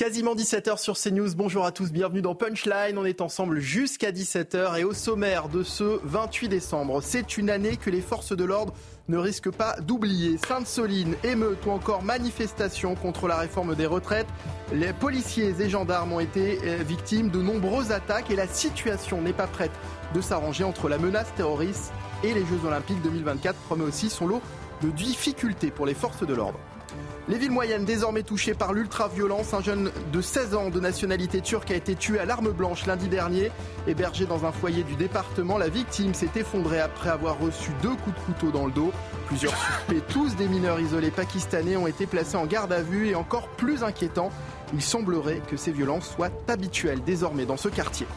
Quasiment 17h sur CNews. Bonjour à tous, bienvenue dans Punchline. On est ensemble jusqu'à 17h et au sommaire de ce 28 décembre. C'est une année que les forces de l'ordre ne risquent pas d'oublier. Sainte-Soline, émeute ou encore manifestation contre la réforme des retraites. Les policiers et gendarmes ont été euh, victimes de nombreuses attaques et la situation n'est pas prête de s'arranger entre la menace terroriste et les Jeux Olympiques 2024 promet aussi son lot de difficultés pour les forces de l'ordre. Les villes moyennes désormais touchées par l'ultra-violence. Un jeune de 16 ans de nationalité turque a été tué à l'arme blanche lundi dernier. Hébergé dans un foyer du département, la victime s'est effondrée après avoir reçu deux coups de couteau dans le dos. Plusieurs suspects, tous des mineurs isolés pakistanais, ont été placés en garde à vue et encore plus inquiétant, il semblerait que ces violences soient habituelles désormais dans ce quartier.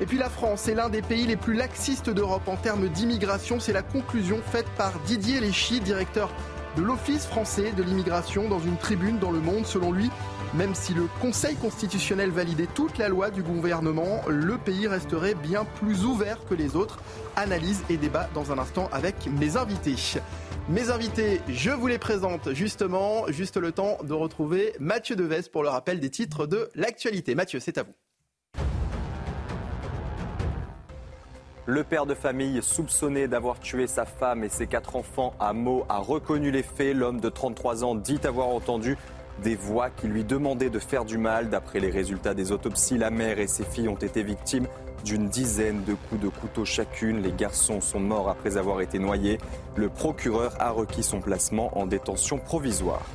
Et puis la France est l'un des pays les plus laxistes d'Europe en termes d'immigration. C'est la conclusion faite par Didier Léchy, directeur de l'Office français de l'immigration dans une tribune dans Le Monde. Selon lui, même si le Conseil constitutionnel validait toute la loi du gouvernement, le pays resterait bien plus ouvert que les autres. Analyse et débat dans un instant avec mes invités. Mes invités, je vous les présente justement, juste le temps de retrouver Mathieu Deves pour le rappel des titres de l'actualité. Mathieu, c'est à vous. Le père de famille, soupçonné d'avoir tué sa femme et ses quatre enfants à Meaux, a reconnu les faits. L'homme de 33 ans dit avoir entendu des voix qui lui demandaient de faire du mal. D'après les résultats des autopsies, la mère et ses filles ont été victimes d'une dizaine de coups de couteau chacune. Les garçons sont morts après avoir été noyés. Le procureur a requis son placement en détention provisoire.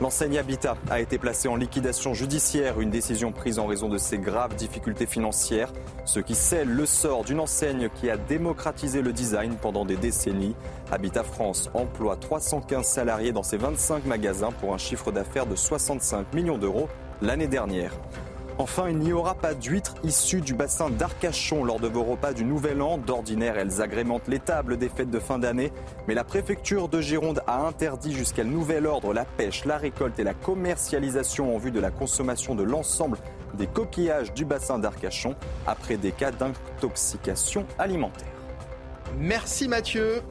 L'enseigne Habitat a été placée en liquidation judiciaire, une décision prise en raison de ses graves difficultés financières, ce qui scelle le sort d'une enseigne qui a démocratisé le design pendant des décennies. Habitat France emploie 315 salariés dans ses 25 magasins pour un chiffre d'affaires de 65 millions d'euros l'année dernière. Enfin, il n'y aura pas d'huîtres issues du bassin d'Arcachon lors de vos repas du Nouvel An. D'ordinaire, elles agrémentent les tables des fêtes de fin d'année. Mais la préfecture de Gironde a interdit jusqu'à nouvel ordre la pêche, la récolte et la commercialisation en vue de la consommation de l'ensemble des coquillages du bassin d'Arcachon après des cas d'intoxication alimentaire. Merci Mathieu.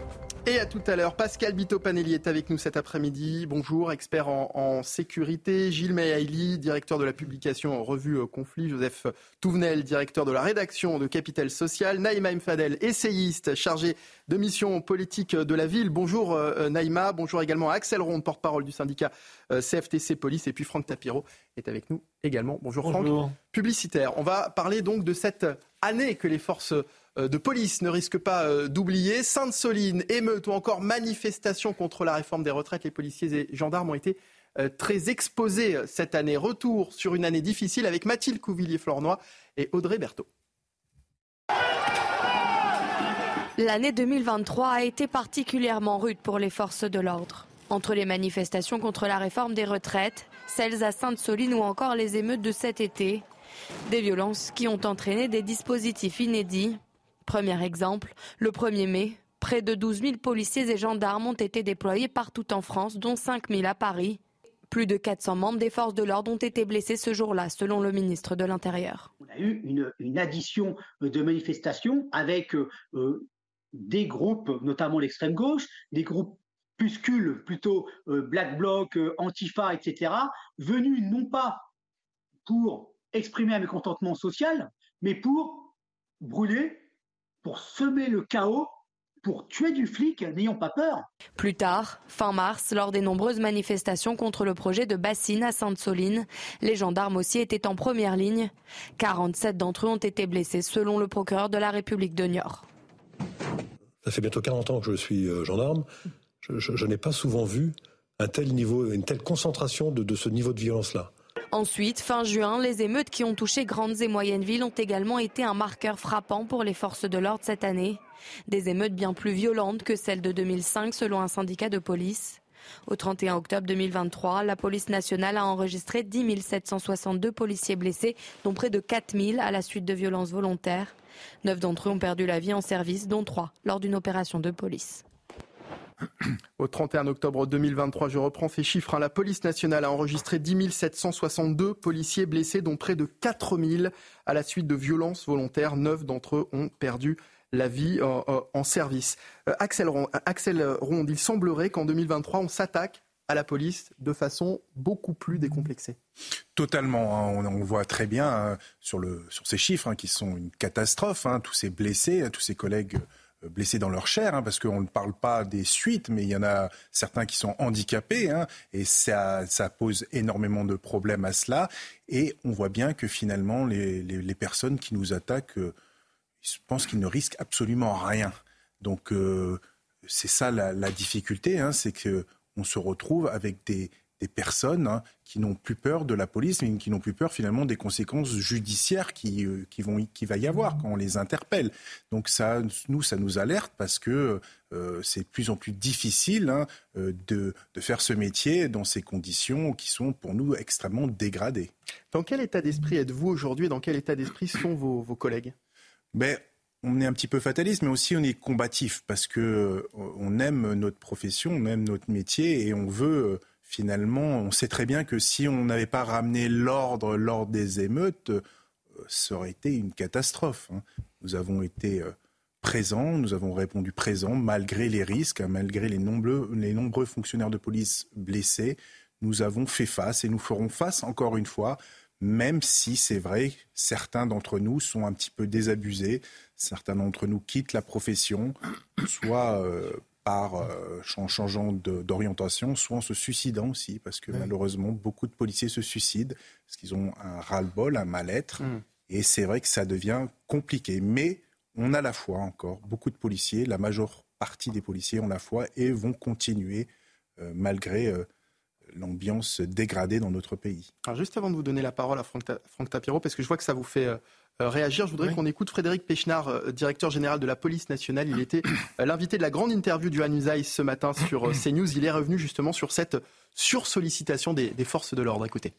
Et à tout à l'heure, Pascal Bito-Panelli est avec nous cet après-midi. Bonjour, expert en, sécurité. Gilles Meyaili, directeur de la publication Revue euh, Conflit. Joseph Touvenel, directeur de la rédaction de Capital Social. Naïma Mfadel, essayiste, chargé de mission politique de la ville. Bonjour euh, Naïma. Bonjour également à Axel Ronde, porte-parole du syndicat CFTC euh, Police. Et puis Franck Tapiro est avec nous également. Bonjour, Franck. Publicitaire. On va parler donc de cette année que les forces euh, de police ne risque pas euh, d'oublier. Sainte-Soline, émeute ou encore manifestation contre la réforme des retraites. Les policiers et gendarmes ont été euh, très exposés cette année. Retour sur une année difficile avec Mathilde Couvillier-Flornois et Audrey Berthaud. L'année 2023 a été particulièrement rude pour les forces de l'ordre. Entre les manifestations contre la réforme des retraites, celles à Sainte-Soline ou encore les émeutes de cet été, des violences qui ont entraîné des dispositifs inédits Premier exemple, le 1er mai, près de 12 000 policiers et gendarmes ont été déployés partout en France, dont 5 000 à Paris. Plus de 400 membres des forces de l'ordre ont été blessés ce jour-là, selon le ministre de l'Intérieur. On a eu une, addition de manifestations avec euh, des groupes, notamment l'extrême gauche, des groupes puscules plutôt euh, Black Bloc, euh, Antifa, etc., venus non pas pour exprimer un mécontentement social, mais pour brûler pour semer le chaos, pour tuer du flic, n'ayons pas peur. Plus tard, fin mars, lors des nombreuses manifestations contre le projet de bassine à Sainte-Soline, les gendarmes aussi étaient en première ligne. 47 d'entre eux ont été blessés selon le procureur de la République de Niort. Ça fait bientôt 40 ans que je suis euh, gendarme. Je, n'ai pas souvent vu un tel niveau, une telle concentration de ce niveau de violence-là. Ensuite, fin juin, les émeutes qui ont touché grandes et moyennes villes ont également été un marqueur frappant pour les forces de l'ordre cette année. Des émeutes bien plus violentes que celles de 2005 selon un syndicat de police. Au 31 octobre 2023, la police nationale a enregistré 10 762 policiers blessés, dont près de 4 000 à la suite de violences volontaires. Neuf d'entre eux ont perdu la vie en service, dont trois lors d'une opération de police. Au 31 octobre 2023, je reprends ces chiffres. Hein. La police nationale a enregistré 10 762 policiers blessés, dont près de 4 000 à la suite de violences volontaires. Neuf d'entre eux ont perdu la vie euh, euh, en service. Euh, Axel, Ronde, il semblerait qu'en 2023, on s'attaque à la police de façon beaucoup plus décomplexée. Totalement. Hein. On, voit très bien sur ces chiffres hein, qui sont une catastrophe. tous ces blessés, tous ces collègues blessés dans leur chair, parce qu'on ne parle pas des suites, mais il y en a certains qui sont handicapés, et ça, ça, pose énormément de problèmes à cela. Et on voit bien que finalement, les, les personnes qui nous attaquent je pense qu'ils ne risquent absolument rien. Donc euh, c'est ça la, difficulté, hein, c'est qu'on se retrouve avec des, personnes hein, qui n'ont plus peur de la police, mais qui n'ont plus peur finalement des conséquences judiciaires qui, euh, qui vont, qui va y avoir quand on les interpelle. Donc ça, nous, ça nous alerte parce que euh, c'est de plus en plus difficile hein, de, faire ce métier dans ces conditions qui sont pour nous extrêmement dégradées. Dans quel état d'esprit êtes-vous aujourd'hui Dans quel état d'esprit sont vos collègues? Mais on est un petit peu fataliste, mais aussi on est combatif parce que euh, on aime notre profession, on aime notre métier et on veut euh, finalement, on sait très bien que si on n'avait pas ramené l'ordre lors des émeutes, euh, ça aurait été une catastrophe. Hein. Nous avons été présents, nous avons répondu présents malgré les risques, hein, malgré les nombreux, les nombreux fonctionnaires de police blessés. Nous avons fait face et nous ferons face encore une fois même si c'est vrai, certains d'entre nous sont un petit peu désabusés, certains d'entre nous quittent la profession, soit euh, par euh, en changeant d'orientation, soit en se suicidant aussi, parce que malheureusement, beaucoup de policiers se suicident, parce qu'ils ont un ras-le-bol, un mal-être, mm. et c'est vrai que ça devient compliqué. Mais on a la foi encore, beaucoup de policiers, la majeure partie des policiers ont la foi et vont continuer euh, malgré l'ambiance dégradée dans notre pays. Alors juste avant de vous donner la parole à Franck, Tapiro, parce que je vois que ça vous fait euh, réagir, je voudrais qu'on écoute Frédéric Pechnard, euh, directeur général de la police nationale. Il était euh, l'invité de la grande interview du Hanouzaï ce matin sur CNews. Il est revenu justement sur cette sursollicitation des, des forces de l'ordre. Écoutez.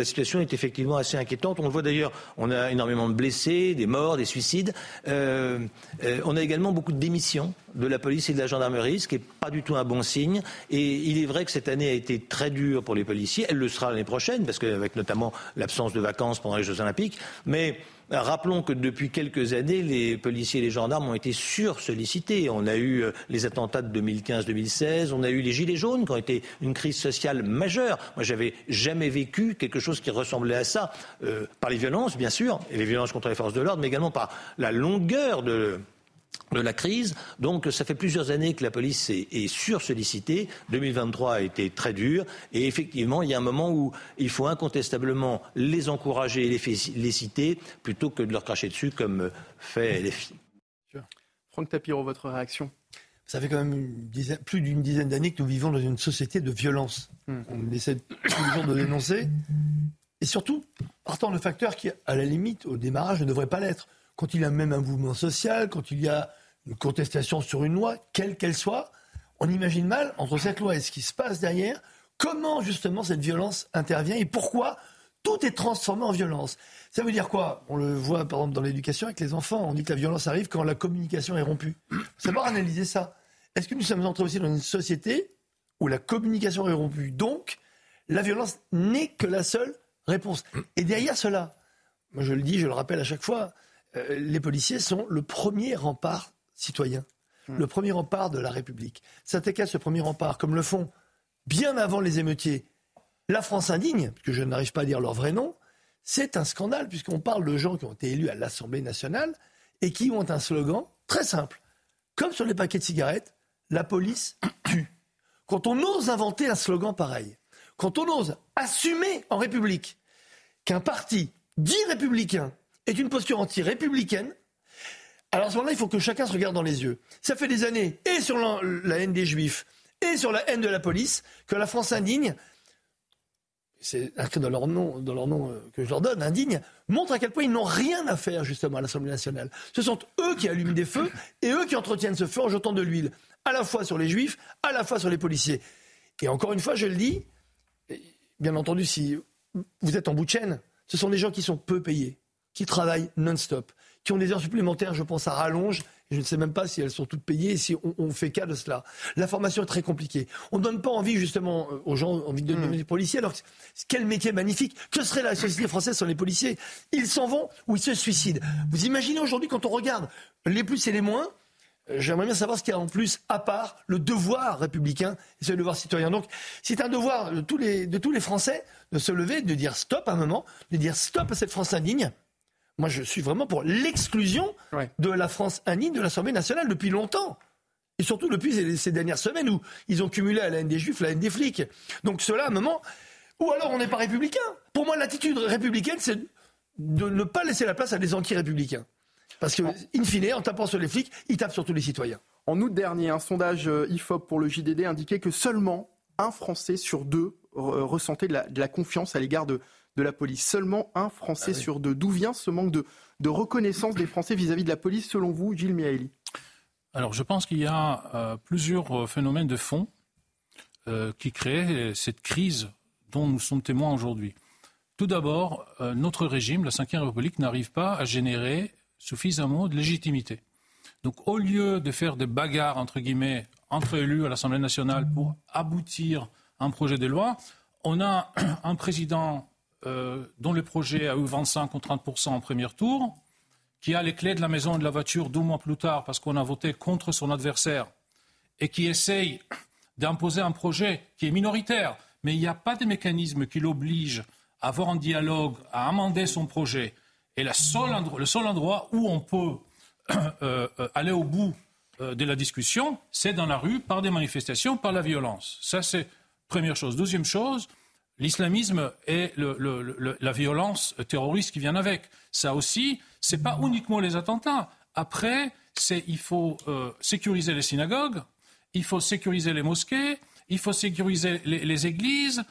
La situation est effectivement assez inquiétante. On le voit d'ailleurs, on a énormément de blessés, des morts, des suicides. Euh, euh, on a également beaucoup de démissions de la police et de la gendarmerie, ce qui n'est pas du tout un bon signe. Et il est vrai que cette année a été très dure pour les policiers. Elle le sera l'année prochaine, parce qu'avec notamment l'absence de vacances pendant les Jeux Olympiques. Mais Rappelons que depuis quelques années, les policiers et les gendarmes ont été sursollicités. On a eu euh, les attentats de 2015-2016, on a eu les gilets jaunes qui ont été une crise sociale majeure. Moi, j'avais jamais vécu quelque chose qui ressemblait à ça, euh, par les violences, bien sûr, et les violences contre les forces de l'ordre, mais également par la longueur de de la crise. Donc ça fait plusieurs années que la police est, est sursollicitée. 2023 a été très dur. Et effectivement, il y a un moment où il faut incontestablement les encourager et les, citer plutôt que de leur cracher dessus comme fait LFI. Franck Tapiro, votre réaction? Ça fait quand même plus d'une dizaine d'années que nous vivons dans une société de violence. Hmm. On essaie toujours de dénoncer. Et surtout, partant de facteurs qui, à la limite, au démarrage, ne devraient pas l'être quand il y a même un mouvement social, quand il y a une contestation sur une loi, quelle qu'elle soit, on imagine mal, entre cette loi et ce qui se passe derrière, comment justement cette violence intervient et pourquoi tout est transformé en violence. Ça veut dire quoi? On le voit par exemple dans l'éducation avec les enfants. On dit que la violence arrive quand la communication est rompue. Faut savoir analyser ça. Est-ce que nous sommes entrés aussi dans une société où la communication est rompue? Donc, la violence n'est que la seule réponse. Et derrière cela, moi je le dis, je le rappelle à chaque fois, les policiers sont le premier rempart citoyen, hmm. le premier rempart de la République. S'attaquer à ce premier rempart, comme le font bien avant les émeutiers, la France indigne, que je n'arrive pas à dire leur vrai nom, c'est un scandale, puisqu'on parle de gens qui ont été élus à l'Assemblée nationale et qui ont un slogan très simple. Comme sur les paquets de cigarettes, la police tue. Quand on ose inventer un slogan pareil, quand on ose assumer en République qu'un parti dit républicain est une posture anti-républicaine, alors à ce moment-là, il faut que chacun se regarde dans les yeux. Ça fait des années, et sur la, haine des juifs, et sur la haine de la police, que la France indigne, c'est dans leur nom, dans leur nom euh, que je leur donne, indigne, montre à quel point ils n'ont rien à faire justement à l'Assemblée nationale. Ce sont eux qui allument des feux et eux qui entretiennent ce feu en jetant de l'huile, à la fois sur les juifs, à la fois sur les policiers. Et encore une fois, je le dis, bien entendu, si vous êtes en bout de chaîne, ce sont des gens qui sont peu payés, qui travaillent non-stop, qui ont des heures supplémentaires, je pense, à rallonge. je ne sais même pas si elles sont toutes payées, si on, fait cas de cela. La formation est très compliquée. On ne donne pas envie, justement, euh, aux gens envie de devenir des policiers. Alors, quel métier magnifique Que serait la société française sans les policiers? Ils s'en vont ou ils se suicident. Vous imaginez aujourd'hui, quand on regarde les plus et les moins, euh, J'aimerais bien savoir ce qu'il y a en plus, à part le devoir républicain et ce devoir citoyen. Donc, c'est un devoir de tous, les, de tous les Français de se lever, de dire stop à un moment, de dire stop à cette France indigne. Moi, je suis vraiment pour l'exclusion de la France indigne de l'Assemblée nationale depuis longtemps. Et surtout depuis ces dernières semaines où ils ont cumulé à la haine des juifs la haine des flics. Donc cela, à un moment, ou alors on n'est pas républicain. Pour moi, l'attitude républicaine, c'est de ne pas laisser la place à des anti-républicains. Parce que, in fine, en tapant sur les flics, ils tapent sur tous les citoyens. En août dernier, un sondage euh, IFOP pour le JDD indiquait que seulement un Français sur deux ressentait de la, confiance à l'égard de, la police. Seulement un Français ah sur deux. D'où vient ce manque de, reconnaissance des Français vis-à-vis de la police, selon vous, Gilles Miaeli Alors, je pense qu'il y a euh, plusieurs euh, phénomènes de fond qui créent cette crise dont nous sommes témoins aujourd'hui. Tout d'abord, notre régime, la Ve République, n'arrive pas à générer suffisamment de légitimité. Donc au lieu de faire des bagarres, entre guillemets, entre élus à l'Assemblée nationale pour aboutir à un projet de loi, on a un président euh, dont le projet a eu 25 ou 30% en premier tour, qui a les clés de la maison et de la voiture deux mois plus tard parce qu'on a voté contre son adversaire, et qui essaye d'imposer un projet qui est minoritaire, mais il n'y a pas de mécanisme qui l'oblige à avoir un dialogue, à amender son projet, et le seul endroit où on peut euh, euh, aller au bout de la discussion, c'est dans la rue, par des manifestations, par la violence. Ça, c'est première chose. Deuxième chose, l'islamisme et la violence terroriste qui vient avec. Ça aussi, c'est pas uniquement les attentats. Après, il faut sécuriser les synagogues, il faut sécuriser les mosquées, il faut sécuriser les, églises.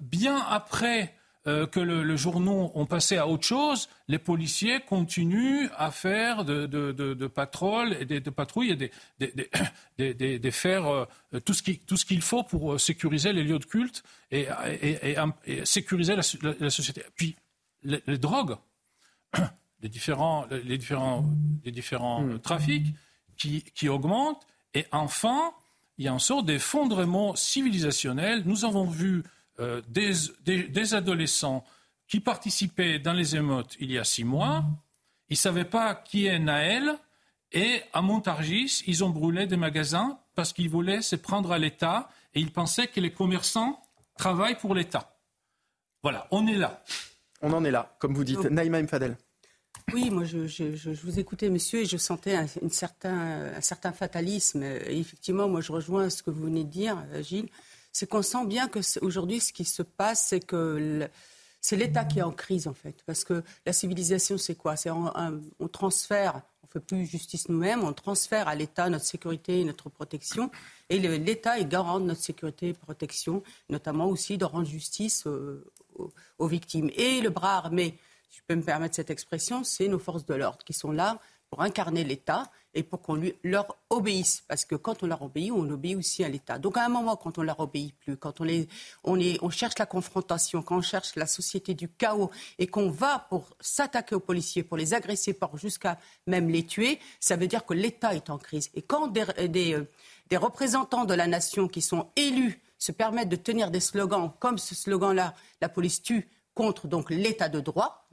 bien après euh, que le, le, journaux ont passé à autre chose, les policiers continuent à faire de, de, de, de patrouilles et de, patrouilles et de, faire euh, tout ce qu'il faut pour euh, sécuriser les lieux de culte et, et, et, sécuriser la, la, société. Puis les, drogues, les différents, les différents, les différents hmm. trafics qui, qui augmentent. Et enfin, il y a une sorte d'effondrement civilisationnel. Nous avons vu euh, des, adolescents qui participaient dans les émeutes il y a six mois. Ils ne savaient pas qui est Naël. Et à Montargis, ils ont brûlé des magasins parce qu'ils voulaient se prendre à l'État et ils pensaient que les commerçants travaillent pour l'État. Voilà, on est là. On en est là, comme vous dites. Naïma Mfadel. Oui, moi je, vous écoutais, monsieur, et je sentais un, certain, un certain fatalisme. Et effectivement, moi je rejoins ce que vous venez de dire, Gilles c'est qu'on sent bien que aujourd'hui, ce qui se passe, c'est que c'est l'État qui est en crise, en fait. Parce que la civilisation, c'est quoi? C'est on, transfère, on fait plus justice nous-mêmes, on transfère à l'État notre sécurité et notre protection. Et l'État est garant de notre sécurité et protection, notamment aussi de rendre justice aux, victimes. Et le bras armé, si je peux me permettre cette expression, c'est nos forces de l'ordre qui sont là pour incarner l'État et pour qu'on leur obéisse. Parce que quand on leur obéit, on obéit aussi à l'État. Donc à un moment, quand on leur obéit plus, quand on, on, on cherche la confrontation, quand on cherche la société du chaos et qu'on va pour s'attaquer aux policiers, pour les agresser, pour jusqu'à même les tuer, ça veut dire que l'État est en crise. Et quand des, des représentants de la nation qui sont élus se permettent de tenir des slogans comme ce slogan-là, la police tue, contre donc l'état de droit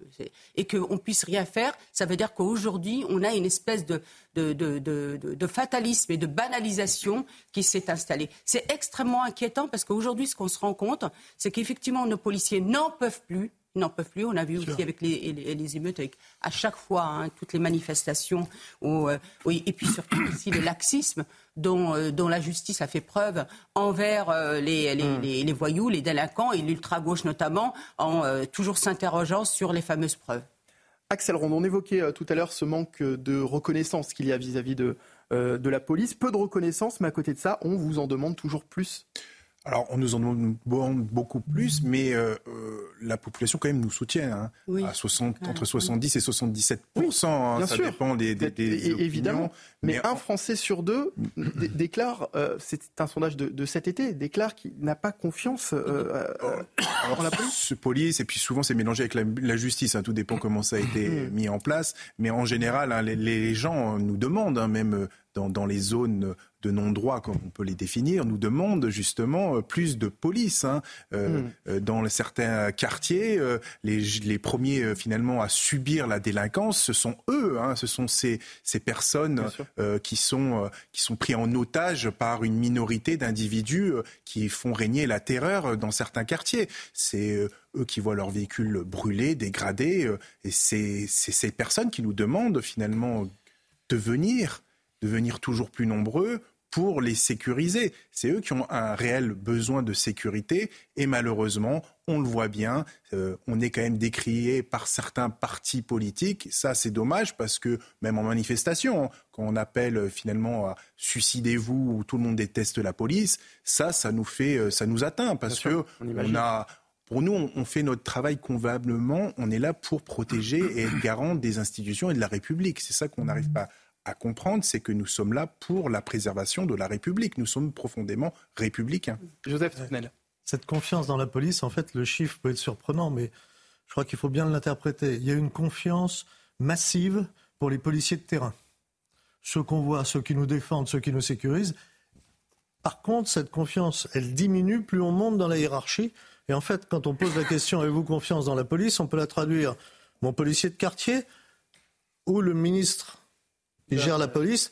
et qu'on puisse rien faire, ça veut dire qu'aujourd'hui, on a une espèce de, de, de, de, fatalisme et de banalisation qui s'est installée. C'est extrêmement inquiétant parce qu'aujourd'hui, ce qu'on se rend compte, c'est qu'effectivement, nos policiers n'en peuvent plus n'en peuvent plus. On a vu aussi avec les, les, émeutes, avec à chaque fois hein, toutes les manifestations, euh, oui, et puis surtout aussi le laxisme dont, euh, dont, la justice a fait preuve envers euh, les, hmm. les, les, voyous, les délinquants et l'ultra-gauche notamment, en toujours s'interrogeant sur les fameuses preuves. Axel Ronde, on évoquait tout à l'heure ce manque de reconnaissance qu'il y a vis-à-vis de, de la police. Peu de reconnaissance, mais à côté de ça, on vous en demande toujours plus. Alors, on nous en demande beaucoup plus, mais euh, euh, la population, quand même, nous soutient. Hein, à 60, ah, entre 70 et 77 hein, Ça dépend des, des, Évidemment. Mais, un Français sur deux déclare, euh, c'est un sondage de, cet été, déclare qu'il n'a pas confiance en la police. Ce police, et puis souvent, c'est mélangé avec la, justice. Hein, tout dépend comment ça a été mmh. mis en place. Mais en général, les, les, gens nous demandent, même dans, dans les zones de non-droit, comme on peut les définir, nous demandent justement euh, plus de police. Hein. Euh, hmm. euh, dans certains quartiers, les, les, premiers finalement à subir la délinquance, ce sont eux, hein. ce sont ces, ces personnes qui, sont, qui sont pris en otage par une minorité d'individus qui font régner la terreur dans certains quartiers. C'est eux qui voient leurs véhicules brûlés, dégradés, et c'est ces personnes qui nous demandent finalement de venir devenir toujours plus nombreux pour les sécuriser. C'est eux qui ont un réel besoin de sécurité et malheureusement, on le voit bien, euh, on est quand même décrié par certains partis politiques. Ça, c'est dommage parce que même en manifestation, hein, quand on appelle euh, finalement à suicidez-vous ou tout le monde déteste la police, ça, ça nous fait, euh, ça nous atteint parce que on, a pour nous, on fait notre travail convenablement. On est là pour protéger et être garant des institutions et de la République. C'est ça qu'on n'arrive pas à comprendre, c'est que nous sommes là pour la préservation de la République. Nous sommes profondément républicains. Joseph Tunnel. Cette confiance dans la police, en fait, le chiffre peut être surprenant, mais je crois qu'il faut bien l'interpréter. Il y a une confiance massive pour les policiers de terrain. Ceux qu'on voit, ceux qui nous défendent, ceux qui nous sécurisent. Par contre, cette confiance, elle diminue plus on monte dans la hiérarchie. Et en fait, quand on pose la question avez-vous confiance dans la police, on peut la traduire mon policier de quartier ou le ministre gère la police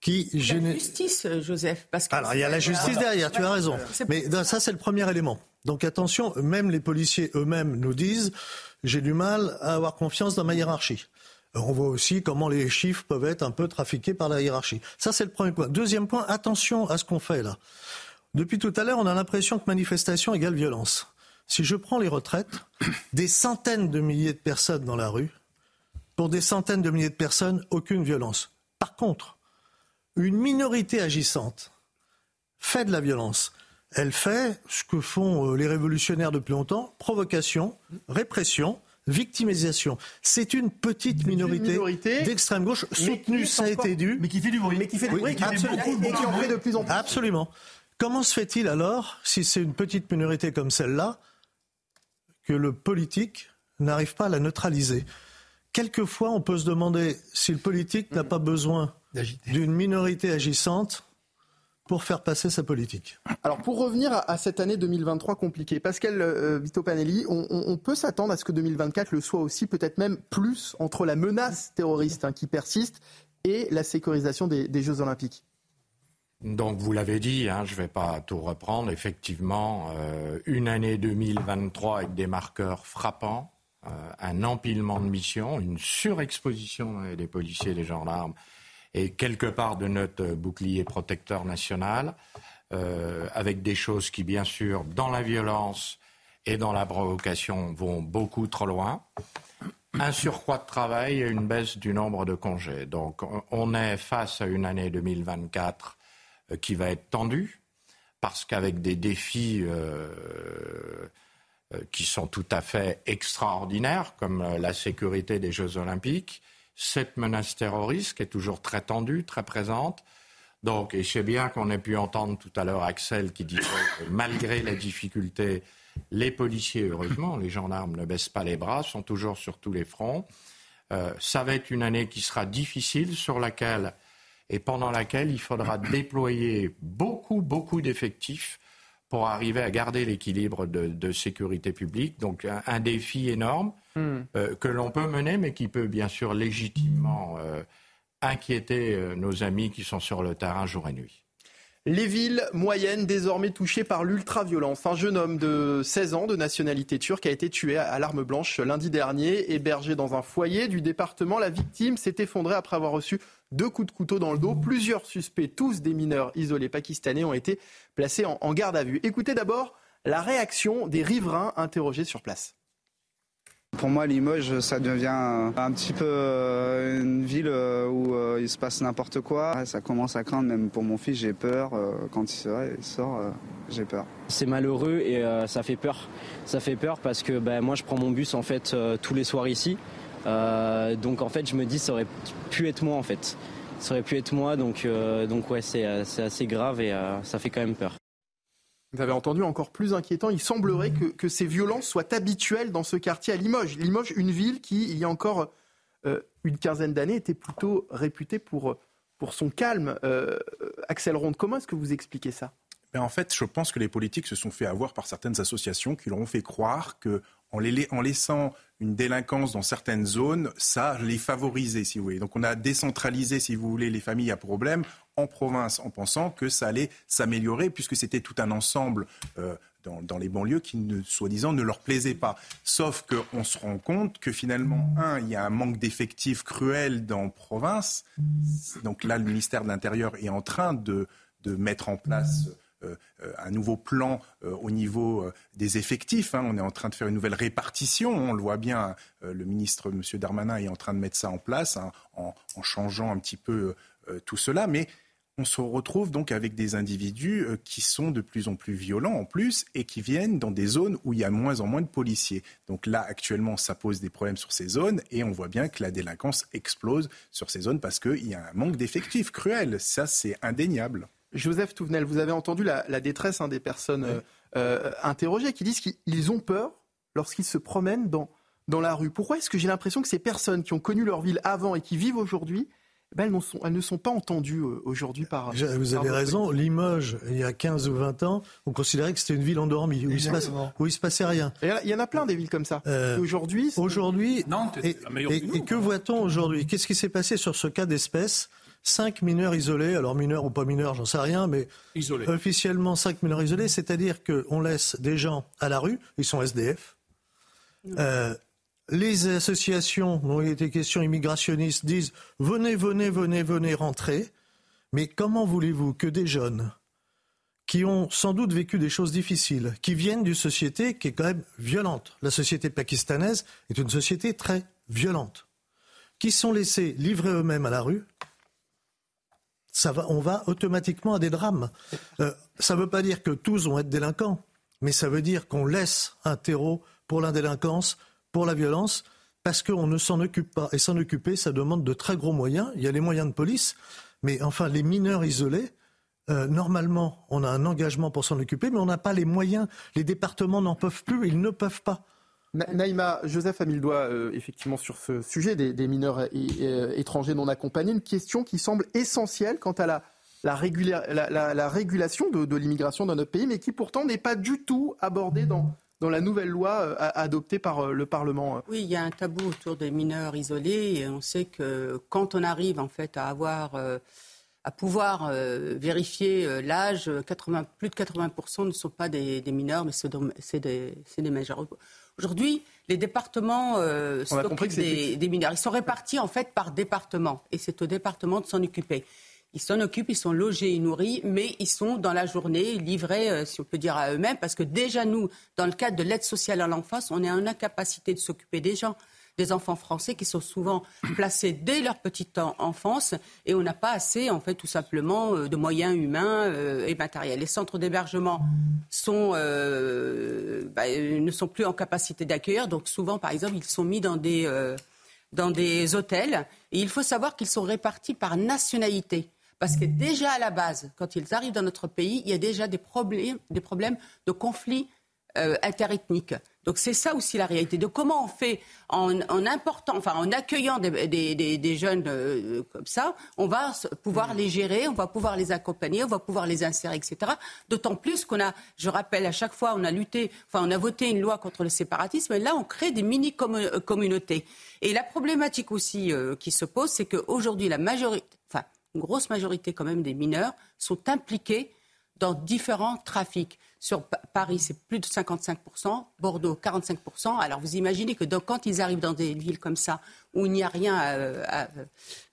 qui La justice, Joseph. Parce que Alors, il y a la justice derrière, tu as raison. Mais ça, c'est le premier élément. Donc attention, même les policiers eux-mêmes nous disent j'ai du mal à avoir confiance dans ma hiérarchie. On voit aussi comment les chiffres peuvent être un peu trafiqués par la hiérarchie. Ça, c'est le premier point. Deuxième point, attention à ce qu'on fait là. Depuis tout à l'heure, on a l'impression que manifestation égale violence. Si je prends les retraites, des centaines de milliers de personnes dans la rue, pour des centaines de milliers de personnes, aucune violence. Par contre, une minorité agissante fait de la violence. Elle fait ce que font euh, les révolutionnaires depuis longtemps, provocation, répression, victimisation. C'est une petite minorité, d'extrême gauche soutenue, ça a été dû. Mais qui fait du bruit. Mais qui fait du bruit, et qui en fait de plus en plus. Absolument. Comment se fait-il alors, si c'est une petite minorité comme celle-là, que le politique n'arrive pas à la neutraliser? Quelquefois, on peut se demander si le politique n'a pas besoin d'une minorité agissante pour faire passer sa politique. Alors pour revenir à, cette année 2023 compliquée, Pascal euh, Vito Panelli, on, peut s'attendre à ce que 2024 le soit aussi, peut-être même plus, entre la menace terroriste hein, qui persiste et la sécurisation des, Jeux Olympiques. Donc vous l'avez dit, hein, je ne vais pas tout reprendre, effectivement, euh, une année 2023 avec des marqueurs frappants euh, un empilement de missions, une surexposition des policiers et des gendarmes et quelque part de notre bouclier protecteur national, euh, avec des choses qui, bien sûr, dans la violence et dans la provocation, vont beaucoup trop loin. Un surcroît de travail et une baisse du nombre de congés. Donc, on est face à une année 2024 euh, qui va être tendue, parce qu'avec des défis qui sont tout à fait extraordinaires, comme euh, la sécurité des Jeux olympiques, cette menace terroriste qui est toujours très tendue, très présente. Donc, et sais bien qu'on ait pu entendre tout à l'heure Axel qui disait que malgré les difficultés, les policiers, heureusement, les gendarmes ne baissent pas les bras, sont toujours sur tous les fronts. Euh, ça va être une année qui sera difficile, sur laquelle et pendant laquelle il faudra déployer beaucoup, beaucoup d'effectifs pour arriver à garder l'équilibre de, sécurité publique. Donc un, défi énorme hmm. euh, que l'on peut mener, mais qui peut bien sûr légitimement euh, inquiéter euh, nos amis qui sont sur le terrain jour et nuit. Les villes moyennes désormais touchées par l'ultra-violence. Un jeune homme de 16 ans de nationalité turque a été tué à l'arme blanche lundi dernier, hébergé dans un foyer du département. La victime s'est effondrée après avoir reçu deux coups de couteau dans le dos. Plusieurs suspects, tous des mineurs isolés pakistanais, ont été placés en, garde à vue. Écoutez d'abord la réaction des riverains interrogés sur place. Pour moi, Limoges, ça devient un petit peu euh, une ville euh, où euh, il se passe n'importe quoi. Ça commence à craindre, même pour mon fils, j'ai peur. Quand il sort, j'ai peur. C'est malheureux et ça fait peur. Ça fait peur parce que ben, moi, je prends mon bus en fait tous les soirs ici. donc en fait, je me dis, ça aurait pu être moi en fait. Ça aurait pu être moi, donc, donc ouais, c'est assez grave et ça fait quand même peur. Vous avez entendu encore plus inquiétant, il semblerait que, ces violences soient habituelles dans ce quartier à Limoges. Limoges, une ville qui, il y a encore euh, une quinzaine d'années, était plutôt réputée pour, son calme. Euh, Axel Ronde, comment est-ce que vous expliquez ça? Ben en fait, je pense que les politiques se sont fait avoir par certaines associations qui leur ont fait croire que en, laissant une délinquance dans certaines zones, ça les favorisait, si vous voulez. Donc on a décentralisé, si vous voulez, les familles à problème en province en pensant que ça allait s'améliorer puisque c'était tout un ensemble euh, dans, les banlieues qui, soi-disant, ne leur plaisait pas. Sauf qu'on se rend compte que finalement, un, il y a un manque d'effectifs cruel dans province. Donc là, le ministère de l'Intérieur est en train de, mettre en place un nouveau plan au niveau des effectifs. Hein. On est en train de faire une nouvelle répartition. On le voit bien, le ministre M. Darmanin est en train de mettre ça en place hein, en, en, changeant un petit peu tout cela. Mais on se retrouve donc avec des individus euh, qui sont de plus en plus violents en plus et qui viennent dans des zones où il y a moins en moins de policiers. Donc là, actuellement, ça pose des problèmes sur ces zones et on voit bien que la délinquance explose sur ces zones parce qu'il y a un manque d'effectifs cruel. Ça, c'est indéniable. Joseph Touvenel, vous avez entendu la, détresse hein, des personnes euh, euh, interrogées qui disent qu'ils ont peur lorsqu'ils se promènent dans, dans la rue. Pourquoi est-ce que j'ai l'impression que ces personnes qui ont connu leur ville avant et qui vivent aujourd'hui ben, elles, ne sont pas entendues euh, aujourd'hui par. Vous avez raison. Limoges, il y a 15 ou 20 ans, on considérait que c'était une ville endormie, où il, se se passait rien. il y en a plein des villes comme ça. Euh, aujourd'hui. Aujourd'hui. Et, et, que voit-on aujourd'hui? Qu'est-ce qui s'est passé sur ce cas d'espèce? Cinq mineurs isolés, alors mineurs ou pas mineurs, j'en sais rien, mais isolés. officiellement cinq mineurs isolés, c'est-à-dire qu'on laisse des gens à la rue, ils sont SDF. Euh, les associations dont il était question immigrationnistes disent venez, venez, venez, venez rentrer. Mais comment voulez-vous que des jeunes qui ont sans doute vécu des choses difficiles, qui viennent d'une société qui est quand même violente, la société pakistanaise est une société très violente, qui sont laissés livrer eux-mêmes à la rue, on va automatiquement à des drames. Euh, ça ne veut pas dire que tous vont être délinquants, mais ça veut dire qu'on laisse un terreau pour la délinquance, pour la violence parce qu'on ne s'en occupe pas. Et s'en occuper, ça demande de très gros moyens. Il y a les moyens de police, mais enfin, les mineurs isolés, euh, normalement, on a un engagement pour s'en occuper, mais on n'a pas les moyens. Les départements n'en peuvent plus, ils ne peuvent pas. Naïma, Joseph a mis le doigt euh, effectivement sur ce sujet des, mineurs étrangers non accompagnés, une question qui semble essentielle quant à la, la, régulation de, l'immigration dans notre pays, mais qui pourtant n'est pas du tout abordée dans, la nouvelle loi euh, adoptée par euh, le Parlement. Oui, il y a un tabou autour des mineurs isolés et on sait que quand on arrive en fait à pouvoir vérifier l'âge, plus de 80% ne sont pas des, mineurs, mais c'est des, majeurs. Aujourd'hui, les départements s'occupent des, des, mineurs. Ils sont répartis en fait par département, et c'est au département de s'en occuper. Ils s'en occupent, ils sont logés et nourris, mais ils sont dans la journée livrés, euh, si on peut dire, à eux-mêmes, parce que déjà nous, dans le cadre de l'aide sociale à l'enfance, on est en incapacité de s'occuper des gens des enfants français qui sont souvent placés dès leur petite enfance et on n'a pas assez, en fait, tout simplement, euh, de moyens humains euh, et matériels. Les centres d'hébergement sont, bah, ne sont plus en capacité d'accueillir, donc souvent, par exemple, ils sont mis dans des, dans des hôtels et il faut savoir qu'ils sont répartis par nationalité. Parce que déjà à la base, quand ils arrivent dans notre pays, il y a déjà des problèmes, des de conflits euh, interethniques. Donc c'est ça aussi la réalité. De comment on fait en, important, enfin en accueillant des, jeunes euh, comme ça, on va pouvoir les gérer, on va pouvoir les accompagner, on va pouvoir les insérer, etc. D'autant plus qu'on a, je rappelle à chaque fois, on a lutté, enfin on a voté une loi contre le séparatisme, et là on crée des mini communautés. Et la problématique aussi euh, qui se pose, c'est qu'aujourd'hui la majorité, une grosse majorité quand même des mineurs sont impliqués dans différents trafics. Sur Paris, c'est plus de 55%, Bordeaux 45%. Alors vous imaginez que quand ils arrivent dans des villes comme ça, où il n'y a rien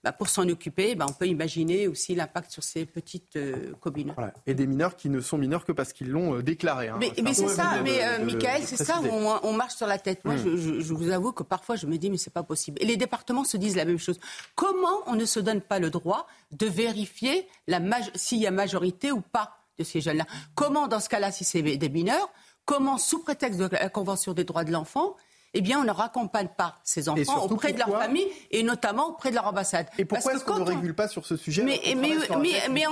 bah, pour s'en occuper, bah, on peut imaginer aussi l'impact sur ces petites euh, communes. Et des mineurs qui ne sont mineurs que parce qu'ils l'ont euh, déclaré. Hein. Mais, c'est ça, mais euh, Michael, c'est ça où on, marche sur la tête. Moi, hmm. je, vous avoue que parfois, je me dis, mais c'est pas possible. Et les départements se disent la même chose. Comment on ne se donne pas le droit de vérifier s'il y a majorité ou pas? De ces jeunes-là Comment, dans ce cas-là, si c'est des mineurs, comment, sous prétexte de la Convention des droits de l'enfant, eh bien, on ne raccompagne pas ces enfants auprès de leur famille et notamment auprès de leur ambassade. Et pourquoi est-ce qu'on ne régule pas sur ce sujet Mais, mais, mais, euh,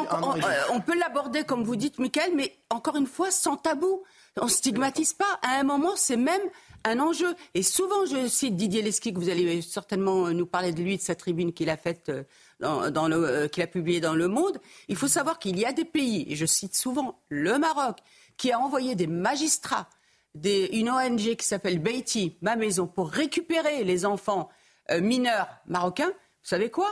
on, peut l'aborder comme vous dites, Michael, mais encore une fois, sans tabou. On ne stigmatise pas. À un moment, c'est même un enjeu. Et souvent, je cite Didier Lesky, que vous allez certainement nous parler de lui, de sa tribune qu'il a faite. Euh, qu'il a publié dans Le Monde, il faut savoir qu'il y a des pays, et je cite souvent le Maroc, qui a envoyé des magistrats une ONG qui s'appelle Beiti, ma maison, pour récupérer les enfants euh, mineurs marocains, vous savez quoi?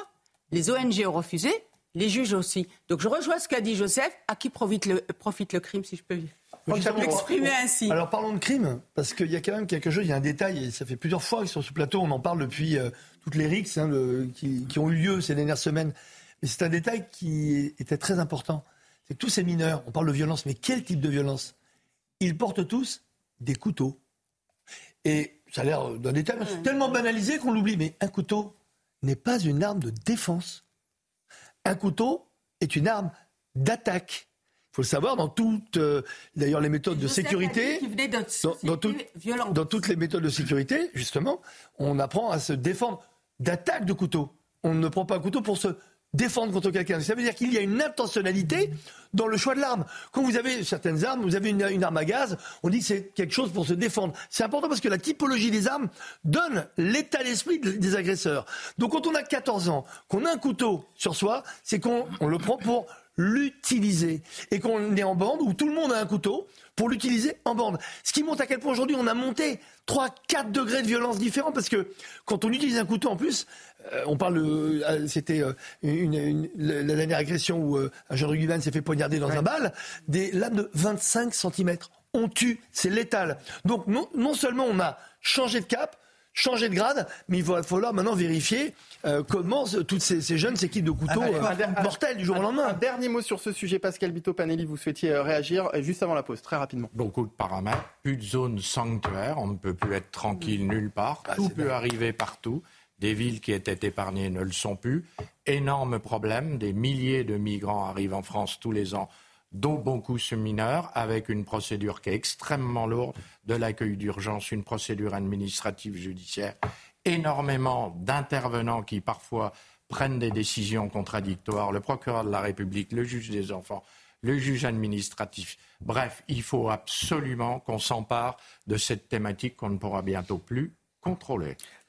Les ONG ont refusé, les juges aussi. Donc je rejoins ce qu'a dit Joseph, à qui profite le, profite le crime, si je peux m'exprimer ainsi. Alors parlons de crime, parce qu'il y a quand même quelque chose, il y a un détail, et ça fait plusieurs fois que sur ce plateau, on en parle depuis euh, toutes les rixes hein, qui, qui, ont eu lieu ces dernières semaines. Mais c'est un détail qui était très important. C'est que tous ces mineurs, on parle de violence, mais quel type de violence? Ils portent tous des couteaux. Et ça a l'air d'un détail tellement banalisé qu'on l'oublie. Mais un couteau n'est pas une arme de défense. Un couteau est une arme d'attaque. Il faut le savoir dans toutes, euh, d'ailleurs, les méthodes de sécurité. Dans, dans, toutes les méthodes de sécurité, justement, on apprend à se défendre d'attaque de couteau. On ne prend pas un couteau pour se défendre contre quelqu'un. Ça veut dire qu'il y a une intentionnalité dans le choix de l'arme. Quand vous avez certaines armes, vous avez une, arme à gaz, on dit que c'est quelque chose pour se défendre. C'est important parce que la typologie des armes donne l'état d'esprit des agresseurs. Donc quand on a 14 ans, qu'on a un couteau sur soi, c'est qu'on le prend pour l'utiliser. Et qu'on est en bande où tout le monde a un couteau pour l'utiliser en bande. Ce qui montre à quel point aujourd'hui on a monté 3, 4 degrés de violence différents parce que quand on utilise un couteau en plus, euh, on parle, euh, c'était euh, une, la dernière agression où un jeune rugbyman s'est fait poignarder dans un bal, des lames de 25 cm. On tue, c'est létal. Donc non, non seulement on a changé de cap, changé de grade, mais il va falloir maintenant vérifier comment toutes ces, jeunes s'équipent de couteaux mortels du jour au lendemain. Un dernier mot sur ce sujet, Pascal Bito Panelli, vous souhaitiez réagir juste avant la pause, très rapidement. Beaucoup de paramètres, plus de zones sanctuaires, on ne peut plus être tranquille nulle part, ah, tout peut arriver partout. Des villes qui étaient épargnées ne le sont plus. Énorme problème, des milliers de migrants arrivent en France tous les ans, dont beaucoup sont mineurs, avec une procédure qui est extrêmement lourde, de l'accueil d'urgence, une procédure administrative judiciaire, énormément d'intervenants qui parfois prennent des décisions contradictoires, le procureur de la République, le juge des enfants, le juge administratif. Bref, il faut absolument qu'on s'empare de cette thématique qu'on ne pourra bientôt plus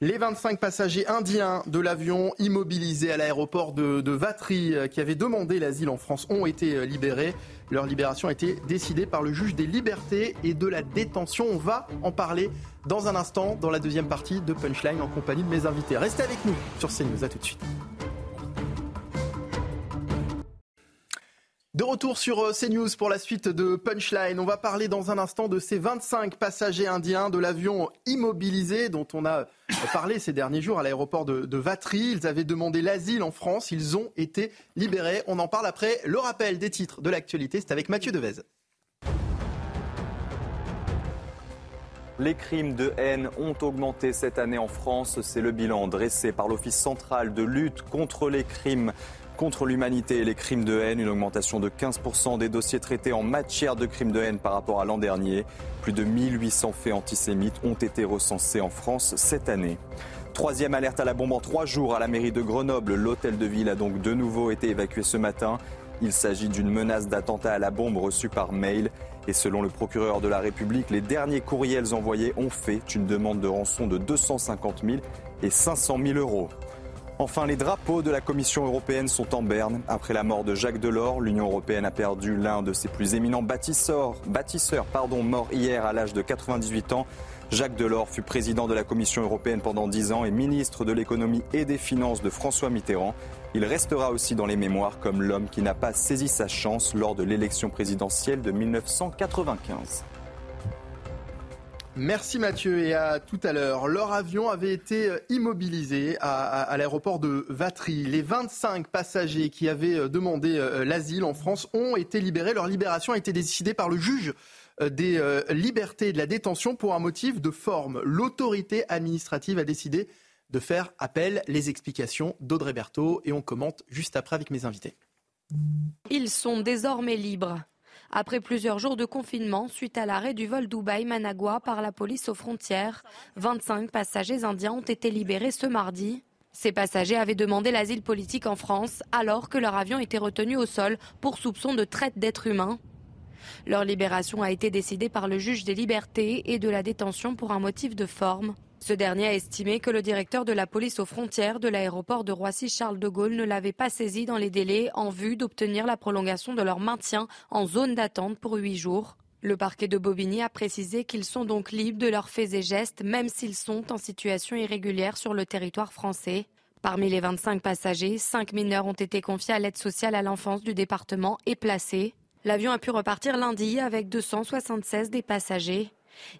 les 25 passagers indiens de l'avion immobilisé à l'aéroport de, Vatry euh, qui avaient demandé l'asile en France ont été euh, libérés. Leur libération a été décidée par le juge des libertés et de la détention. On va en parler dans un instant dans la deuxième partie de Punchline en compagnie de mes invités. Restez avec nous sur CNews. À tout de suite. De retour sur euh, CNews pour la suite de Punchline. On va parler dans un instant de ces 25 passagers indiens de l'avion immobilisé dont on a euh, parlé ces derniers jours à l'aéroport de, de Vatry. Ils avaient demandé l'asile en France. Ils ont été libérés. On en parle après le rappel des titres de l'actualité. C'est avec Mathieu Devez. Les crimes de haine ont augmenté cette année en France. C'est le bilan dressé par l'Office central de lutte contre les crimes contre l'humanité et les crimes de haine, une augmentation de 15% des dossiers traités en matière de crimes de haine par rapport à l'an dernier. Plus de 1800 faits antisémites ont été recensés en France cette année. Troisième alerte à la bombe en trois jours à la mairie de Grenoble. L'hôtel de ville a donc de nouveau été évacué ce matin. Il s'agit d'une menace d'attentat à la bombe reçue par mail. Et selon le procureur de la République, les derniers courriels envoyés ont fait une demande de rançon de 250 000 et 500 000 euros. Enfin, les drapeaux de la Commission européenne sont en berne. Après la mort de Jacques Delors, l'Union européenne a perdu l'un de ses plus éminents bâtisseurs, bâtisseurs pardon, mort hier à l'âge de 98 ans. Jacques Delors fut président de la Commission européenne pendant 10 ans et ministre de l'économie et des finances de François Mitterrand. Il restera aussi dans les mémoires comme l'homme qui n'a pas saisi sa chance lors de l'élection présidentielle de 1995. Merci Mathieu et à tout à l'heure. Leur avion avait été euh, immobilisé à, l'aéroport de Vatry. Les 25 passagers qui avaient euh, demandé euh, l'asile en France ont été libérés. Leur libération a été décidée par le juge des libertés et de la détention pour un motif de forme. L'autorité administrative a décidé de faire appel. Les explications d'Audrey Berthaud et on commente juste après avec mes invités. Ils sont désormais libres. Après plusieurs jours de confinement, suite à l'arrêt du vol Dubaï-Managua par la police aux frontières, 25 passagers indiens ont été libérés ce mardi. Ces passagers avaient demandé l'asile politique en France alors que leur avion était retenu au sol pour soupçon de traite d'êtres humains. Leur libération a été décidée par le juge des libertés et de la détention pour un motif de forme. Ce dernier a estimé que le directeur de la police aux frontières de l'aéroport de Roissy-Charles de Gaulle ne l'avait pas saisi dans les délais en vue d'obtenir la prolongation de leur maintien en zone d'attente pour huit jours. Le parquet de Bobigny a précisé qu'ils sont donc libres de leurs faits et gestes, même s'ils sont en situation irrégulière sur le territoire français. Parmi les 25 passagers, 5 mineurs ont été confiés à l'aide sociale à l'enfance du département et placés. L'avion a pu repartir lundi avec 276 des passagers.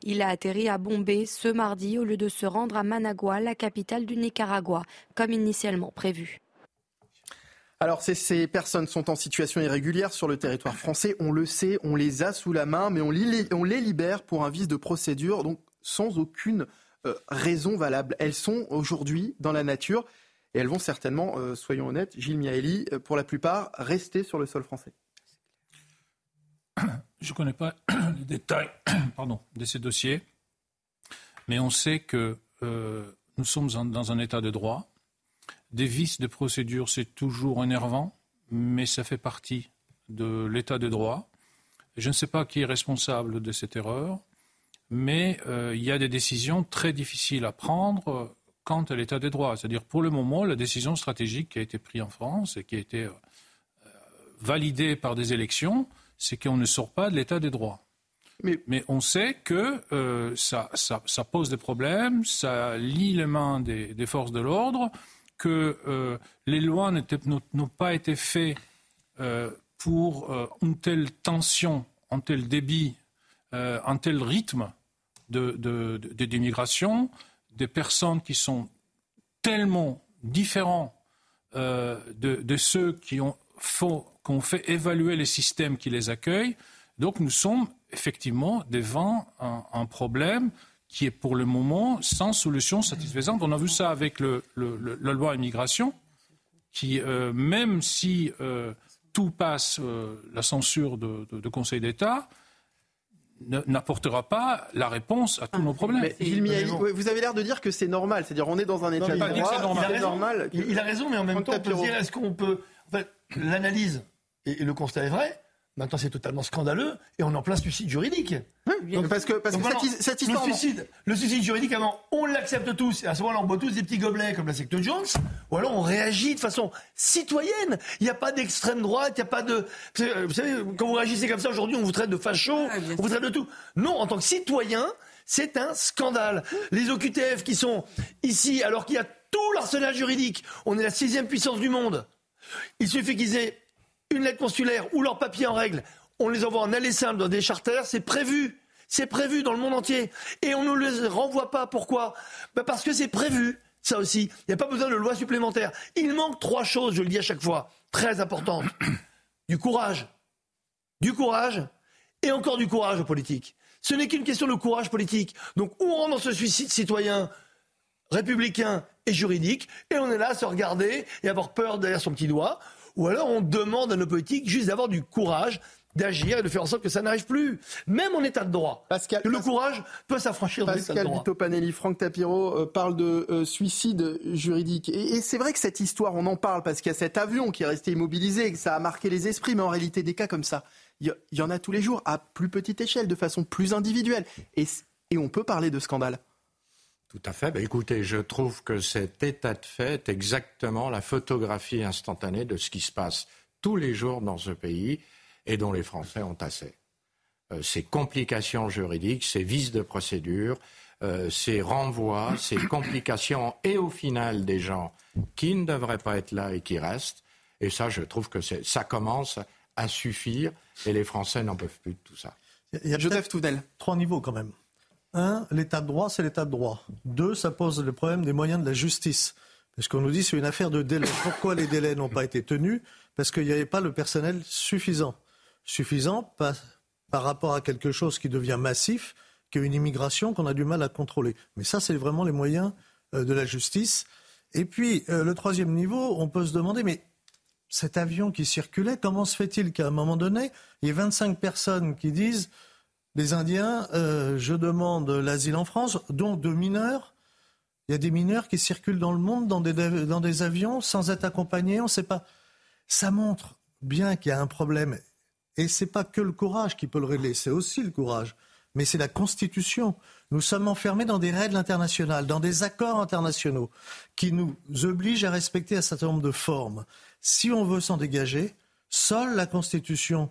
Il a atterri à Bombay ce mardi au lieu de se rendre à Managua, la capitale du Nicaragua, comme initialement prévu. Alors ces, personnes sont en situation irrégulière sur le territoire français, on le sait, on les a sous la main, mais on les, libère pour un vice de procédure, donc sans aucune euh, raison valable. Elles sont aujourd'hui dans la nature et elles vont certainement, euh, soyons honnêtes, Gilles Miaeli, euh, pour la plupart, rester sur le sol français. Je ne connais pas les détails de ces dossiers, mais on sait que euh, nous sommes dans un état de droit. Des vices de procédure, c'est toujours énervant, mais ça fait partie de l'état de droit. Je ne sais pas qui est responsable de cette erreur, mais euh, il y a des décisions très difficiles à prendre quant à l'état de droit. C'est-à-dire, pour le moment, la décision stratégique qui a été prise en France et qui a été euh, validée par des élections, c'est qu'on ne sort pas de l'état des droits. Mais, on sait que euh, ça, pose des problèmes, ça lie les mains des, forces de l'ordre, que euh, les lois n'ont pas été faites euh, pour une telle tension, un tel débit, un tel rythme d'immigration, de, des personnes qui sont tellement différents de, ceux qui ont, qu'on fait évaluer les systèmes qui les accueillent. Donc nous sommes effectivement devant un, problème qui est pour le moment sans solution satisfaisante. On a vu ça avec le, la loi immigration, qui, euh, même si euh, tout passe euh, la censure de, de, Conseil d'État, n'apportera pas la réponse à tous nos problèmes. Mais, vous avez l'air de dire que c'est normal, c'est-à-dire on est dans un état de droit, il, normal. Il, a raison, mais en même temps, on peut dire est-ce qu'on peut, en fait, l'analyse et, le constat est vrai. Maintenant, c'est totalement scandaleux et on est en plein suicide juridique. parce que, parce que cette, histoire. Le suicide, le suicide juridique, avant, on l'accepte tous. Et à ce moment-là, on boit tous des petits gobelets comme la secte Jones. Ou alors, on réagit de façon citoyenne. Il n'y a pas d'extrême droite, il n'y a pas de. Vous savez, quand vous réagissez comme ça aujourd'hui, on vous traite de facho, on vous traite de tout. Non, en tant que citoyen, c'est un scandale. Les OQTF qui sont ici, alors qu'il y a tout l'arsenal juridique, on est la sixième puissance du monde. Il suffit qu'ils aient une lettre consulaire ou leur papier en règle, on les envoie en aller simple dans des charters, c'est prévu. C'est prévu dans le monde entier. Et on ne les renvoie pas. Pourquoi? Bah Parce que c'est prévu. Ça aussi. Il n'y a pas besoin de loi supplémentaire. Il manque trois choses, je le dis à chaque fois, très importantes. Du courage. Du courage. Et encore du courage politique. Ce n'est qu'une question de courage politique. Donc, on rentre dans ce suicide citoyen? Républicain et juridique, et on est là à se regarder et avoir peur derrière son petit doigt, ou alors on demande à nos politiques juste d'avoir du courage d'agir et de faire en sorte que ça n'arrive plus, même en état de droit. Pascal, que le courage peut s'affranchir de l'état de droit. Pascal Panelli, Franck Tapiro euh, parle de euh, suicide juridique. Et, c'est vrai que cette histoire, on en parle parce qu'il y a cet avion qui est resté immobilisé et que ça a marqué les esprits, mais en réalité, des cas comme ça, il y, en a tous les jours, à plus petite échelle, de façon plus individuelle. Et, et on peut parler de scandale. Tout à fait. Ben, écoutez, je trouve que cet état de fait est exactement la photographie instantanée de ce qui se passe tous les jours dans ce pays et dont les Français ont assez. Euh, ces complications juridiques, ces vices de procédure, euh, ces renvois, ces complications et au final des gens qui ne devraient pas être là et qui restent. Et ça, je trouve que ça commence à suffire et les Français n'en peuvent plus de tout ça. Il y a Joseph Toudel. Trois niveaux quand même. Un, l'état de droit, c'est l'état de droit. Deux, ça pose le problème des moyens de la justice. Parce qu'on nous dit c'est une affaire de délai. Pourquoi les délais n'ont pas été tenus? Parce qu'il n'y avait pas le personnel suffisant. Suffisant par, par rapport à quelque chose qui devient massif, qui est une immigration qu'on a du mal à contrôler. Mais ça, c'est vraiment les moyens euh, de la justice. Et puis, euh, le troisième niveau, on peut se demander, mais cet avion qui circulait, comment se fait-il qu'à un moment donné, il y ait 25 personnes qui disent les Indiens, euh, je demande l'asile en France, dont deux mineurs. Il y a des mineurs qui circulent dans le monde dans des, dans des avions sans être accompagnés, on ne sait pas. Ça montre bien qu'il y a un problème. Et ce n'est pas que le courage qui peut le régler, c'est aussi le courage. Mais c'est la Constitution. Nous sommes enfermés dans des règles internationales, dans des accords internationaux qui nous obligent à respecter un certain nombre de formes. Si on veut s'en dégager, seule la Constitution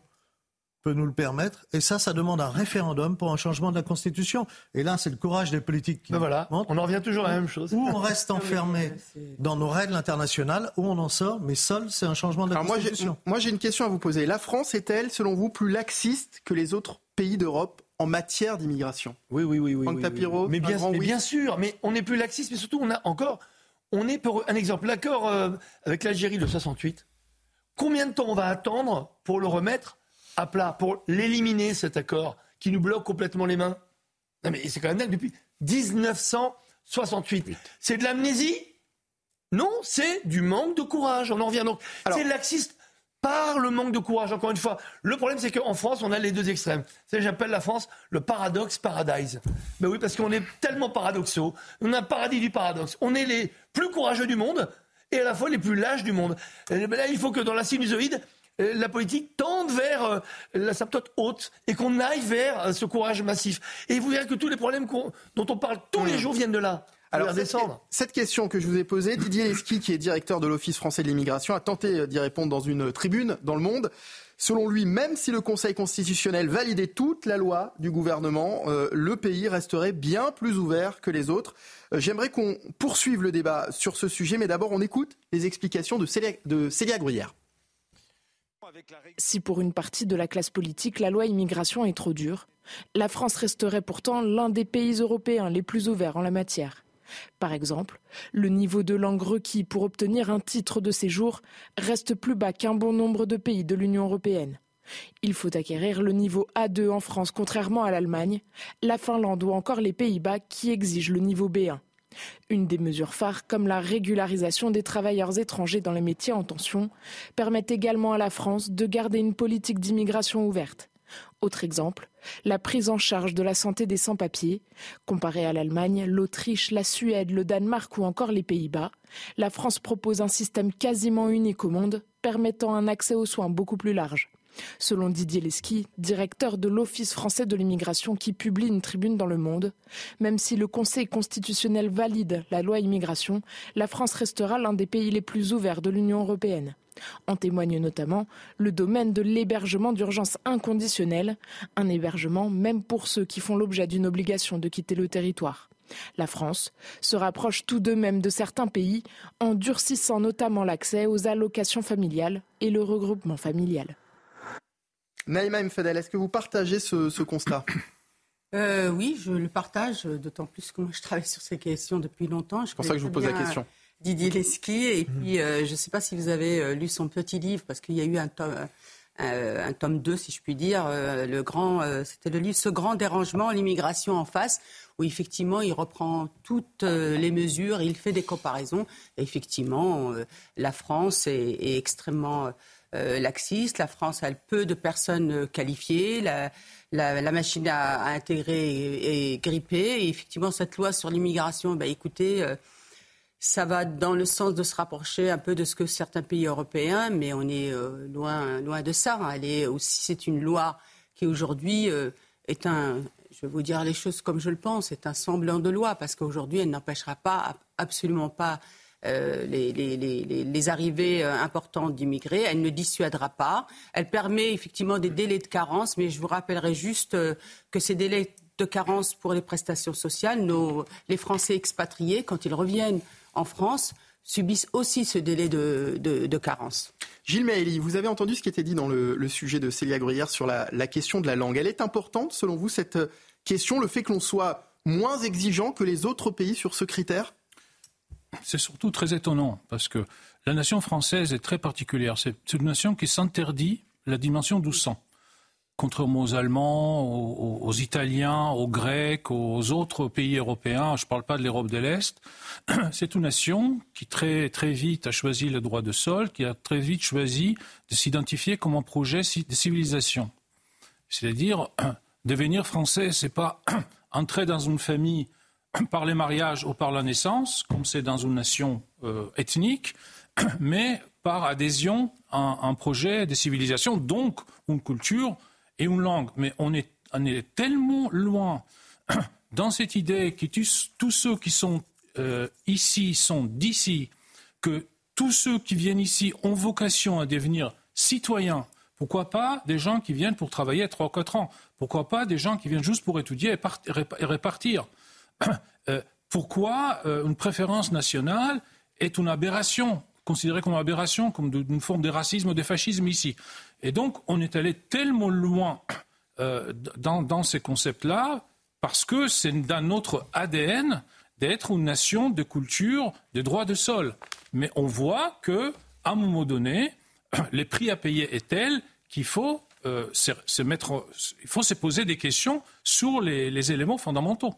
peut nous le permettre. Et ça, ça demande un référendum pour un changement de la Constitution. Et là, c'est le courage des politiques qui. Ben voilà, on en revient toujours à la même chose. Ou on reste enfermé dans nos règles internationales, ou on en sort, mais seul, c'est un changement de la Constitution. Moi, j'ai une question à vous poser. La France est-elle, selon vous, plus laxiste que les autres pays d'Europe en matière d'immigration? Oui, oui, oui, oui. Tapiro, mais, bien, mais bien sûr, mais on est plus laxiste, mais surtout, on a encore. On est pour un exemple, l'accord euh, avec l'Algérie de 68. Combien de temps on va attendre pour le remettre à plat pour l'éliminer, cet accord, qui nous bloque complètement les mains. Non, mais c'est quand même dingue, depuis 1968. C'est de l'amnésie? Non, c'est du manque de courage. On en revient donc. C'est laxiste par le manque de courage, encore une fois. Le problème, c'est qu'en France, on a les deux extrêmes. C'est j'appelle la France le paradoxe paradise. Ben oui, parce qu'on est tellement paradoxaux. On a un paradis du paradoxe. On est les plus courageux du monde et à la fois les plus lâches du monde. Et ben là, il faut que dans la sinusoïde, la politique tende vers euh, la symptote haute et qu'on aille vers euh, ce courage massif. Et vous verrez que tous les problèmes dont on parle tous les mmh. jours viennent de là. Alors, cette, question que je vous ai posée, Didier Leski, qui est directeur de l'Office français de l'immigration, a tenté d'y répondre dans une tribune dans Le Monde. Selon lui, même si le Conseil constitutionnel validait toute la loi du gouvernement, le pays resterait bien plus ouvert que les autres. J'aimerais qu'on poursuive le débat sur ce sujet, mais d'abord on écoute les explications de Célia, de Célia Gruyère. Si pour une partie de la classe politique, la loi immigration est trop dure, la France resterait pourtant l'un des pays européens les plus ouverts en la matière. Par exemple, le niveau de langue requis pour obtenir un titre de séjour reste plus bas qu'un bon nombre de pays de l'Union européenne. Il faut acquérir le niveau A2 en France contrairement à l'Allemagne, la Finlande ou encore les Pays-Bas qui exigent le niveau B1. Une des mesures phares, comme la régularisation des travailleurs étrangers dans les métiers en tension, permet également à la France de garder une politique d'immigration ouverte. Autre exemple, la prise en charge de la santé des sans-papiers. Comparé à l'Allemagne, l'Autriche, la Suède, le Danemark ou encore les Pays-Bas, la France propose un système quasiment unique au monde, permettant un accès aux soins beaucoup plus large. Selon Didier Lesky, directeur de l'Office français de l'immigration qui publie une tribune dans Le Monde, même si le Conseil constitutionnel valide la loi immigration, la France restera l'un des pays les plus ouverts de l'Union européenne. En témoigne notamment le domaine de l'hébergement d'urgence inconditionnel, un hébergement même pour ceux qui font l'objet d'une obligation de quitter le territoire. La France se rapproche tout de même de certains pays en durcissant notamment l'accès aux allocations familiales et le regroupement familial. Naïma Mfadel, est-ce que vous partagez ce, constat euh, Oui, je le partage, d'autant plus que moi je travaille sur ces questions depuis longtemps. C'est pour ça que je vous pose la question. Didier Leski, et mhm. puis euh, je ne sais pas si vous avez euh, lu son petit livre, parce qu'il y a eu un tome, un tome 2, si je puis dire, le grand, c'était le livre Ce grand dérangement, l'immigration en face, où effectivement il reprend toutes les mesures, il fait des comparaisons. Et effectivement, la France est extrêmement euh. La France a peu de personnes euh, qualifiées. La, machine à, intégrer est, grippée. Et effectivement, cette loi sur l'immigration, bah, écoutez, euh, ça va dans le sens de se rapprocher un peu de ce que certains pays européens, mais on est loin, loin de ça. Elle est aussi, c'est une loi qui aujourd'hui est un, je vais vous dire les choses comme je le pense, c'est un semblant de loi, parce qu'aujourd'hui, elle n'empêchera pas, absolument pas, euh, les, arrivées euh, importantes d'immigrés. Elle ne dissuadera pas. Elle permet effectivement des délais de carence, mais je vous rappellerai juste euh, que ces délais de carence pour les prestations sociales, les Français expatriés, quand ils reviennent en France, subissent aussi ce délai de, carence. Gilles Maëli, vous avez entendu ce qui était dit dans le, sujet de Célia Gruyère sur la, la, question de la langue. Elle est importante, selon vous, cette question, le fait que l'on soit moins exigeant que les autres pays sur ce critère? C'est surtout très étonnant, parce que la nation française est très particulière. C'est une nation qui s'interdit la dimension du sang contrairement aux Allemands, aux, Italiens, aux Grecs, aux autres pays européens, je ne parle pas de l'Europe de l'Est, c'est une nation qui très, très vite a choisi le droit de sol, qui a très vite choisi de s'identifier comme un projet de civilisation. C'est-à-dire, devenir français, ce n'est pas entrer dans une famille par les mariages ou par la naissance, comme c'est dans une nation euh, ethnique, mais par adhésion à un projet de civilisation, donc une culture et une langue. Mais on est, tellement loin dans cette idée que tous, ceux qui sont euh, ici sont d'ici, que tous ceux qui viennent ici ont vocation à devenir citoyens. Pourquoi pas des gens qui viennent pour travailler 3 ou 4 ans? Pourquoi pas des gens qui viennent juste pour étudier et, répartir? euh, Pourquoi euh, une préférence nationale est une aberration, considérée comme une aberration, comme une forme de racisme ou de fascisme ici? Et donc, on est allé tellement loin euh, dans, ces concepts-là parce que c'est dans notre ADN d'être une nation de culture, de droits de sol. Mais on voit qu'à un moment donné, les prix à payer est tel qu'il faut, euh, se, poser des questions sur les éléments fondamentaux.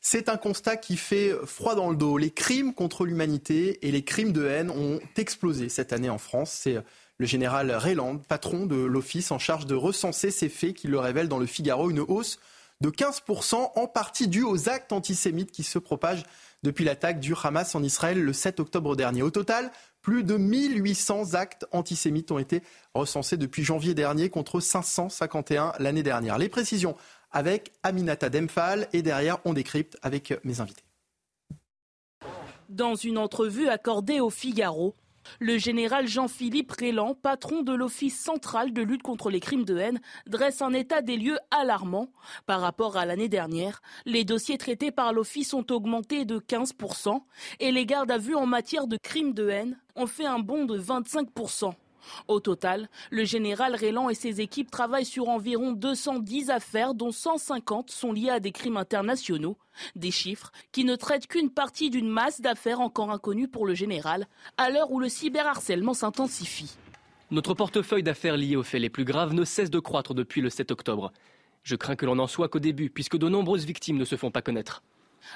C'est un constat qui fait froid dans le dos. Les crimes contre l'humanité et les crimes de haine ont explosé cette année en France. C'est le général Rayland, patron de l'office en charge de recenser ces faits, qui le révèle dans le Figaro, une hausse de 15%, en partie due aux actes antisémites qui se propagent depuis l'attaque du Hamas en Israël le 7 octobre dernier. Au total, plus de 1800 actes antisémites ont été recensés depuis janvier dernier contre 551 l'année dernière. Les précisions avec Aminata Demphal et derrière on décrypte avec mes invités. Dans une entrevue accordée au Figaro, le général Jean-Philippe Rélan, patron de l'Office central de lutte contre les crimes de haine, dresse un état des lieux alarmant. Par rapport à l'année dernière, les dossiers traités par l'Office ont augmenté de 15% et les gardes à vue en matière de crimes de haine ont fait un bond de 25%. Au total, le général Rélan et ses équipes travaillent sur environ 210 affaires, dont 150 sont liées à des crimes internationaux. Des chiffres qui ne traitent qu'une partie d'une masse d'affaires encore inconnues pour le général, à l'heure où le cyberharcèlement s'intensifie. Notre portefeuille d'affaires liées aux faits les plus graves ne cesse de croître depuis le 7 octobre. Je crains que l'on n'en soit qu'au début, puisque de nombreuses victimes ne se font pas connaître.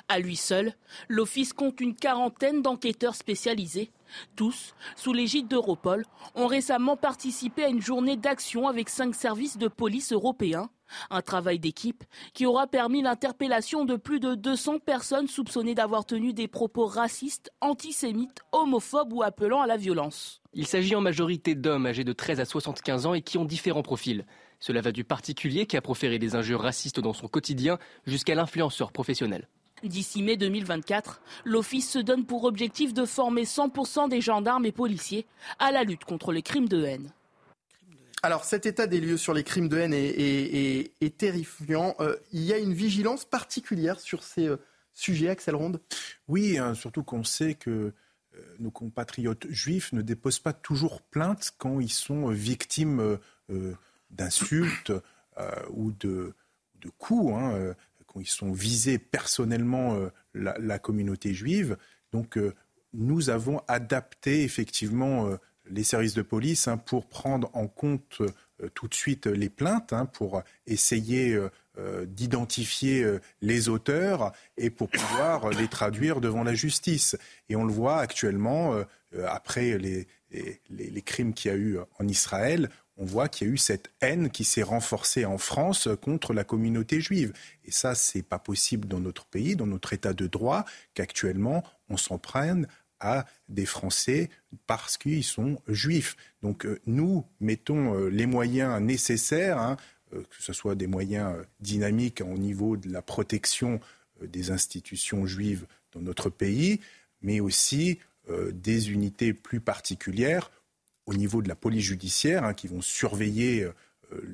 À lui seul, l'Office compte une quarantaine d'enquêteurs spécialisés. Tous, sous l'égide d'Europol, ont récemment participé à une journée d'action avec cinq services de police européens. Un travail d'équipe qui aura permis l'interpellation de plus de 200 personnes soupçonnées d'avoir tenu des propos racistes, antisémites, homophobes ou appelant à la violence. Il s'agit en majorité d'hommes âgés de 13 à 75 ans et qui ont différents profils. Cela va du particulier qui a proféré des injures racistes dans son quotidien jusqu'à l'influenceur professionnel. D'ici mai 2024, l'Office se donne pour objectif de former 100% des gendarmes et policiers à la lutte contre les crimes de haine. Alors cet état des lieux sur les crimes de haine est, terrifiant. Euh, il y a une vigilance particulière sur ces euh, sujets, Axel Ronde? Oui, hein, surtout qu'on sait que euh, nos compatriotes juifs ne déposent pas toujours plainte quand ils sont victimes d'insultes ou de, de coups. Hein, ils sont visés personnellement euh, la, communauté juive. Donc euh, nous avons adapté effectivement euh, les services de police hein, pour prendre en compte tout de suite les plaintes, hein, pour essayer d'identifier les auteurs et pour pouvoir les traduire devant la justice. Et on le voit actuellement, après les crimes qu'il y a eu en Israël, on voit qu'il y a eu cette haine qui s'est renforcée en France contre la communauté juive. Et ça, c'est pas possible dans notre pays, dans notre état de droit, qu'actuellement, on s'en prenne à des Français parce qu'ils sont juifs. Donc euh, nous mettons euh, les moyens nécessaires hein, que ce soit des moyens dynamiques au niveau de la protection des institutions juives dans notre pays, mais aussi des unités plus particulières au niveau de la police judiciaire hein, qui vont surveiller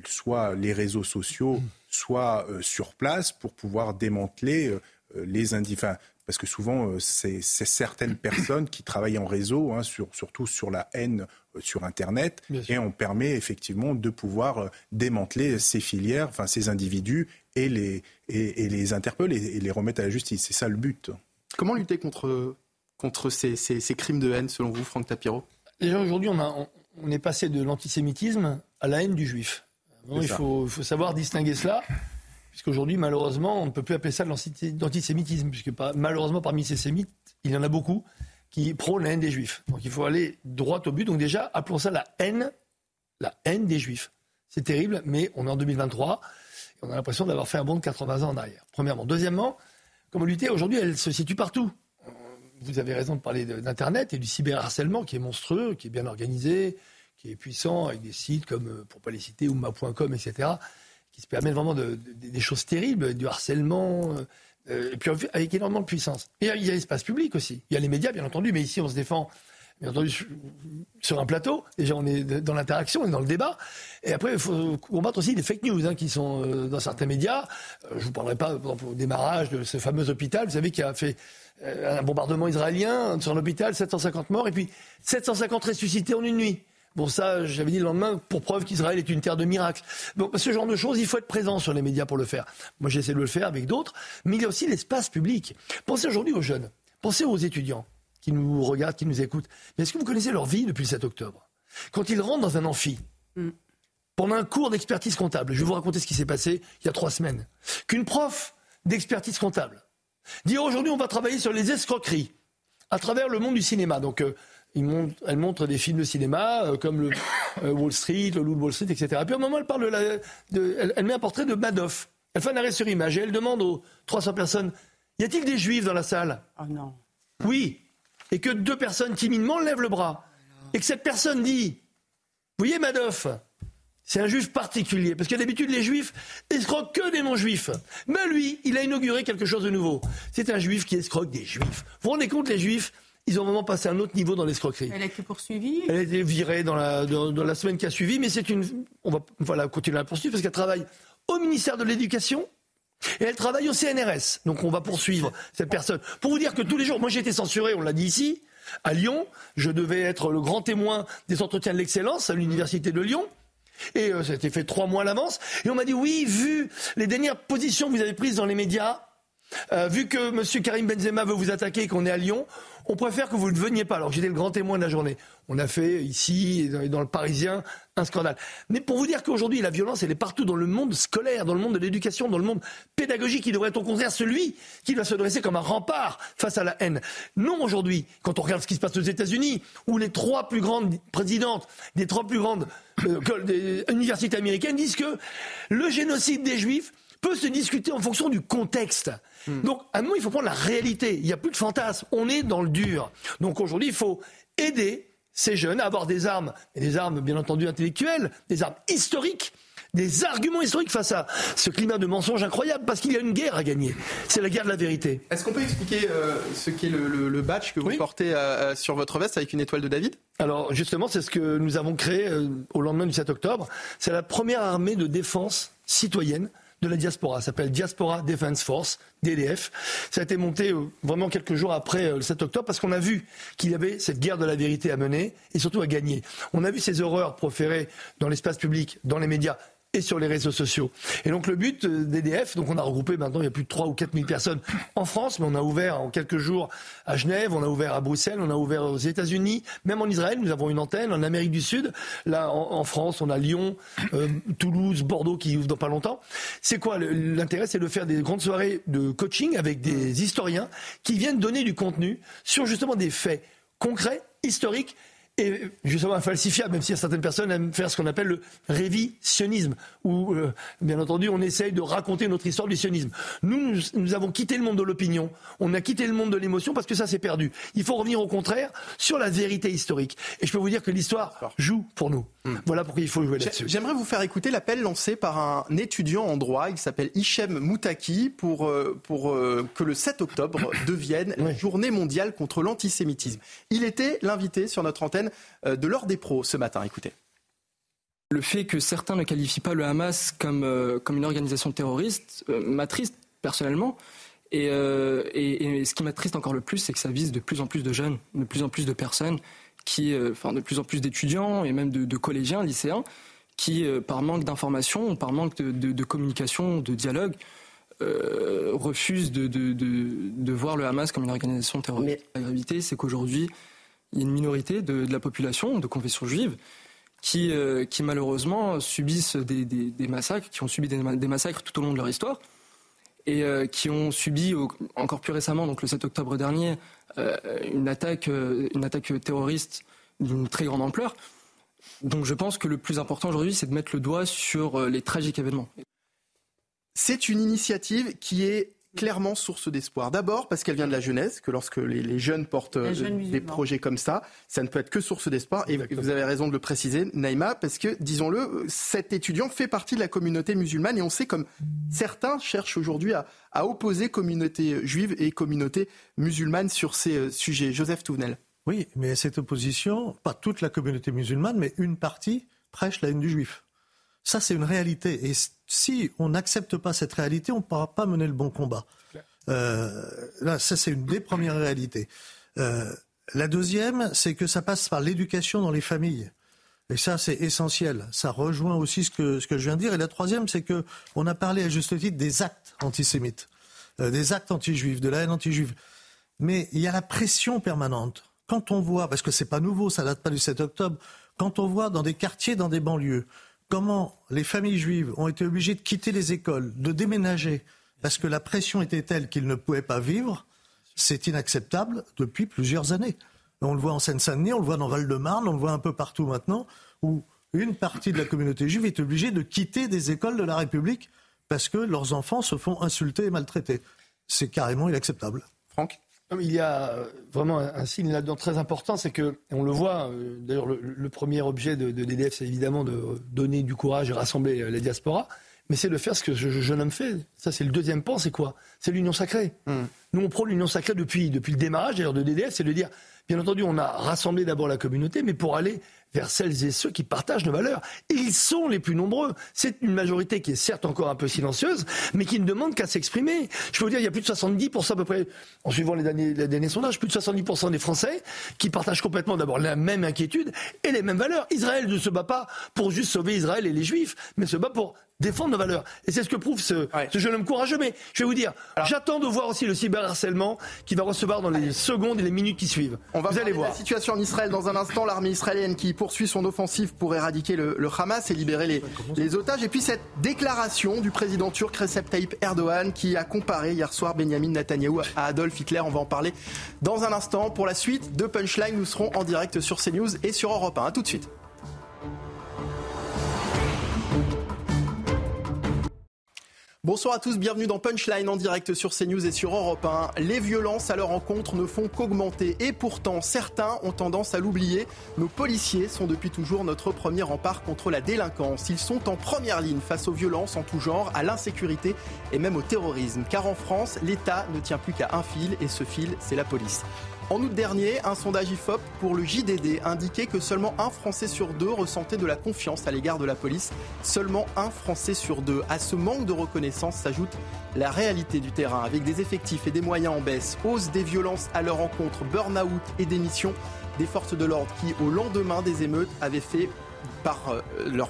soit les réseaux sociaux, soit sur place pour pouvoir démanteler les individus parce que souvent, euh, c'est certaines personnes qui travaillent en réseau, hein, surtout sur la haine euh, sur Internet, et on permet effectivement de pouvoir euh, démanteler ces filières, enfin ces individus, et les, et, les interpeller et les remettre à la justice. C'est ça le but. Comment lutter contre, contre ces, crimes de haine, selon vous, Franck Tapiro? Déjà, aujourd'hui, on, on, est passé de l'antisémitisme à la haine du juif. il, faut, savoir distinguer cela puisqu'aujourd'hui, malheureusement, on ne peut plus appeler ça de l'antisémitisme, puisque malheureusement, parmi ces sémites, il y en a beaucoup qui prônent la haine des juifs. Donc il faut aller droit au but. Donc déjà, appelons ça la haine, la haine des juifs. C'est terrible, mais on est en 2023 et on a l'impression d'avoir fait un bond de 80 ans en arrière. Premièrement. Deuxièmement, comment lutter Aujourd'hui, elle se situe partout. Vous avez raison de parler d'Internet et du cyberharcèlement qui est monstrueux, qui est bien organisé, qui est puissant, avec des sites comme, euh, pour pas les citer, Ouma.com, etc qui se permettent vraiment de, des choses terribles, du harcèlement, euh, et puis avec énormément de puissance. Et il y a l'espace public aussi. Il y a les médias, bien entendu, mais ici on se défend. Bien entendu, sur un plateau, déjà on est dans l'interaction, on est dans le débat. Et après, il faut combattre aussi les fake news hein, qui sont euh, dans certains médias. Euh, je ne vous parlerai pas, par exemple, au démarrage de ce fameux hôpital, vous savez, qui a fait un bombardement israélien sur l'hôpital, 750 morts, et puis 750 ressuscités en une nuit. Bon, ça, j'avais dit le lendemain, pour preuve qu'Israël est une terre de miracles. Bon, ce genre de choses, il faut être présent sur les médias pour le faire. Moi, j'essaie de le faire avec d'autres, mais il y a aussi l'espace public. Pensez aujourd'hui aux jeunes, pensez aux étudiants qui nous regardent, qui nous écoutent. Mais est-ce que vous connaissez leur vie depuis le 7 octobre? Quand ils rentrent dans un amphi, mm. pendant un cours d'expertise comptable, je vais vous raconter ce qui s'est passé il y a trois semaines, qu'une prof d'expertise comptable dit aujourd'hui on va travailler sur les escroqueries à travers le monde du cinéma. Donc, euh, elle montre des films de cinéma euh, comme le euh, Wall Street, le Loup de Wall Street, etc. Et puis à un moment, elle parle de, elle, met un portrait de Madoff. Elle fait un arrêt sur image et elle demande aux 300 personnes y a-t-il des juifs dans la salle? Oh non. Oui. Et que deux personnes timidement lèvent le bras. Et que cette personne dit Vous voyez Madoff c'est un juif particulier, parce que d'habitude les juifs escroquent que des non-juifs. Mais lui, il a inauguré quelque chose de nouveau. C'est un juif qui escroque des juifs. Vous vous rendez compte, les juifs ils ont vraiment passé un autre niveau dans l'escroquerie. Elle a été poursuivie Elle a été virée dans la, dans, la semaine qui a suivi, mais c'est une. On va voilà, continuer à la poursuivre parce qu'elle travaille au ministère de l'Éducation. Et elle travaille au CNRS. Donc on va poursuivre cette personne. Pour vous dire que tous les jours, moi j'ai été censuré, on l'a dit ici, à Lyon. Je devais être le grand témoin des entretiens de l'excellence à l'université de Lyon. Et euh, ça a été fait trois mois à l'avance. Et on m'a dit oui, vu les dernières positions que vous avez prises dans les médias, euh, vu que M. Karim Benzema veut vous attaquer et qu'on est à Lyon, on préfère que vous ne veniez pas. Alors j'étais le grand témoin de la journée. On a fait ici, dans le Parisien, un scandale. Mais pour vous dire qu'aujourd'hui, la violence, elle est partout dans le monde scolaire, dans le monde de l'éducation, dans le monde pédagogique, qui devrait être au contraire celui qui doit se dresser comme un rempart face à la haine. Non, aujourd'hui, quand on regarde ce qui se passe aux États-Unis, où les trois plus grandes présidentes des trois plus grandes euh, universités américaines disent que le génocide des Juifs peut se discuter en fonction du contexte. Hmm. Donc, à un moment, il faut prendre la réalité. Il n'y a plus de fantasme. On est dans le dur. Donc, aujourd'hui, il faut aider ces jeunes à avoir des armes, et des armes, bien entendu, intellectuelles, des armes historiques, des arguments historiques face à ce climat de mensonge incroyable, parce qu'il y a une guerre à gagner. C'est la guerre de la vérité. Est-ce qu'on peut expliquer euh, ce qu'est le, badge que vous portez euh, sur votre veste avec une étoile de David? Alors justement, c'est ce que nous avons créé euh, au lendemain du 7 octobre. C'est la première armée de défense citoyenne de la diaspora. Ça s'appelle Diaspora Defense Force, DDF. Ça a été monté euh, vraiment quelques jours après euh, le 7 octobre parce qu'on a vu qu'il y avait cette guerre de la vérité à mener et surtout à gagner. On a vu ces horreurs proférées dans l'espace public, dans les médias et sur les réseaux sociaux. Et donc le but euh, d'EDF, donc on a regroupé maintenant, il y a plus de 3 ou 4 000 personnes en France, mais on a ouvert en quelques jours à Genève, on a ouvert à Bruxelles, on a ouvert aux États-Unis, même en Israël, nous avons une antenne, en Amérique du Sud, là en, France, on a Lyon, euh, Toulouse, Bordeaux qui ouvrent dans pas longtemps. C'est quoi l'intérêt? C'est de faire des grandes soirées de coaching avec des historiens qui viennent donner du contenu sur justement des faits concrets, historiques, et justement infalsifiable, même si certaines personnes aiment faire ce qu'on appelle le révisionnisme, où, euh, bien entendu, on essaye de raconter notre histoire du sionisme. Nous, nous, avons quitté le monde de l'opinion, on a quitté le monde de l'émotion parce que ça s'est perdu. Il faut revenir au contraire sur la vérité historique. Et je peux vous dire que l'histoire joue pour nous. Hmm. Voilà pourquoi il faut jouer là-dessus. J'aimerais vous faire écouter l'appel lancé par un étudiant en droit, il s'appelle Hichem Moutaki, pour, euh, pour euh, que le 7 octobre devienne la journée mondiale contre l'antisémitisme. Il était l'invité sur notre antenne euh, de l'ordre des pros ce matin. Écoutez. Le fait que certains ne qualifient pas le Hamas comme, euh, comme une organisation terroriste euh, m'attriste personnellement. Et, et, ce qui m'attriste encore le plus, c'est que ça vise de plus en plus de jeunes, de plus en plus de personnes, qui, enfin de plus en plus d'étudiants et même de, collégiens, lycéens, qui, par manque d'information, par manque de, de, communication, de dialogue, refusent de, voir le Hamas comme une organisation terroriste. La gravité, c'est qu'aujourd'hui, il y a une minorité de, la population de confession juive qui, euh, qui malheureusement subissent des, massacres, qui ont subi des, massacres tout au long de leur histoire et euh, qui ont subi encore plus récemment, donc le 7 octobre dernier, euh, une, attaque, une attaque terroriste d'une très grande ampleur. Donc je pense que le plus important aujourd'hui, c'est de mettre le doigt sur les tragiques événements. C'est une initiative qui est clairement source d'espoir. D'abord parce qu'elle vient de la jeunesse, que lorsque les, jeunes portent euh, des projets comme ça, ça ne peut être que source d'espoir. Et vous avez raison de le préciser, Naïma, parce que, disons-le, cet étudiant fait partie de la communauté musulmane et on sait comme certains cherchent aujourd'hui à, opposer communauté juive et communauté musulmane sur ces euh, sujets. Joseph Touvenel. Oui, mais cette opposition, pas toute la communauté musulmane, mais une partie prêche la haine du juif. Ça, c'est une réalité. Et si on n'accepte pas cette réalité, on ne pourra pas mener le bon combat. Euh, là, ça, c'est une des premières réalités. Euh, la deuxième, c'est que ça passe par l'éducation dans les familles. Et ça, c'est essentiel. Ça rejoint aussi ce que, ce que je viens de dire. Et la troisième, c'est que on a parlé à juste titre des actes antisémites, euh, des actes anti-juifs, de la haine anti-juive. Mais il y a la pression permanente. Quand on voit, parce que c'est pas nouveau, ça date pas du 7 octobre, quand on voit dans des quartiers, dans des banlieues, comment les familles juives ont été obligées de quitter les écoles, de déménager, parce que la pression était telle qu'ils ne pouvaient pas vivre, c'est inacceptable depuis plusieurs années. On le voit en Seine-Saint-Denis, on le voit dans Val-de-Marne, on le voit un peu partout maintenant, où une partie de la communauté juive est obligée de quitter des écoles de la République parce que leurs enfants se font insulter et maltraiter. C'est carrément inacceptable. Franck? Il y a euh, vraiment un signe là-dedans très important, c'est que, on le voit, euh, d'ailleurs le, premier objet de, de l'EDF, c'est évidemment de donner du courage et rassembler euh, les diasporas, mais c'est de faire ce que ce jeune homme fait. Ça, c'est le deuxième pan, c'est quoi? C'est l'union sacrée. Hmm. Nous, on prône l'union sacrée depuis, depuis le démarrage d'ailleurs de l'EDF, c'est de dire, bien entendu, on a rassemblé d'abord la communauté, mais pour aller vers celles et ceux qui partagent nos valeurs. ils sont les plus nombreux. C'est une majorité qui est certes encore un peu silencieuse, mais qui ne demande qu'à s'exprimer. Je peux vous dire, il y a plus de 70% à peu près, en suivant les derniers, les derniers sondages, plus de 70% des Français qui partagent complètement d'abord la même inquiétude et les mêmes valeurs. Israël ne se bat pas pour juste sauver Israël et les Juifs, mais se bat pour défendre nos valeurs. Et c'est ce que prouve ce, jeune homme courageux. Mais je vais vous dire, j'attends de voir aussi le cyberharcèlement qui va recevoir dans les secondes et les minutes qui suivent. On va vous allez voir. La situation en Israël dans un instant. L'armée israélienne qui poursuit son offensive pour éradiquer le, Hamas et libérer les, otages. Et puis cette déclaration du président turc Recep Tayyip Erdogan qui a comparé hier soir Benjamin Netanyahu à Adolf Hitler. On va en parler dans un instant. Pour la suite de Punchline, nous serons en direct sur CNews et sur Europe 1. A tout de suite. Bonsoir à tous, bienvenue dans Punchline en direct sur CNews et sur Europe 1. Les violences à leur encontre ne font qu'augmenter et pourtant certains ont tendance à l'oublier. Nos policiers sont depuis toujours notre premier rempart contre la délinquance. Ils sont en première ligne face aux violences en tout genre, à l'insécurité et même au terrorisme. Car en France, l'État ne tient plus qu'à un fil et ce fil, c'est la police. En août dernier, un sondage IFOP pour le JDD indiquait que seulement un Français sur deux ressentait de la confiance à l'égard de la police. Seulement un Français sur deux. À ce manque de reconnaissance s'ajoute la réalité du terrain avec des effectifs et des moyens en baisse, hausse des violences à leur encontre, burn-out et démission des forces de l'ordre qui, au lendemain des émeutes, avaient fait euh,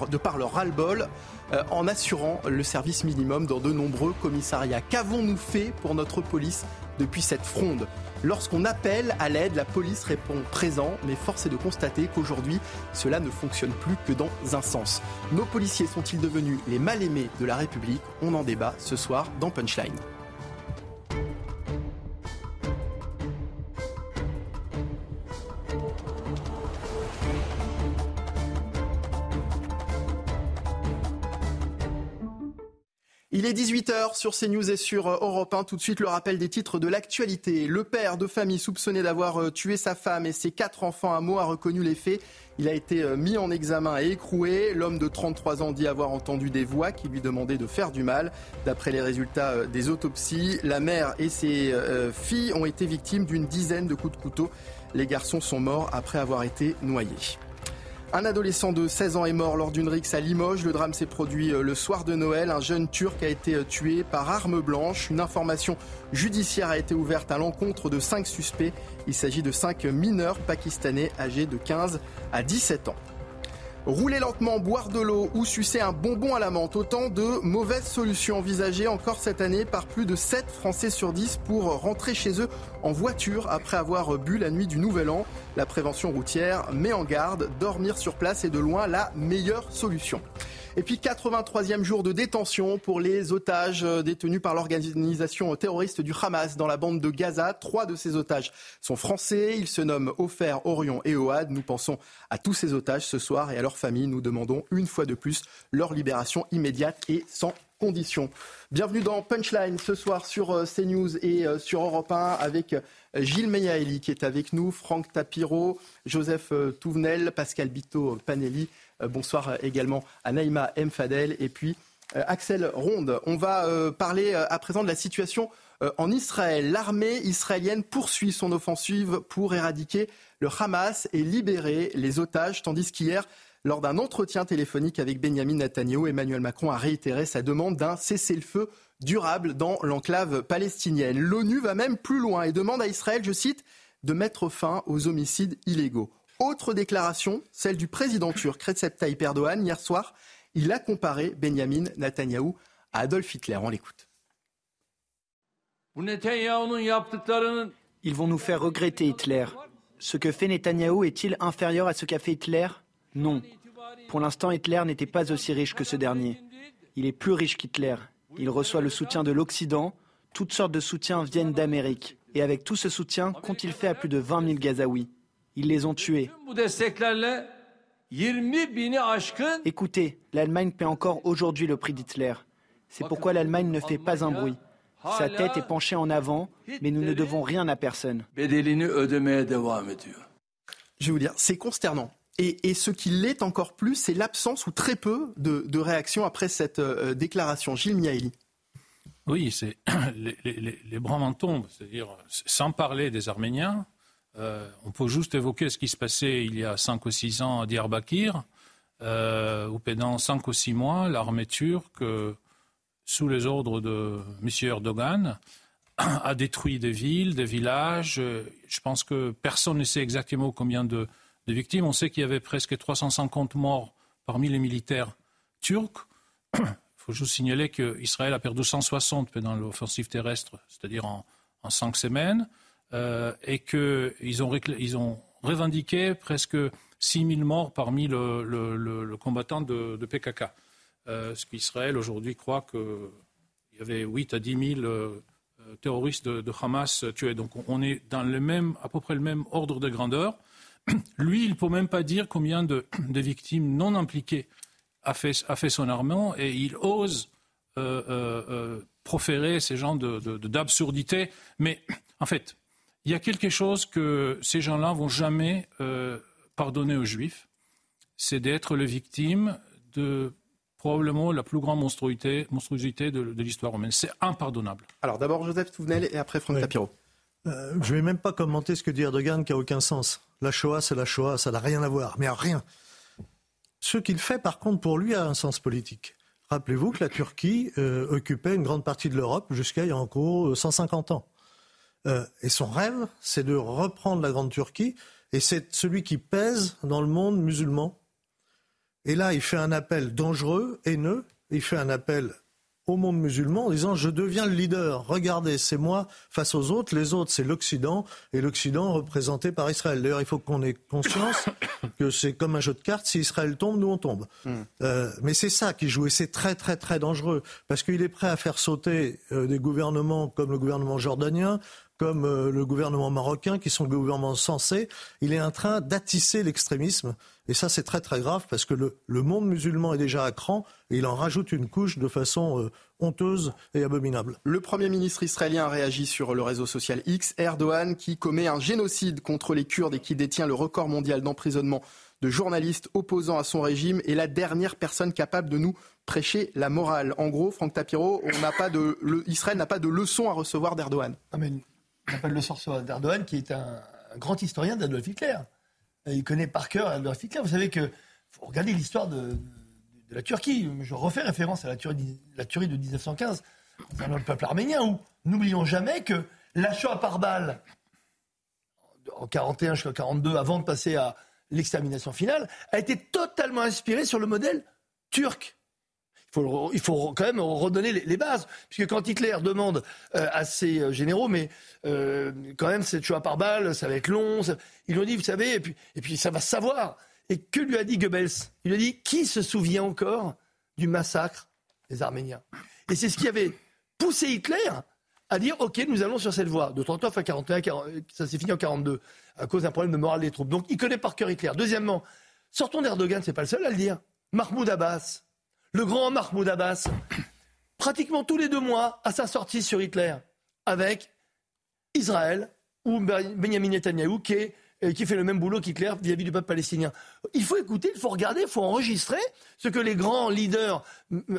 de par leur ras-le-bol euh, en assurant le service minimum dans de nombreux commissariats. Qu'avons-nous fait pour notre police depuis cette fronde? Lorsqu'on appelle à l'aide, la police répond présent, mais force est de constater qu'aujourd'hui, cela ne fonctionne plus que dans un sens. Nos policiers sont-ils devenus les mal-aimés de la République? On en débat ce soir dans Punchline. Il est 18h sur CNews et sur euh, Europe 1. Tout de suite, le rappel des titres de l'actualité. Le père de famille soupçonné d'avoir euh, tué sa femme et ses quatre enfants à mots a reconnu les faits. Il a été euh, mis en examen et écroué. L'homme de 33 ans dit avoir entendu des voix qui lui demandaient de faire du mal. D'après les résultats des autopsies, la mère et ses filles ont été victimes d'une dizaine de coups de couteau. Les garçons sont morts après avoir été noyés. Un adolescent de 16 ans est mort lors d'une rixe à Limoges. Le drame s'est produit euh, le soir de Noël. Un jeune turc a été euh, tué par arme blanche. Une information judiciaire a été ouverte à l'encontre de cinq suspects. Il s'agit de cinq mineurs pakistanais âgés de 15 à 17 ans. Rouler lentement, boire de l'eau ou sucer un bonbon à la menthe, autant de mauvaises solutions envisagées encore cette année par plus de 7 Français sur 10 pour rentrer chez eux en voiture après avoir bu la nuit du Nouvel An. La prévention routière met en garde, dormir sur place est de loin la meilleure solution. Et puis 83e jour de détention pour les otages euh, détenus par l'organisation terroriste du Hamas dans la bande de Gaza. Trois de ces otages sont français. Ils se nomment Ofer, Orion et Oad. Nous pensons à tous ces otages ce soir et à leurs familles. Nous demandons une fois de plus leur libération immédiate et sans conditions. Bienvenue dans Punchline ce soir sur euh, CNews et euh, sur Europe 1 avec Gilles Meyaeli qui est avec nous, Franck Tapiro, Joseph Touvenel, Pascal Bito Panelli bonsoir également à Naïma M. Et puis euh, Axel Ronde. On va euh, parler à présent de la situation en Israël. L'armée israélienne poursuit son offensive pour éradiquer le Hamas et libérer les otages, tandis qu'hier, lors d'un entretien téléphonique avec Benjamin Netanyahu, Emmanuel Macron a réitéré sa demande d'un cessez-le-feu durable dans l'enclave palestinienne. L'ONU va même plus loin et demande à Israël, je cite, de mettre fin aux homicides illégaux. Autre déclaration, celle du président turc Recep Tayyip Erdogan hier soir. Il a comparé Benjamin Netanyahou à Adolf Hitler. On l'écoute. Ils vont nous faire regretter Hitler. Ce que fait Netanyahou est-il inférieur à ce qu'a fait Hitler? Non. Pour l'instant, Hitler n'était pas aussi riche que ce dernier. Il est plus riche qu'Hitler. Il reçoit le soutien de l'Occident. Toutes sortes de soutiens viennent d'Amérique. Et avec tout ce soutien, qu'ont-ils fait à plus de 20 000 Gazaouis? Ils les ont tués. Écoutez, l'Allemagne paie encore aujourd'hui le prix d'Hitler. C'est pourquoi l'Allemagne ne fait pas un bruit. Sa tête est penchée en avant, mais nous ne devons rien à personne. Je vais vous dire, c'est consternant. Et, ce qui l'est encore plus, c'est l'absence ou très peu de, réactions après cette euh, déclaration. Gilles Miaili. Oui, c'est les, les, les bras m'en tombent. C'est-à-dire, sans parler des Arméniens, on peut juste évoquer ce qui se passait il y a 5 ou 6 ans à Diyarbakir, euh, où pendant 5 ou 6 mois, l'armée turque, sous les ordres de M. Erdogan, a détruit des villes, des villages. Je pense que personne ne sait exactement combien de, victimes. On sait qu'il y avait presque 350 morts parmi les militaires turcs. Il faut juste signaler qu'Israël a perdu 160 pendant l'offensive terrestre, c'est-à-dire en, en, cinq semaines. Euh, et qu'ils ont, revendiqué presque 6 000 morts parmi le, combattant de, PKK. Euh, ce qu'Israël aujourd'hui croit qu'il y avait 8 à 10 000 euh, terroristes de, Hamas tués. Donc on est dans le même, à peu près le même ordre de grandeur. Lui, il ne peut même pas dire combien de, victimes non impliquées a fait, son armement et il ose proférer ces genres d'absurdité. Mais en fait, il y a quelque chose que ces gens-là vont jamais euh, pardonner aux Juifs, c'est d'être les victimes de probablement la plus grande monstruosité, monstruosité de, l'histoire romaine. C'est impardonnable. Alors d'abord Joseph Touvenel et après Franck Tapiro. Euh, je ne vais même pas commenter ce que dit Erdogan qui n'a aucun sens. La Shoah, c'est la Shoah, ça n'a rien à voir, mais rien. Ce qu'il fait, par contre, pour lui, a un sens politique. Rappelez-vous que la Turquie euh, occupait une grande partie de l'Europe jusqu'à il y a encore 150 ans. Euh, et son rêve, c'est de reprendre la Grande Turquie, et c'est celui qui pèse dans le monde musulman. Et là, il fait un appel dangereux, haineux, il fait un appel au monde musulman en disant je deviens le leader. Regardez, c'est moi face aux autres. Les autres, c'est l'Occident et l'Occident représenté par Israël. D'ailleurs, il faut qu'on ait conscience que c'est comme un jeu de cartes. Si Israël tombe, nous on tombe. Hmm. Euh, mais c'est ça qui joue et c'est très très très dangereux parce qu'il est prêt à faire sauter euh, des gouvernements comme le gouvernement jordanien, comme euh, le gouvernement marocain, qui sont le gouvernement censé, il est en train d'attisser l'extrémisme. Et ça, c'est très très grave parce que le, le, monde musulman est déjà à cran et il en rajoute une couche de façon euh, honteuse et abominable. Le Premier ministre israélien réagit sur le réseau social X. Erdogan, qui commet un génocide contre les Kurdes et qui détient le record mondial d'emprisonnement de journalistes opposants à son régime, est la dernière personne capable de nous prêcher la morale. En gros, Franck Tapiro, on n'a pas de, le, Israël n'a pas de leçon à recevoir d'Erdogan. On de leçon à recevoir d'Erdogan, qui est un, grand historien d'Adolf Hitler. Il connaît par cœur Adolf Hitler. Vous savez que faut regarder l'histoire de, la Turquie. Je refais référence à la tuerie, la tuerie de 1915 dans le peuple arménien, où n'oublions jamais que l'achat par balle en 41 jusqu'à 42, avant de passer à l'extermination finale, a été totalement inspiré sur le modèle turc. Il faut, quand même redonner les, bases. Puisque quand Hitler demande euh, à ses euh, généraux, mais euh, quand même, cette choix par balle, ça va être long, ça... ils lui ont dit, vous savez, et puis, ça va savoir. Et que lui a dit Goebbels? Il a dit, qui se souvient encore du massacre des Arméniens? Et c'est ce qui avait poussé Hitler à dire, OK, nous allons sur cette voie. De 39 à 41, 40, ça s'est fini en 42, à cause d'un problème de morale des troupes. Donc il connaît par cœur Hitler. Deuxièmement, sortons d'Erdogan, c'est pas le seul à le dire. Mahmoud Abbas, le grand Mahmoud Abbas, pratiquement tous les deux mois, à sa sortie sur Hitler, avec Israël ou Benjamin Netanyahu, euh, qui fait le même boulot qu'Hitler vis-à-vis du peuple palestinien. Il faut écouter, il faut regarder, il faut enregistrer ce que les grands leaders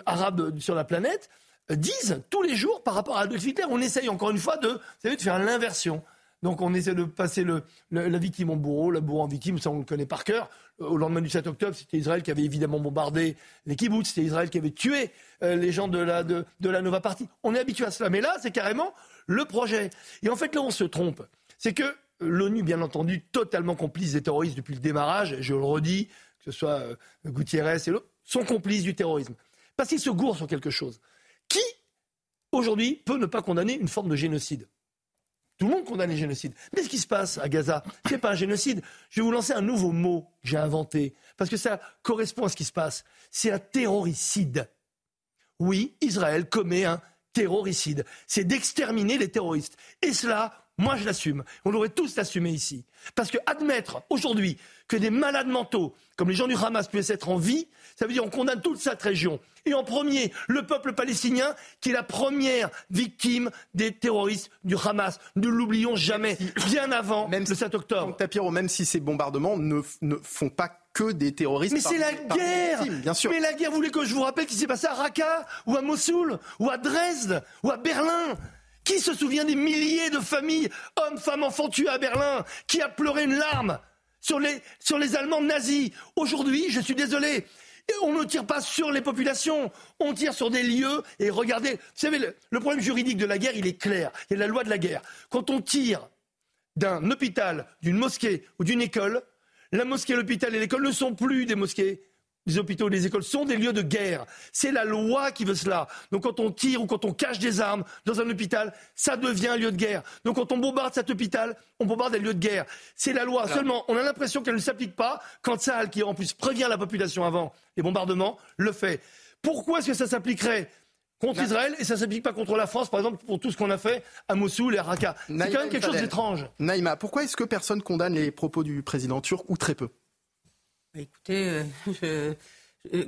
arabes sur la planète euh, disent tous les jours par rapport à Adolf Hitler. On essaye encore une fois de, vous savez, de faire l'inversion. Donc on essaie de passer la victime en bourreau, la bourreau en victime, ça on le connaît par cœur. Au lendemain du 7 octobre, c'était Israël qui avait évidemment bombardé les kibbutz, c'était Israël qui avait tué euh, les gens de la, Nova Party. On est habitué à cela, mais là c'est carrément le projet. Et en fait là on se trompe. C'est que l'ONU, bien entendu, totalement complice des terroristes depuis le démarrage, je le redis, que ce soit euh, Gutiérrez et l'autre, sont complices du terrorisme. Parce qu'ils se gourent sur quelque chose. Qui, aujourd'hui, peut ne pas condamner une forme de génocide? Tout le monde condamne les génocides. Mais ce qui se passe à Gaza, ce n'est pas un génocide. Je vais vous lancer un nouveau mot que j'ai inventé, parce que ça correspond à ce qui se passe. C'est un terroricide. Oui, Israël commet un terroricide. C'est d'exterminer les terroristes. Et cela, moi je l'assume. On devrait tous l'assumer ici. Parce que admettre aujourd'hui que des malades mentaux, comme les gens du Hamas, puissent être en vie, ça veut dire qu'on condamne toute cette région. Et en premier, le peuple palestinien, qui est la première victime des terroristes du Hamas. Ne l'oublions jamais, bien avant même le 7 octobre. Tapiro, même si ces bombardements ne, ne font pas que des terroristes. Mais c'est la guerre victimes, bien sûr. Mais la guerre, vous voulez que je vous rappelle ce qui s'est passé à Raqqa, ou à Mossoul, ou à Dresde, ou à Berlin Qui se souvient des milliers de familles, hommes, femmes, enfants tués à Berlin Qui a pleuré une larme sur les, Allemands nazis Aujourd'hui, je suis désolé, on ne tire pas sur les populations, on tire sur des lieux. Et regardez, vous savez, le, le, problème juridique de la guerre, il est clair. Il y a la loi de la guerre. Quand on tire d'un hôpital, d'une mosquée ou d'une école, la mosquée, l'hôpital et l'école ne sont plus des mosquées. Les hôpitaux et les écoles sont des lieux de guerre. C'est la loi qui veut cela. Donc quand on tire ou quand on cache des armes dans un hôpital, ça devient un lieu de guerre. Donc quand on bombarde cet hôpital, on bombarde des lieux de guerre. C'est la loi. Seulement, on a l'impression qu'elle ne s'applique pas quand Sahel, qui en plus prévient la population avant les bombardements, le fait. Pourquoi est-ce que ça s'appliquerait contre Israël et ça ne s'applique pas contre la France, par exemple, pour tout ce qu'on a fait à Mossoul et à Raqqa? C'est quand même quelque chose d'étrange. Naïma, pourquoi est-ce que personne condamne les propos du président turc ou très peu? Écoutez, je, euh,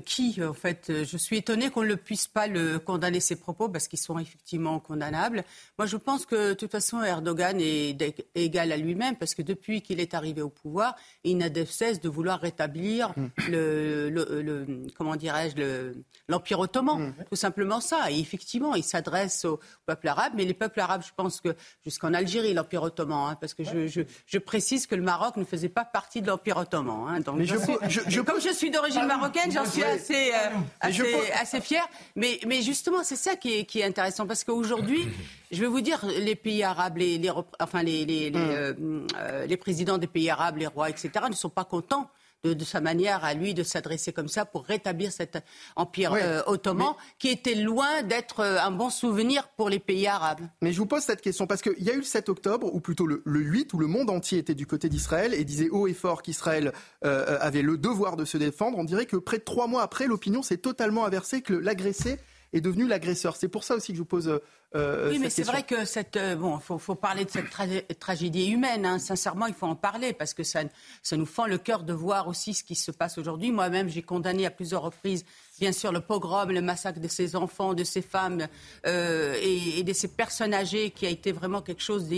qui, en fait, je suis étonnée qu'on ne puisse pas le condamner ses propos parce qu'ils sont effectivement condamnables. Moi, je pense que de toute façon, Erdogan est égal à lui-même parce que depuis qu'il est arrivé au pouvoir, il n'a de cesse de vouloir rétablir mm. le, le, le, comment dirais-je, l'empire ottoman. Mm. Tout simplement ça. Et effectivement, il s'adresse au peuple arabe, mais les peuples arabes, je pense que jusqu'en Algérie, l'empire ottoman, hein, parce que je, je, je, précise que le Maroc ne faisait pas partie de l'empire ottoman. Hein, donc, je, je, comme je suis d'origine marocaine, j'en suis assez, euh, assez, assez fière. Mais, mais justement, c'est ça qui est, qui est intéressant. Parce qu'aujourd'hui, je vais vous dire, les pays arabes, les, les enfin, les, les, les, euh, euh, les présidents des pays arabes, les rois, etc., ne sont pas contents de, de, sa manière à lui de s'adresser comme ça pour rétablir cet empire euh, ottoman mais... qui était loin d'être euh, un bon souvenir pour les pays arabes. Mais je vous pose cette question parce qu'il y a eu le 7 octobre, ou plutôt le, le 8, où le monde entier était du côté d'Israël et disait haut et fort qu'Israël euh, avait le devoir de se défendre. On dirait que près de trois mois après, l'opinion s'est totalement inversée, que l'agressé est devenu l'agresseur. C'est pour ça aussi que je vous pose euh, oui, mais c'est vrai que cette euh, bon, faut, faut parler de cette tragédie humaine. Hein. Sincèrement, il faut en parler parce que ça, ça nous fend le cœur de voir aussi ce qui se passe aujourd'hui. Moi-même, j'ai condamné à plusieurs reprises, bien sûr, le pogrom, le massacre de ces enfants, de ces femmes euh, et, et, de ces personnes âgées, qui a été vraiment quelque chose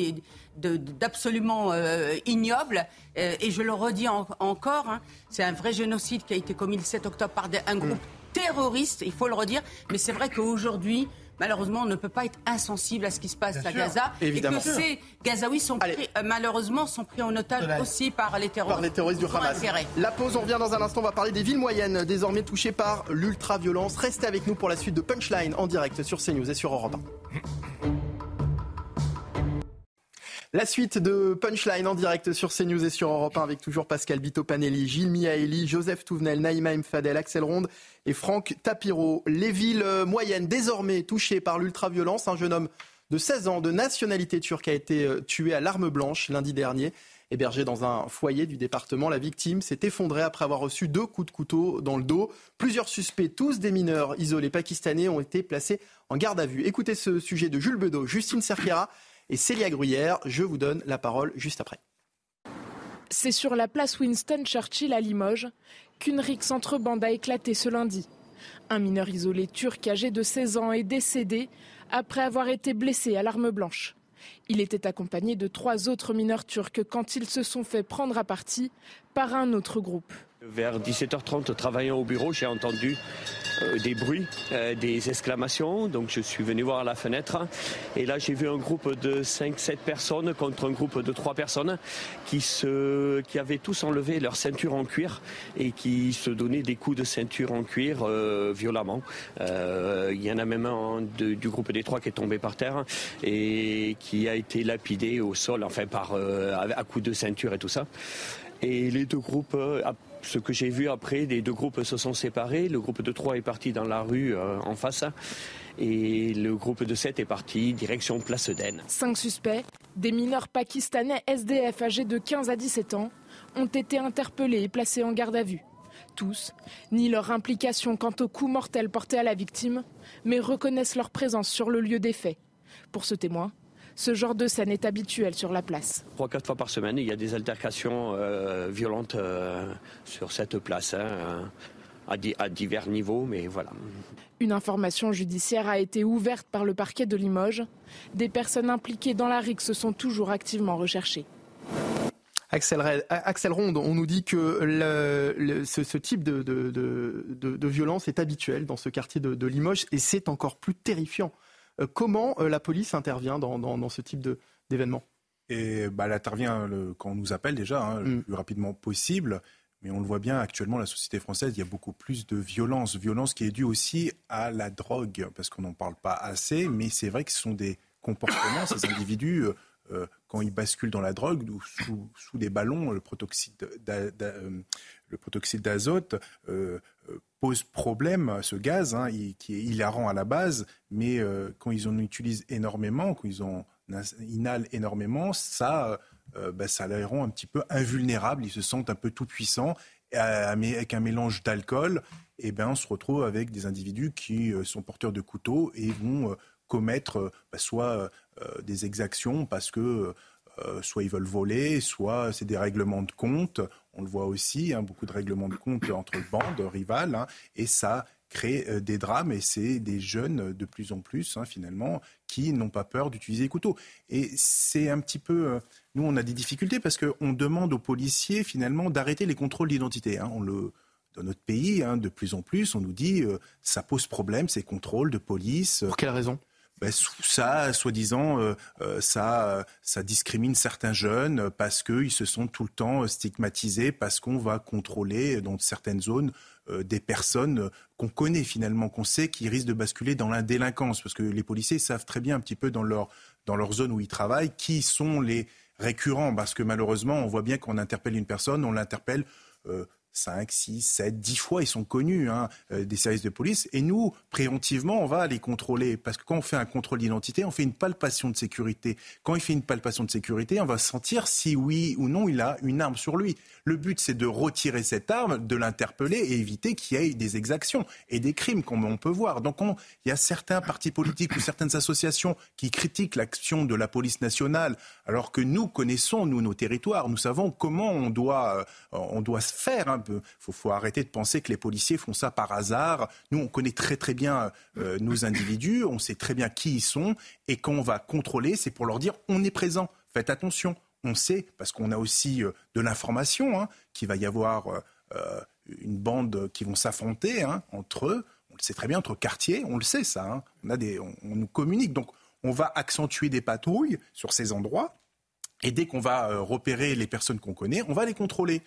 d'absolument euh, ignoble. Euh, et je le redis encore, hein, c'est un vrai génocide qui a été commis le 7 octobre par un groupe. Terroriste. Il faut le redire. Mais c'est vrai qu'aujourd'hui malheureusement, on ne peut pas être insensible à ce qui se passe à Gaza. Évidemment. Et que ces Gazaouis sont pris, euh, malheureusement sont pris en otage aussi par les terroristes. Par les terroristes du Hamas. La pause, on revient dans un instant. On va parler des villes moyennes, désormais touchées par l'ultra-violence. Restez avec nous pour la suite de Punchline en direct sur CNews et sur Europe 1. La suite de Punchline en direct sur CNews et sur Europe 1 avec toujours Pascal Bito Panelli, Gilles Miaeli, Joseph Touvenel, Naïma Mfadel, Axel Ronde et Franck Tapiro. Les villes moyennes désormais touchées par l'ultraviolence. Un jeune homme de 16 ans de nationalité turque a été euh, tué à l'arme blanche lundi dernier. Hébergé dans un foyer du département, la victime s'est effondrée après avoir reçu deux coups de couteau dans le dos. Plusieurs suspects, tous des mineurs isolés pakistanais, ont été placés en garde à vue. Écoutez ce sujet de Jules Bedeau, Justine Serkera et Célia Gruyère. Je vous donne la parole juste après. C'est sur la place Winston Churchill à Limoges qu'une rixe entre bandes a éclaté ce lundi. Un mineur isolé turc âgé de 16 ans est décédé après avoir été blessé à l'arme blanche. Il était accompagné de trois autres mineurs turcs quand ils se sont fait prendre à partie par un autre groupe. Vers 17h30, travaillant au bureau, j'ai entendu euh, des bruits, euh, des exclamations. Donc je suis venu voir à la fenêtre. Et là, j'ai vu un groupe de 5-7 personnes contre un groupe de 3 personnes qui, se, qui avaient tous enlevé leur ceinture en cuir et qui se donnaient des coups de ceinture en cuir euh, violemment. Il y en a même un du groupe des trois qui est tombé par terre et qui a été lapidé au sol, enfin par à coups de ceinture et tout ça. Et les deux groupes ce que j'ai vu après, les deux groupes se sont séparés. Le groupe de 3 est parti dans la rue euh, en face et le groupe de 7 est parti direction Place d'Aisne. Cinq suspects, des mineurs pakistanais SDF âgés de 15 à 17 ans, ont été interpellés et placés en garde à vue. Tous ni leur implication quant au coup mortel porté à la victime, mais reconnaissent leur présence sur le lieu des faits. Pour ce témoin, ce genre de scène est habituel sur la place. Trois, quatre fois par semaine, il y a des altercations euh, violentes euh, sur cette place. Hein, à, divers niveaux, mais voilà. Une information judiciaire a été ouverte par le parquet de Limoges. Des personnes impliquées dans la rixe sont toujours activement recherchées. Axel, Ronde, on nous dit que ce, type de, violence est habituel dans ce quartier de Limoges et c'est encore plus terrifiant. Euh, comment euh, la police intervient dans, ce type d'événement? Et bah, elle intervient quand on nous appelle déjà, hein, le mm. plus rapidement possible. Mais on le voit bien actuellement, la société française, il y a beaucoup plus de violence. Violence qui est due aussi à la drogue, parce qu'on n'en parle pas assez. Mais c'est vrai que ce sont des comportements, ces individus, euh, quand ils basculent dans la drogue, ou sous, des ballons, le protoxyde d'azote pose problème, ce gaz, hein, qui est hilarant à la base, mais euh, quand ils en utilisent énormément, quand ils en inhalent énormément, ça, euh, bah, ça les rend un petit peu invulnérables, ils se sentent un peu tout puissants, avec un mélange d'alcool, et ben on se retrouve avec des individus qui euh, sont porteurs de couteaux et vont commettre bah, soit des exactions parce que euh, soit ils veulent voler, soit c'est des règlements de compte. On le voit aussi, hein, beaucoup de règlements de compte entre bandes rivales, hein, et ça crée euh, des drames et c'est des jeunes de plus en plus hein, finalement qui n'ont pas peur d'utiliser les couteaux. Et c'est un petit peu, euh, nous on a des difficultés parce qu'on demande aux policiers finalement d'arrêter les contrôles d'identité. on le dans notre pays, de plus en plus, on nous dit ça pose problème ces contrôles de police. Pour quelle raison? Ben, ça, soi-disant, euh, euh, ça, ça discrimine certains jeunes parce qu'ils se sont tout le temps stigmatisés, parce qu'on va contrôler dans certaines zones euh, des personnes qu'on connaît finalement, qu'on sait qui risquent de basculer dans la délinquance, parce que les policiers savent très bien un petit peu dans leur, dans leur zone où ils travaillent qui sont les récurrents, parce que malheureusement, on voit bien qu'on interpelle une personne, on l'interpelle 5, 6, 7, 10 fois, ils sont connus hein, euh, des services de police. Et nous, préventivement, on va les contrôler. Parce que quand on fait un contrôle d'identité, on fait une palpation de sécurité. Quand il fait une palpation de sécurité, on va sentir si oui ou non il a une arme sur lui. Le but, c'est de retirer cette arme, de l'interpeller et éviter qu'il y ait des exactions et des crimes, comme on peut voir. Donc, il y a certains partis politiques ou certaines associations qui critiquent l'action de la police nationale, alors que nous connaissons, nous, nos territoires. Nous savons comment on doit, euh, on doit se faire un peu. Faut, arrêter de penser que les policiers font ça par hasard. Nous, on connaît très, très bien euh, nos individus, on sait très bien qui ils sont. Et quand on va contrôler, c'est pour leur dire on est présent. Faites attention on sait, parce qu'on a aussi euh, de l'information, hein, qu'il va y avoir euh, une bande qui vont s'affronter hein, entre eux. On le sait très bien, entre quartiers, on le sait ça. Hein. On, on, nous communique. Donc on va accentuer des patrouilles sur ces endroits. Et dès qu'on va repérer les personnes qu'on connaît, on va les contrôler.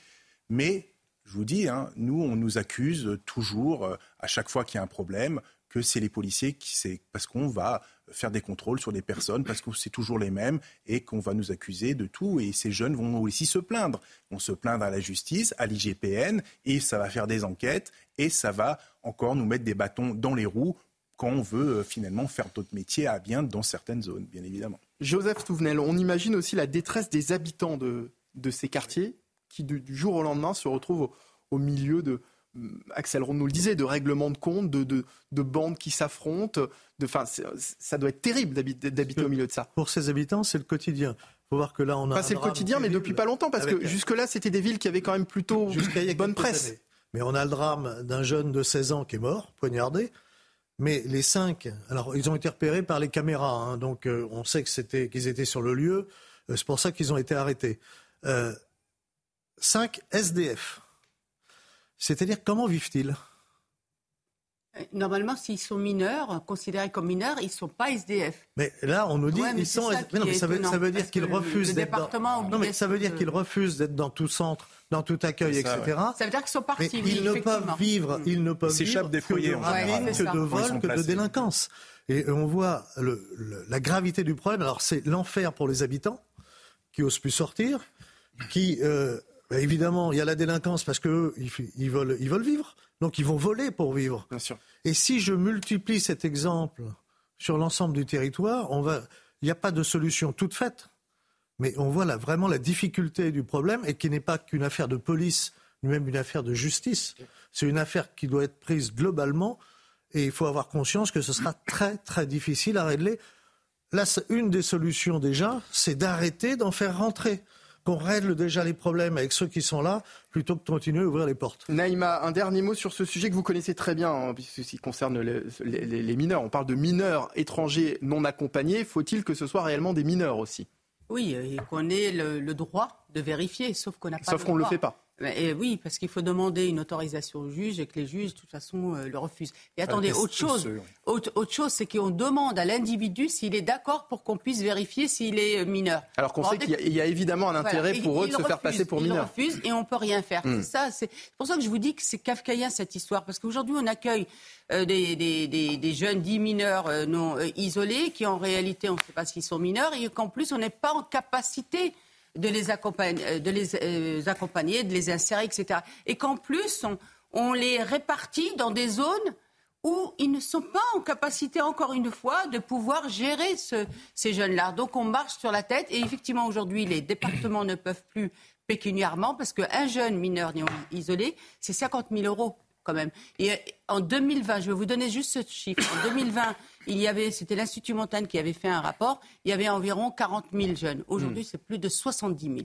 Mais je vous dis, nous, on nous accuse toujours, à chaque fois qu'il y a un problème, que c'est les policiers qui c'est parce qu'on va faire des contrôles sur des personnes parce que c'est toujours les mêmes et qu'on va nous accuser de tout et ces jeunes vont aussi se plaindre, vont se plaindre à la justice, à l'IGPN et ça va faire des enquêtes et ça va encore nous mettre des bâtons dans les roues quand on veut euh, finalement faire d'autres métiers à bien dans certaines zones, bien évidemment. Joseph Touvenel, on imagine aussi la détresse des habitants de, de ces quartiers qui du, jour au lendemain se retrouvent au milieu de, Axel Ronde nous le disait, de règlements de compte, de, de, bandes qui s'affrontent. ça doit être terrible d'habiter au milieu de ça. Pour ces habitants, c'est le quotidien. Faut voir que là, on a. c'est le quotidien, mais depuis pas longtemps, parce que jusque-là, c'était des villes qui avaient quand même plutôt une bonne presse. Mais on a le drame d'un jeune de 16 ans qui est mort, poignardé. Mais les cinq, alors ils ont été repérés par les caméras, hein, donc euh, on sait que c'était qu'ils étaient sur le lieu. Euh, c'est pour ça qu'ils ont été arrêtés. Euh, cinq SDF. C'est-à-dire, comment vivent-ils? Euh, Normalement, s'ils sont mineurs, considérés comme mineurs, ils ne sont pas SDF. Mais là, on nous dit qu'ils sont. Mais non, mais ça, veut, dire qu'ils refusent d'être. Dans... Non, mais ça veut dire qu'ils refusent d'être dans tout centre, dans tout accueil, etc. Ça veut dire qu'ils sont partis. ils, ne peuvent vivre, ils ne peuvent vivre des foyers, que de, que de vol, que de délinquance. Et on voit la gravité du problème. Alors, c'est l'enfer pour les habitants qui osent plus sortir, qui euh, évidemment, il y a la délinquance parce qu'eux, ils, veulent, ils veulent vivre. Donc, ils vont voler pour vivre. Bien sûr. Et si je multiplie cet exemple sur l'ensemble du territoire, on va, il n'y a pas de solution toute faite. Mais on voit là vraiment la difficulté du problème et qui n'est pas qu'une affaire de police, ni même une affaire de justice. C'est une affaire qui doit être prise globalement et il faut avoir conscience que ce sera très très difficile à régler. Là, une des solutions déjà, c'est d'arrêter d'en faire rentrer qu'on règle déjà les problèmes avec ceux qui sont là, plutôt que de continuer à ouvrir les portes. Naïma, un dernier mot sur ce sujet que vous connaissez très bien, hein, puisque concerne les, mineurs. On parle de mineurs étrangers non accompagnés. Faut-il que ce soit réellement des mineurs aussi? Oui, et qu'on ait le, droit de vérifier, sauf qu'on n'a pas Sauf qu'on ne le fait pas. Et oui, parce qu'il faut demander une autorisation au juge et que les juges, de toute façon, euh, le refusent. Et attendez, autre chose, autre, chose, c'est qu'on demande à l'individu s'il est d'accord pour qu'on puisse vérifier s'il est euh, mineur. Alors qu'on sait qu'il y, a évidemment un intérêt pour eux de se faire passer pour mineur. Ils refusent et on peut rien faire. C'est ça, c'est pour ça que je vous dis que c'est kafkaïen cette histoire, parce qu'aujourd'hui on accueille euh, des, des, des, jeunes dits mineurs non isolés qui en réalité on ne sait pas s'ils sont mineurs et qu'en plus on n'est pas en capacité de les accompagner, euh, de les, euh, accompagner, de les insérer, etc. Et qu'en plus, on, les répartit dans des zones où ils ne sont pas en capacité, encore une fois, de pouvoir gérer ces jeunes-là. Donc on marche sur la tête et effectivement aujourd'hui les départements ne peuvent plus pécuniairement parce qu'un jeune mineur isolé, c'est 50 000 euros quand même. Et en 2020, je vais vous donner juste ce chiffre. En 2020, il y avait, c'était l'Institut Montaigne qui avait fait un rapport, il y avait environ 40 000 jeunes. Aujourd'hui, hmm. c'est plus de 70 000.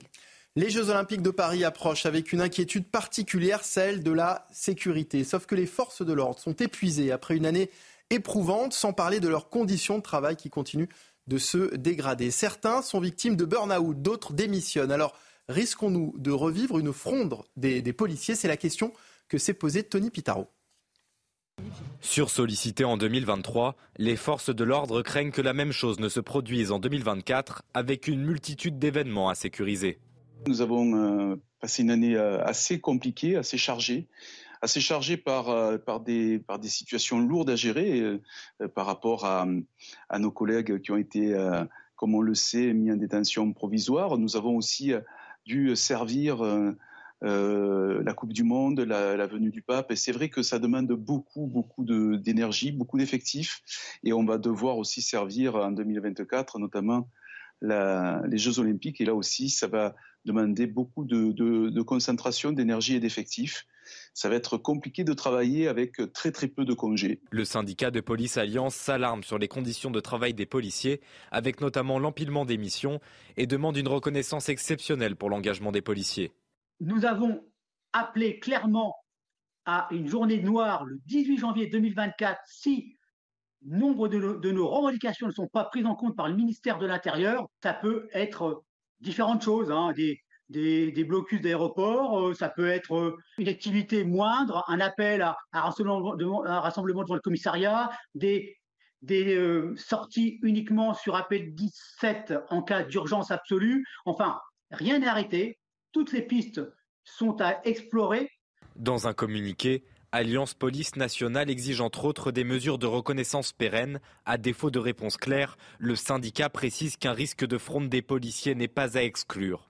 Les Jeux Olympiques de Paris approchent avec une inquiétude particulière, celle de la sécurité. Sauf que les forces de l'ordre sont épuisées après une année éprouvante, sans parler de leurs conditions de travail qui continuent de se dégrader. Certains sont victimes de burn-out, d'autres démissionnent. Alors, risquons-nous de revivre une fronde des, des policiers? C'est la question que s'est posée Tony Pitaro. Sursollicitées en 2023, les forces de l'ordre craignent que la même chose ne se produise en 2024 avec une multitude d'événements à sécuriser. Nous avons euh, passé une année euh, assez compliquée, assez chargée, assez chargée par, euh, par, des, par des situations lourdes à gérer par rapport à, à, nos collègues qui ont été, comme on le sait, mis en détention provisoire. Nous avons aussi dû servir la Coupe du Monde, la, venue du pape. Et c'est vrai que ça demande beaucoup, beaucoup d'énergie, beaucoup d'effectifs. Et on va devoir aussi servir en 2024, notamment les Jeux Olympiques. Et là aussi, ça va demander beaucoup de, concentration, d'énergie et d'effectifs. Ça va être compliqué de travailler avec très très peu de congés. Le syndicat de police Alliance s'alarme sur les conditions de travail des policiers, avec notamment l'empilement des missions, et demande une reconnaissance exceptionnelle pour l'engagement des policiers. Nous avons appelé clairement à une journée noire le 18 janvier 2024 si nombre de, nos revendications ne sont pas prises en compte par le ministère de l'Intérieur, ça peut être différentes choses, hein, des, blocus d'aéroports, euh, ça peut être euh, une activité moindre, un appel à, un, rassemblement, devant le commissariat, des, des euh, sorties uniquement sur appel 17 en cas d'urgence absolue. Enfin, rien n'est arrêté. Toutes les pistes sont à explorer. Dans un communiqué, Alliance Police Nationale exige entre autres des mesures de reconnaissance pérennes. À défaut de réponse claire, le syndicat précise qu'un risque de fronde des policiers n'est pas à exclure.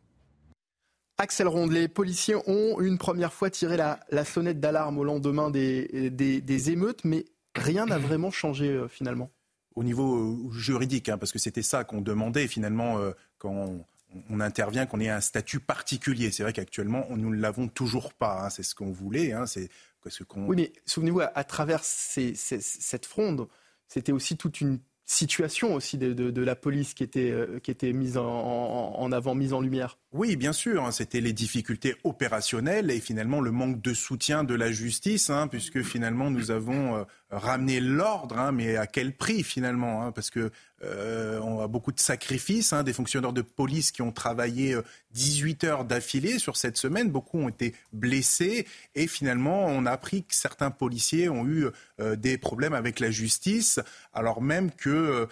Axel Ronde, les policiers ont une première fois tiré la, sonnette d'alarme au lendemain des, des, émeutes, mais rien n'a vraiment changé euh, finalement. Au niveau euh, juridique, hein, parce que c'était ça qu'on demandait finalement euh, quand on, intervient, qu'on ait un statut particulier. C'est vrai qu'actuellement, nous ne l'avons toujours pas. Hein, c'est ce qu'on voulait. Hein, c'est oui, mais souvenez-vous, à, travers cette fronde, c'était aussi toute une situation aussi de, la police qui était, euh, qui était mise en, avant, mise en lumière. Oui, bien sûr. Hein, c'était les difficultés opérationnelles et finalement le manque de soutien de la justice, hein, puisque finalement nous avons euh, ramené l'ordre, hein, mais à quel prix finalement Parce que euh, on a beaucoup de sacrifices, des fonctionnaires de police qui ont travaillé 18 heures d'affilée sur cette semaine. Beaucoup ont été blessés et finalement on a appris que certains policiers ont eu des problèmes avec la justice, alors même que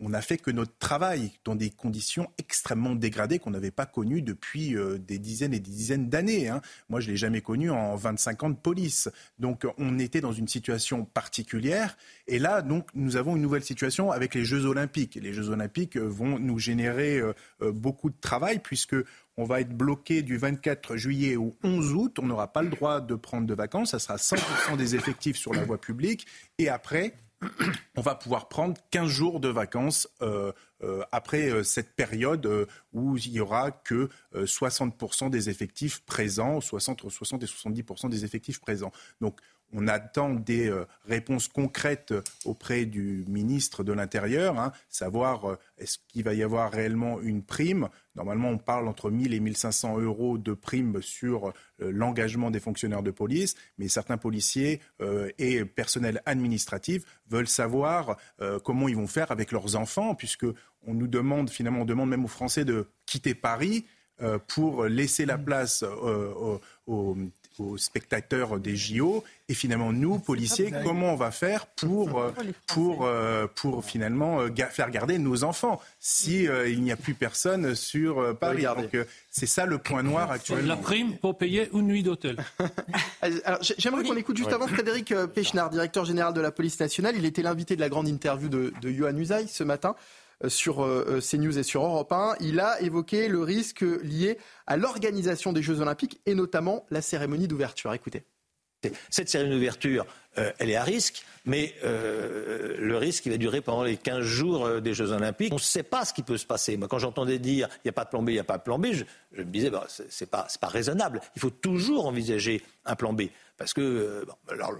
on n'a fait que notre travail dans des conditions extrêmement dégradées qu'on n'avait pas connues depuis euh, des dizaines et des dizaines d'années. Hein. Moi, je ne l'ai jamais connu en 25 ans de police. Donc, on était dans une situation particulière. Et là, donc, nous avons une nouvelle situation avec les Jeux Olympiques. Les Jeux Olympiques euh, vont nous générer euh, beaucoup de travail puisque on va être bloqué du 24 juillet au 11 août. On n'aura pas le droit de prendre de vacances. Ça sera 100% des effectifs sur la voie publique. Et après, on va pouvoir prendre 15 jours de vacances euh, euh, après euh, cette période où il n'y aura que 60% des effectifs présents, 60, 60 et 70% des effectifs présents. Donc on attend des réponses concrètes auprès du ministre de l'Intérieur, hein, savoir est-ce qu'il va y avoir réellement une prime. Normalement, on parle entre 1000 et 1500 euros de prime sur l'engagement des fonctionnaires de police, mais certains policiers et personnels administratifs veulent savoir comment ils vont faire avec leurs enfants, puisque on nous demande finalement, on demande même aux Français de quitter Paris euh, pour laisser la place euh, aux, spectateurs des JO. Et finalement, nous, policiers, comment on va faire pour, euh, pour, pour finalement faire garder nos enfants si il n'y a plus personne sur Paris Donc c'est ça le point noir actuellement. La prime pour payer une nuit d'hôtel. J'aimerais qu'on écoute juste avant Frédéric Pechnard, directeur général de la police nationale. Il était l'invité de la grande interview de, de Johan Usaï ce matin. Euh, sur euh, euh, CNews et sur Europe 1, il a évoqué le risque lié à l'organisation des Jeux Olympiques et notamment la cérémonie d'ouverture. Écoutez. Cette cérémonie d'ouverture, elle est à risque, mais le risque, il va durer pendant les 15 jours des Jeux Olympiques. On ne sait pas ce qui peut se passer. Moi, quand j'entendais dire il n'y a pas de plan B, il n'y a pas de plan B, je, me disais bah, ce n'est pas, raisonnable. Il faut toujours envisager un plan B. Parce que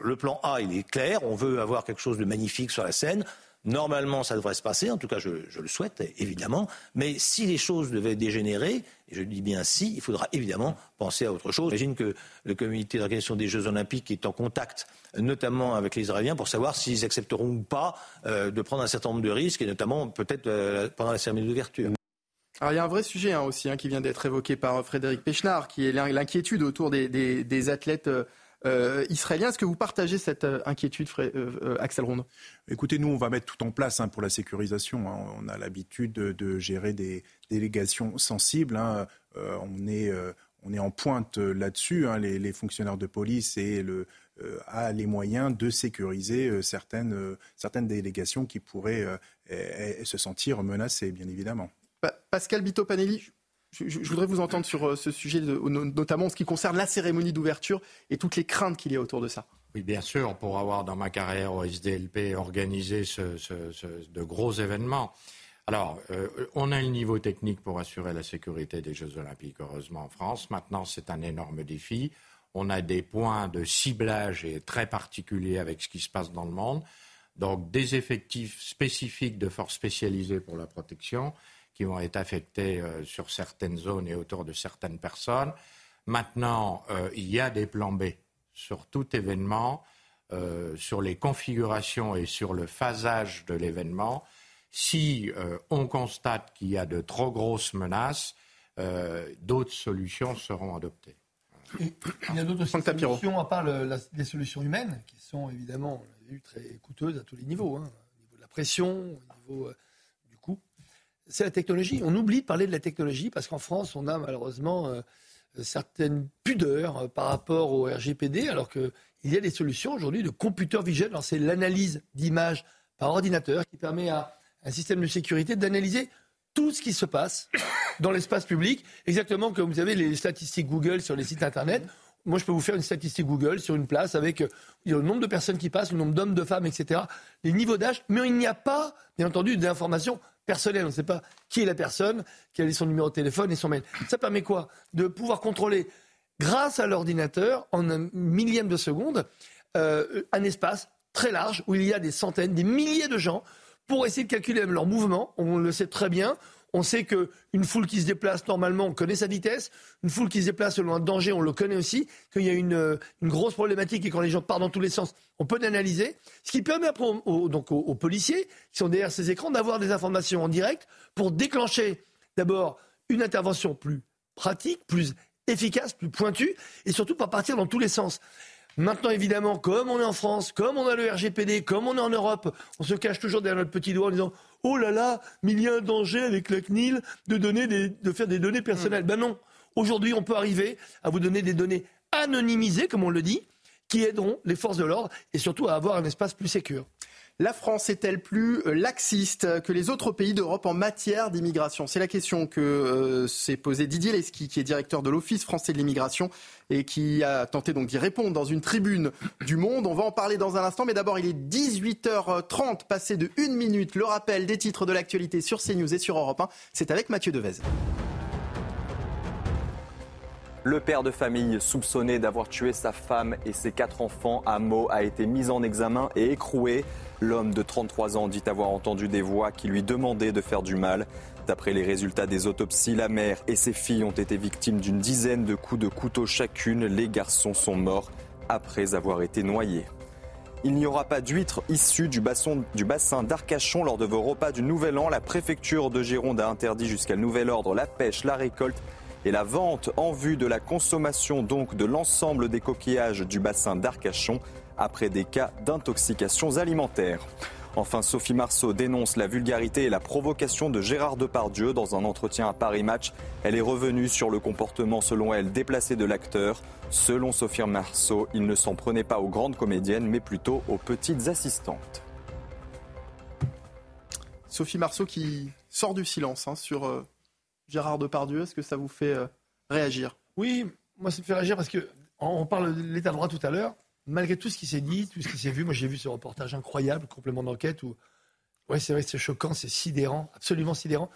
le plan A, il est clair, on veut avoir quelque chose de magnifique sur la scène. Normalement, ça devrait se passer, en tout cas je, le souhaite évidemment, mais si les choses devaient dégénérer, et je dis bien si, il faudra évidemment penser à autre chose. J'imagine que le comité d'organisation des Jeux Olympiques est en contact notamment avec les Israéliens pour savoir s'ils accepteront ou pas euh, de prendre un certain nombre de risques, et notamment peut-être euh, pendant la cérémonie d'ouverture. Alors il y a un vrai sujet hein, aussi hein, qui vient d'être évoqué par Frédéric Pechnard, qui est l'inquiétude autour des, athlètes euh, euh, israélien. Est-ce que vous partagez cette euh, inquiétude, euh, Axel Ronde? Écoutez, nous, on va mettre tout en place hein, pour la sécurisation. Hein. On a l'habitude de, gérer des délégations sensibles. Hein. on, est, on est en pointe là-dessus. Les, fonctionnaires de police et le, a les moyens de sécuriser certaines, certaines délégations qui pourraient se sentir menacées, bien évidemment. Pascal Bito-Panelli Je, voudrais vous entendre sur euh, ce sujet, notamment en ce qui concerne la cérémonie d'ouverture et toutes les craintes qu'il y a autour de ça. Oui, bien sûr, pour avoir dans ma carrière au SDLP organisé de gros événements. Alors, euh, on a le niveau technique pour assurer la sécurité des Jeux Olympiques, heureusement, en France. Maintenant, c'est un énorme défi. On a des points de ciblage et très particuliers avec ce qui se passe dans le monde. Donc, des effectifs spécifiques de forces spécialisées pour la protection qui vont être affectés euh, sur certaines zones et autour de certaines personnes. Maintenant, euh, il y a des plans B sur tout événement, euh, sur les configurations et sur le phasage de l'événement. Si euh, on constate qu'il y a de trop grosses menaces, euh, d'autres solutions seront adoptées. il y a d'autres solutions, à part les solutions humaines, qui sont évidemment très coûteuses à tous les niveaux, hein, au niveau de la pression, au niveau. C'est la technologie. On oublie de parler de la technologie parce qu'en France, on a malheureusement certaines pudeurs euh, par rapport au RGPD, alors qu'il y a des solutions aujourd'hui de computer vision. c'est l'analyse d'images par ordinateur qui permet à un système de sécurité d'analyser tout ce qui se passe dans l'espace public, exactement comme vous avez les statistiques Google sur les sites Internet. Moi, je peux vous faire une statistique Google sur une place avec euh, le nombre de personnes qui passent, le nombre d'hommes, de femmes, etc., les niveaux d'âge, mais il n'y a pas, bien entendu, d'informations personnelles. On ne sait pas qui est la personne, quel est son numéro de téléphone et son mail. Ça permet quoi? De pouvoir contrôler, grâce à l'ordinateur, en un millième de seconde, euh, un espace très large où il y a des centaines, des milliers de gens pour essayer de calculer même leurs mouvements. On le sait très bien. On sait qu'une foule qui se déplace, normalement, on connaît sa vitesse. Une foule qui se déplace selon un danger, on le connaît aussi. Qu'il y a une, grosse problématique et quand les gens partent dans tous les sens, on peut l'analyser. Ce qui permet après aux, donc aux, policiers qui sont derrière ces écrans d'avoir des informations en direct pour déclencher d'abord une intervention plus pratique, plus efficace, plus pointue et surtout pas partir dans tous les sens. Maintenant, évidemment, comme on est en France, comme on a le RGPD, comme on est en Europe, on se cache toujours derrière notre petit doigt en disant oh là là, mais il y a un danger avec la CNIL de, donner de faire des données personnelles. Mm. Ben non. Aujourd'hui, on peut arriver à vous donner des données anonymisées, comme on le dit, qui aideront les forces de l'ordre et surtout à avoir un espace plus sécur. La France est-elle plus euh, laxiste que les autres pays d'Europe en matière d'immigration? C'est la question que euh, s'est posée Didier Leski, qui est directeur de l'Office français de l'immigration et qui a tenté donc d'y répondre dans une tribune du Monde. On va en parler dans un instant, mais d'abord il est 18h30, passé de une minute. Le rappel des titres de l'actualité sur CNews et sur Europe 1, c'est avec Mathieu Devez. Le père de famille soupçonné d'avoir tué sa femme et ses quatre enfants à Meaux a été mis en examen et écroué. L'homme de 33 ans dit avoir entendu des voix qui lui demandaient de faire du mal. D'après les résultats des autopsies, la mère et ses filles ont été victimes d'une dizaine de coups de couteau chacune. Les garçons sont morts après avoir été noyés. Il n'y aura pas d'huîtres issues du bassin, d'Arcachon lors de vos repas du Nouvel An. La préfecture de Gironde a interdit jusqu'à nouvel ordre la pêche, la récolte et la vente en vue de la consommation donc de l'ensemble des coquillages du bassin d'Arcachon après des cas d'intoxications alimentaires. Enfin, Sophie Marceau dénonce la vulgarité et la provocation de Gérard Depardieu dans un entretien à Paris Match. Elle est revenue sur le comportement, selon elle, déplacé de l'acteur. Selon Sophie Marceau, il ne s'en prenait pas aux grandes comédiennes, mais plutôt aux petites assistantes. Sophie Marceau qui sort du silence hein, sur euh, Gérard Depardieu. Est-ce que ça vous fait euh, réagir? Oui, moi ça me fait réagir parce que on parle de l'état de droit tout à l'heure malgré tout ce qui s'est dit, tout ce qui s'est vu, moi j'ai vu ce reportage incroyable, complément d'enquête, où, ouais, c'est vrai, c'est choquant, c'est sidérant, absolument sidérant.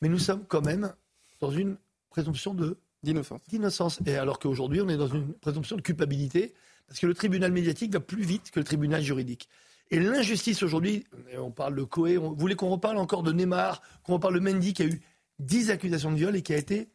Mais nous sommes quand même dans une présomption de d'innocence. D'innocence. Et alors qu'aujourd'hui, on est dans une présomption de culpabilité, parce que le tribunal médiatique va plus vite que le tribunal juridique. Et l'injustice aujourd'hui, on parle de Coé, vous voulez qu'on reparle encore de Neymar, qu'on reparle de Mendy qui a eu 10 accusations de viol et qui a été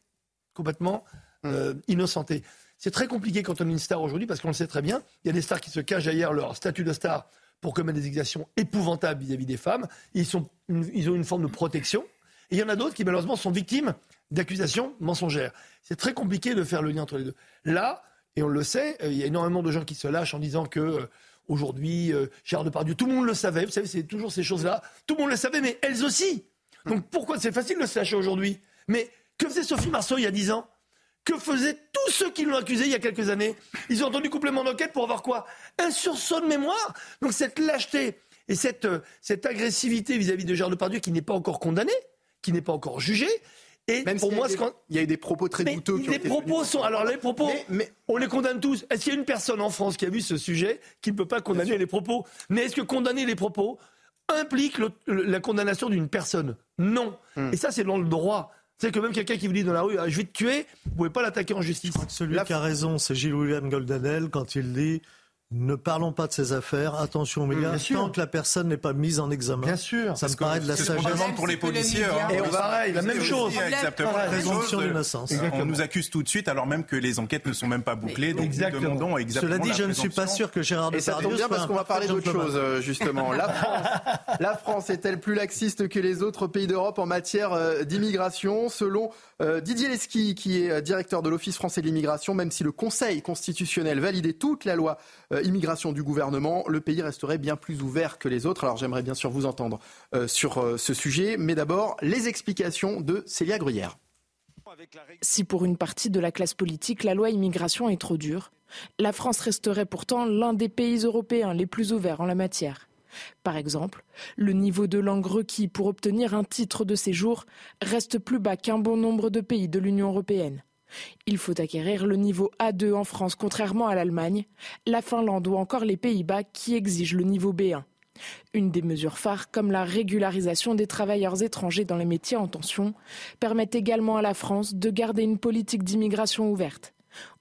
complètement mmh. euh, innocenté. C'est très compliqué quand on est une star aujourd'hui parce qu'on le sait très bien. Il y a des stars qui se cachent derrière leur statut de star pour commettre des exactions épouvantables vis-à-vis des femmes. Ils, ont une forme de protection. Et il y en a d'autres qui malheureusement sont victimes d'accusations mensongères. C'est très compliqué de faire le lien entre les deux. Là, et on le sait, euh, il y a énormément de gens qui se lâchent en disant que euh, aujourd'hui, euh, Gérard Depardieu, tout le monde le savait. Vous savez, c'est toujours ces choses-là. Tout le monde le savait, mais elles aussi. Donc pourquoi c'est facile de se lâcher aujourd'hui? Mais que faisait Sophie Marceau il y a dix ans? Que faisaient tous ceux qui l'ont accusé il y a quelques années? Ils ont entendu complément d'enquête pour avoir quoi? Un sursaut de mémoire? Donc cette lâcheté et cette, euh, cette agressivité vis-à-vis de Gérard Depardieu qui n'est pas encore condamné, qui n'est pas encore jugé, Et Même pour y a moi, des- ce qu'on- il y a eu des propos très Mais douteux. qui ont les été propos sont. Alors, les propos, Mais- on les condamne tous. Est-ce qu'il y a une personne en France qui a vu ce sujet qui ne peut pas condamner les propos? Mais est-ce que condamner les propos implique le- le- la condamnation d'une personne? Non. Hmm. Et ça, c'est dans le droit. C'est que même quelqu'un qui vous dit dans la rue, ah, je vais te tuer, vous pouvez pas l'attaquer en justice. Celui qui a raison, c'est Gilles William Goldanel quand il dit ne parlons pas de ces affaires, attention aux médias, Bien sûr. tant que la personne n'est pas mise en examen. Bien sûr. Ça me paraît de la C'est sagesse. demande pour les policiers. hein. Et on va pareil, la même C'est chose. Exactement la même Présomption chose. d'innocence. On nous accuse tout de suite alors même que les enquêtes ne sont même pas bouclées. Donc Exactement. nous demandons exactement Cela dit, la je ne suis pas sûr que Gérard Et ça Depardieu tombe bien soit parce qu'on va parler d'autre chose, euh, justement. La France, la France est-elle plus laxiste que les autres pays d'Europe en matière euh, d'immigration? Selon euh, Didier Lesky, qui est directeur de l'Office français de l'immigration, même si le Conseil constitutionnel validait toute la loi immigration du gouvernement, le pays resterait bien plus ouvert que les autres. Alors j'aimerais bien sûr vous entendre euh, sur euh, ce sujet, mais d'abord les explications de Célia Gruyère. Si pour une partie de la classe politique, la loi immigration est trop dure, la France resterait pourtant l'un des pays européens les plus ouverts en la matière. Par exemple, le niveau de langue requis pour obtenir un titre de séjour reste plus bas qu'un bon nombre de pays de l'Union européenne. Il faut acquérir le niveau A2 en France contrairement à l'Allemagne, la Finlande ou encore les Pays-Bas qui exigent le niveau B1. Une des mesures phares, comme la régularisation des travailleurs étrangers dans les métiers en tension, permet également à la France de garder une politique d'immigration ouverte.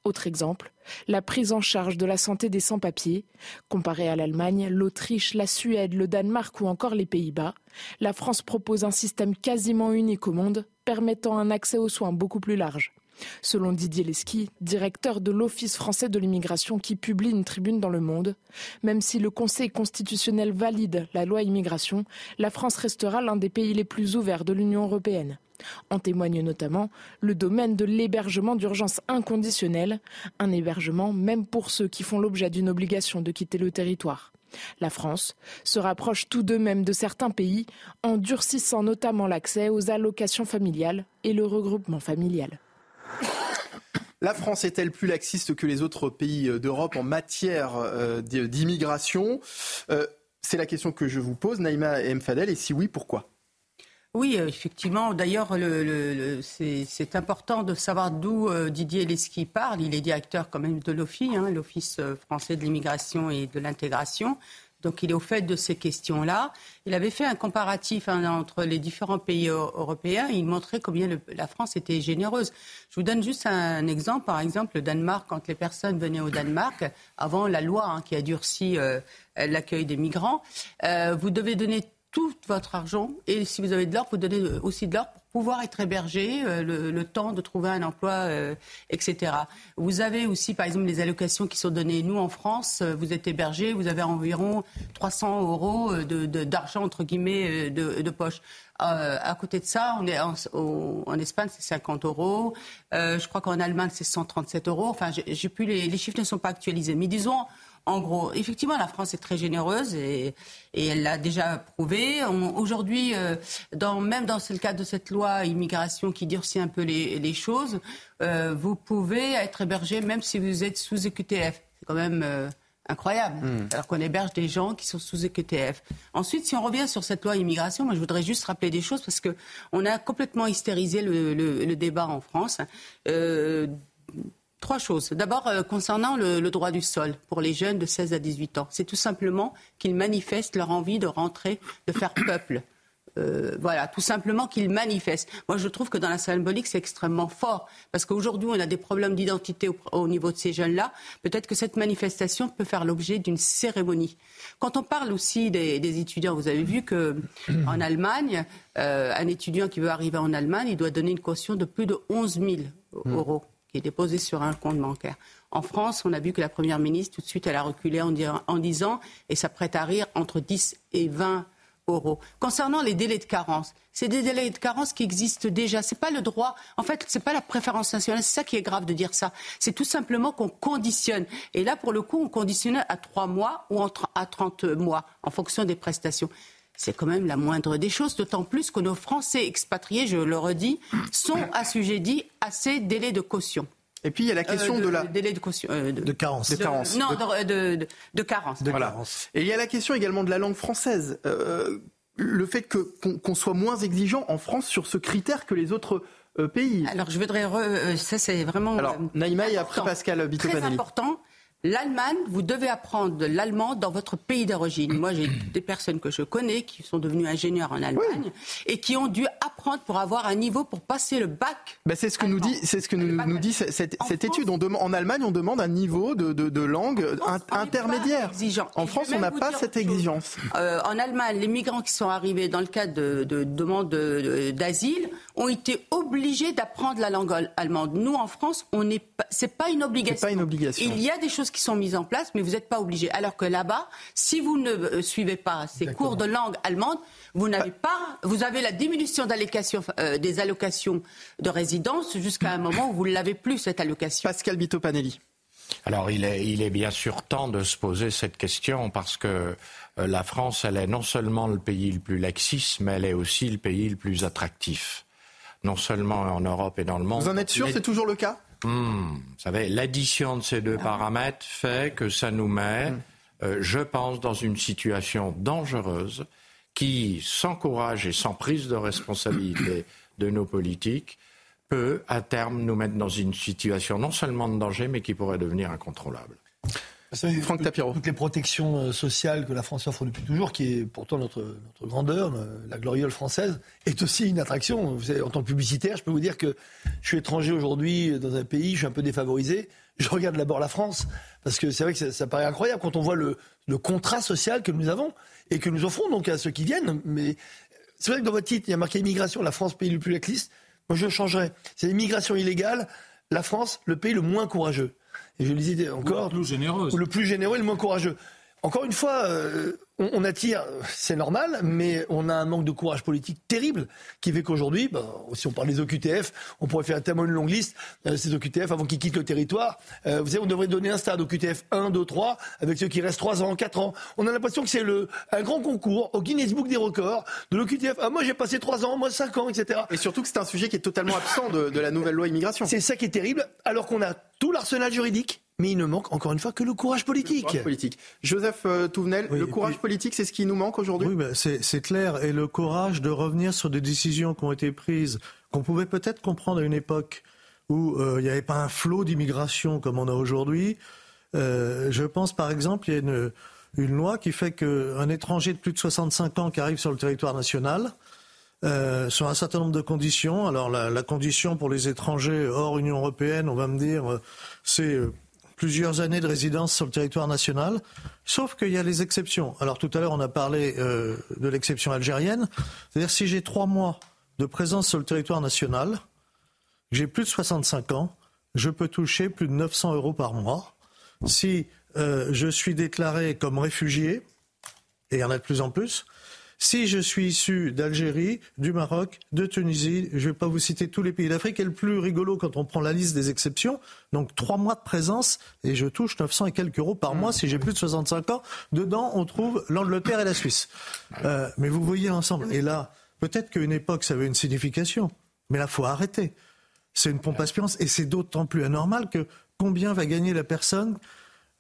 Autre exemple, la prise en charge de la santé des sans-papiers. Comparé à l'Allemagne, l'Autriche, la Suède, le Danemark ou encore les Pays-Bas, la France propose un système quasiment unique au monde, permettant un accès aux soins beaucoup plus large. Selon Didier Lesky, directeur de l'Office français de l'immigration qui publie une tribune dans Le Monde, même si le Conseil constitutionnel valide la loi immigration, la France restera l'un des pays les plus ouverts de l'Union européenne. En témoigne notamment le domaine de l'hébergement d'urgence inconditionnel, un hébergement même pour ceux qui font l'objet d'une obligation de quitter le territoire. La France se rapproche tout de même de certains pays en durcissant notamment l'accès aux allocations familiales et le regroupement familial. La France est-elle plus laxiste que les autres pays euh, d'Europe en matière euh, d'immigration? Euh, C'est la question que je vous pose, Naïma et Mfadel, et si oui, pourquoi? Oui, effectivement. D'ailleurs, le, le- le- c'est important de savoir d'où Didier Lesky parle. Il est directeur quand même de l'OFI, hein, l'Office français de l'immigration et de l'intégration. Donc il est au fait de ces questions-là. Il avait fait un comparatif hein, entre les différents pays eu- européens. Il montrait combien la France était généreuse. Je vous donne juste un exemple. Par exemple, le Danemark, quand les personnes venaient au Danemark, avant la loi hein, qui a durci euh, l'accueil des migrants, euh, vous devez donner tout votre argent et si vous avez de l'or, vous donnez aussi de l'or pour pouvoir être hébergé, euh, le, temps de trouver un emploi, euh, etc. Vous avez aussi, par exemple, les allocations qui sont données. Nous, en France, euh, vous êtes hébergé, vous avez environ 300 euros euh, de- de- d'argent, entre guillemets, de, poche. À côté de ça, on est en, Espagne, c'est 50 euros. Je crois qu'en Allemagne, c'est 137 euros. Enfin, j'ai plus les, les chiffres ne sont pas actualisés. Mais disons, en gros, effectivement, la France est très généreuse et, et elle l'a déjà prouvé. On- Aujourd'hui, euh, dans, même dans le cadre de cette loi immigration qui durcit un peu les, les choses, euh, vous pouvez être hébergé même si vous êtes sous EQTF. C'est quand même euh, incroyable. Hmm. Alors qu'on héberge des gens qui sont sous EQTF. Ensuite, si on revient sur cette loi immigration, moi je voudrais juste rappeler des choses parce que on a complètement hystérisé le, le- le débat en France. Trois choses. D'abord, euh, concernant le, le droit du sol pour les jeunes de 16 à 18 ans, c'est tout simplement qu'ils manifestent leur envie de rentrer, de faire peuple. Euh, voilà, tout simplement qu'ils manifestent. Moi, je trouve que dans la symbolique, c'est extrêmement fort. Parce qu'aujourd'hui, on a des problèmes d'identité au, au niveau de ces jeunes-là. Peut-être que cette manifestation peut faire l'objet d'une cérémonie. Quand on parle aussi des, des étudiants, vous avez vu que en Allemagne, euh, un étudiant qui veut arriver en Allemagne, il doit donner une caution de plus de 11 000 euros qui est déposée sur un compte bancaire. En France, on a vu que la Première ministre, tout de suite, elle a reculé en, disant, et ça prête à rire, entre 10 et 20 euros. Concernant les délais de carence, c'est des délais de carence qui existent déjà. C'est pas le droit. En fait, c'est pas la préférence nationale. C'est ça qui est grave de dire ça. C'est tout simplement qu'on conditionne. Et là, pour le coup, on conditionne à 3 mois ou à 30 mois, en fonction des prestations. C'est quand même la moindre des choses, d'autant plus que nos Français expatriés, je le redis, sont assujettis à ces délais de caution. Et puis il y a la question Euh, de, la délai de caution. euh, de, De carence. de carence. Non, De- de, de, de carence. Voilà. Et il y a la question également de la langue française. Euh, le fait que qu'on qu'on soit moins exigeant en France sur ce critère que les autres pays. Alors je voudrais... ça c'est vraiment... Alors Naïma et après Pascal Bito Très important. L'Allemagne, vous devez apprendre l'allemand dans votre pays d'origine. Moi, j'ai des personnes que je connais qui sont devenues ingénieurs en Allemagne et qui ont dû apprendre pour avoir un niveau pour passer le bac. Ben c'est ce que nous dit, c'est ce que nous, nous dit cette, cette étude. On demande, en Allemagne, on demande un niveau de, de, de langue intermédiaire. Exigeant. En France, on n'a pas cette exigence. Euh, en Allemagne, les migrants qui sont arrivés dans le cadre de, de demande d'asile ont été obligés d'apprendre la langue allemande. Nous, en France, on n'est pas, c'est pas une obligation. Pas une obligation. Il y a des choses qui sont mises en place, mais vous n'êtes pas obligé. Alors que là-bas, si vous ne euh, suivez pas ces cours de langue allemande, vous n'avez pas, vous avez la diminution euh, des allocations de résidence jusqu'à un moment où vous ne l'avez plus cette allocation. Pascal Bito Panelli. Alors il est, il est bien sûr temps de se poser cette question parce que euh, la France, elle est non seulement le pays le plus laxiste, mais elle est aussi le pays le plus attractif. Non seulement en Europe et dans le monde. Vous en êtes sûr, c'est toujours le cas? Hmm, vous savez, l'addition de ces deux paramètres fait que ça nous met, hmm. euh, je pense, dans une situation dangereuse qui, sans courage et sans prise de responsabilité de nos politiques, peut à terme nous mettre dans une situation non seulement de danger, mais qui pourrait devenir incontrôlable. Franck Tapiro. Toutes les protections euh, sociales que la France offre depuis toujours, qui est pourtant notre, notre grandeur, la gloriole française, est aussi une attraction. Vous savez, en tant que publicitaire, je peux vous dire que je suis étranger aujourd'hui dans un pays, je suis un peu défavorisé. Je regarde d'abord la France, parce que c'est vrai que ça, paraît incroyable quand on voit le, le contrat social que nous avons et que nous offrons donc à ceux qui viennent. Mais c'est vrai que dans votre titre, il y a marqué immigration, la France, pays le plus laxiste. Moi, je changerais. C'est l'immigration illégale, la France, le pays le moins courageux. Et je le disais encore. le plus généreux. le plus généreux et le moins courageux. Encore une fois, euh, on, attire, c'est normal, mais on a un manque de courage politique terrible qui fait qu'aujourd'hui, bah, si on parle des OQTF, on pourrait faire tellement une longue liste, euh, ces OQTF avant qu'ils quittent le territoire. Euh, vous savez, on devrait donner un stade OQTF 1, 2, 3, avec ceux qui restent 3 ans, 4 ans. On a l'impression que c'est le, un grand concours au Guinness Book des records de l'OQTF. Ah, moi j'ai passé 3 ans, moi 5 ans, etc. Et surtout que c'est un sujet qui est totalement absent de, de la nouvelle loi immigration. C'est ça qui est terrible, alors qu'on a tout l'arsenal juridique mais il ne manque encore une fois que le courage politique. politique. Joseph euh, Touvenel, le courage politique, c'est ce qui nous manque aujourd'hui Oui, c'est clair. Et le courage de revenir sur des décisions qui ont été prises, qu'on pouvait peut-être comprendre à une époque où euh, il n'y avait pas un flot d'immigration comme on a aujourd'hui. Euh, je pense par exemple, il y a une, loi qui fait qu'un étranger de plus de 65 ans qui arrive sur le territoire national, euh, sur un certain nombre de conditions. Alors la, la, condition pour les étrangers hors Union européenne, on va me dire, c'est plusieurs années de résidence sur le territoire national, sauf qu'il y a les exceptions. Alors tout à l'heure, on a parlé euh, de l'exception algérienne. C'est-à-dire si j'ai trois mois de présence sur le territoire national, j'ai plus de 65 ans, je peux toucher plus de 900 euros par mois. Si euh, je suis déclaré comme réfugié, et il y en a de plus en plus, si je suis issu d'Algérie, du Maroc, de Tunisie, je ne vais pas vous citer tous les pays d'Afrique, et le plus rigolo quand on prend la liste des exceptions, donc trois mois de présence, et je touche 900 et quelques euros par mois si j'ai plus de 65 ans. Dedans, on trouve l'Angleterre et la Suisse. Euh, mais vous voyez l'ensemble. Et là, peut-être qu'à une époque, ça avait une signification, mais là, faut arrêter. C'est une pompe à spiance, et c'est d'autant plus anormal que combien va gagner la personne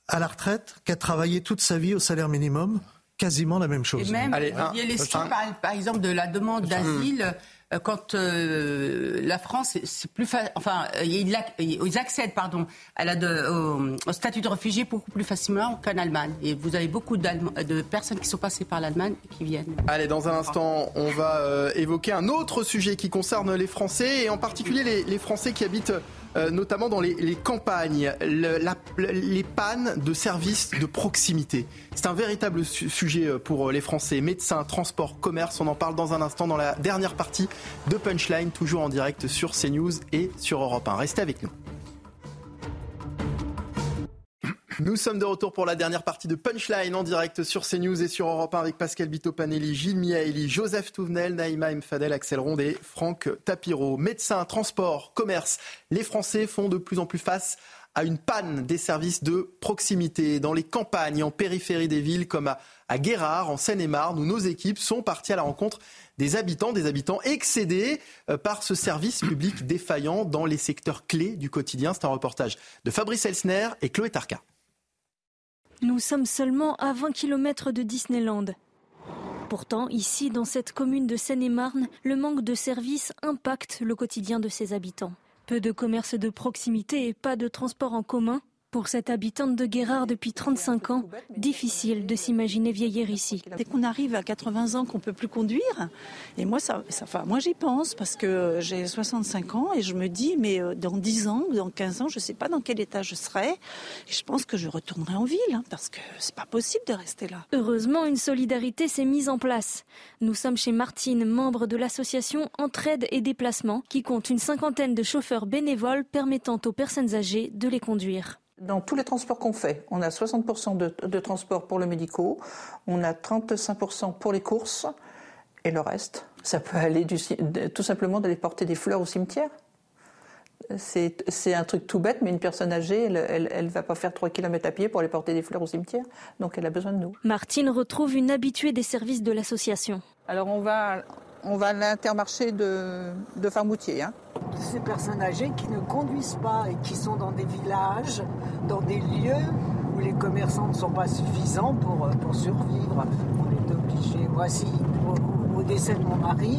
à la retraite qui a travaillé toute sa vie au salaire minimum quasiment la même chose. Et même, il y a l'estime, par, exemple, de la demande d'asile. Euh, quand euh, la France, c'est plus enfin, euh, ils, accèdent, pardon, à la de, au, statut de réfugié beaucoup plus facilement qu'en Allemagne. Et vous avez beaucoup de personnes qui sont passées par l'Allemagne et qui viennent. Allez, dans un instant, on va évoquer un autre sujet qui concerne les Français et en particulier les, les Français qui habitent euh, notamment dans les, campagnes, les pannes de services de proximité. C'est un véritable sujet euh, pour euh, les Français. Médecins, transport, commerce, on en parle dans un instant dans la dernière partie de Punchline, toujours en direct sur CNews et sur Europe 1. Restez avec nous. Nous sommes de retour pour la dernière partie de Punchline en direct sur CNews et sur Europe 1 avec Pascal Bito-Panelli, Gilles Miaeli, Joseph Touvenel, Naïma Mfadel, Axel Rondet, Franck Tapiro. Médecins, transport, commerce, les Français font de plus en plus face à une panne des services de proximité dans les campagnes, en périphérie des villes comme à, à Guérard, en Seine-et-Marne, où nos équipes sont parties à la rencontre des habitants, des habitants excédés euh, par ce service public défaillant dans les secteurs clés du quotidien. C'est un reportage de Fabrice Elsner et Chloé Tarka. Nous sommes seulement à 20 km de Disneyland. Pourtant, ici, dans cette commune de Seine-et-Marne, le manque de services impacte le quotidien de ses habitants. Peu de commerces de proximité et pas de transport en commun pour cette habitante de Guérard depuis 35 ans, difficile de s'imaginer vieillir ici. Dès qu'on arrive à 80 ans qu'on peut plus conduire, et moi, ça, enfin, moi j'y pense parce que j'ai 65 ans et je me dis, mais euh, dans 10 ans, dans 15 ans, je ne sais pas dans quel état je serai. Et je pense que je retournerai en ville hein, parce que c'est pas possible de rester là. Heureusement, une solidarité s'est mise en place. Nous sommes chez Martine, membre de l'association Entraide et Déplacement, qui compte une cinquantaine de chauffeurs bénévoles permettant aux personnes âgées de les conduire. Dans tous les transports qu'on fait, on a 60% de, de transport pour le médicaux, on a 35% pour les courses, et le reste, ça peut aller du, tout simplement d'aller porter des fleurs au cimetière. C'est un truc tout bête, mais une personne âgée, elle ne va pas faire 3 km à pied pour aller porter des fleurs au cimetière. Donc elle a besoin de nous. Martine retrouve une habituée des services de l'association. Alors on va, on va à l'intermarché de, de Farmoutier. Hein. Ces personnes âgées qui ne conduisent pas et qui sont dans des villages, dans des lieux où les commerçants ne sont pas suffisants pour, pour survivre. On est obligé. Moi, si, au, décès de mon mari,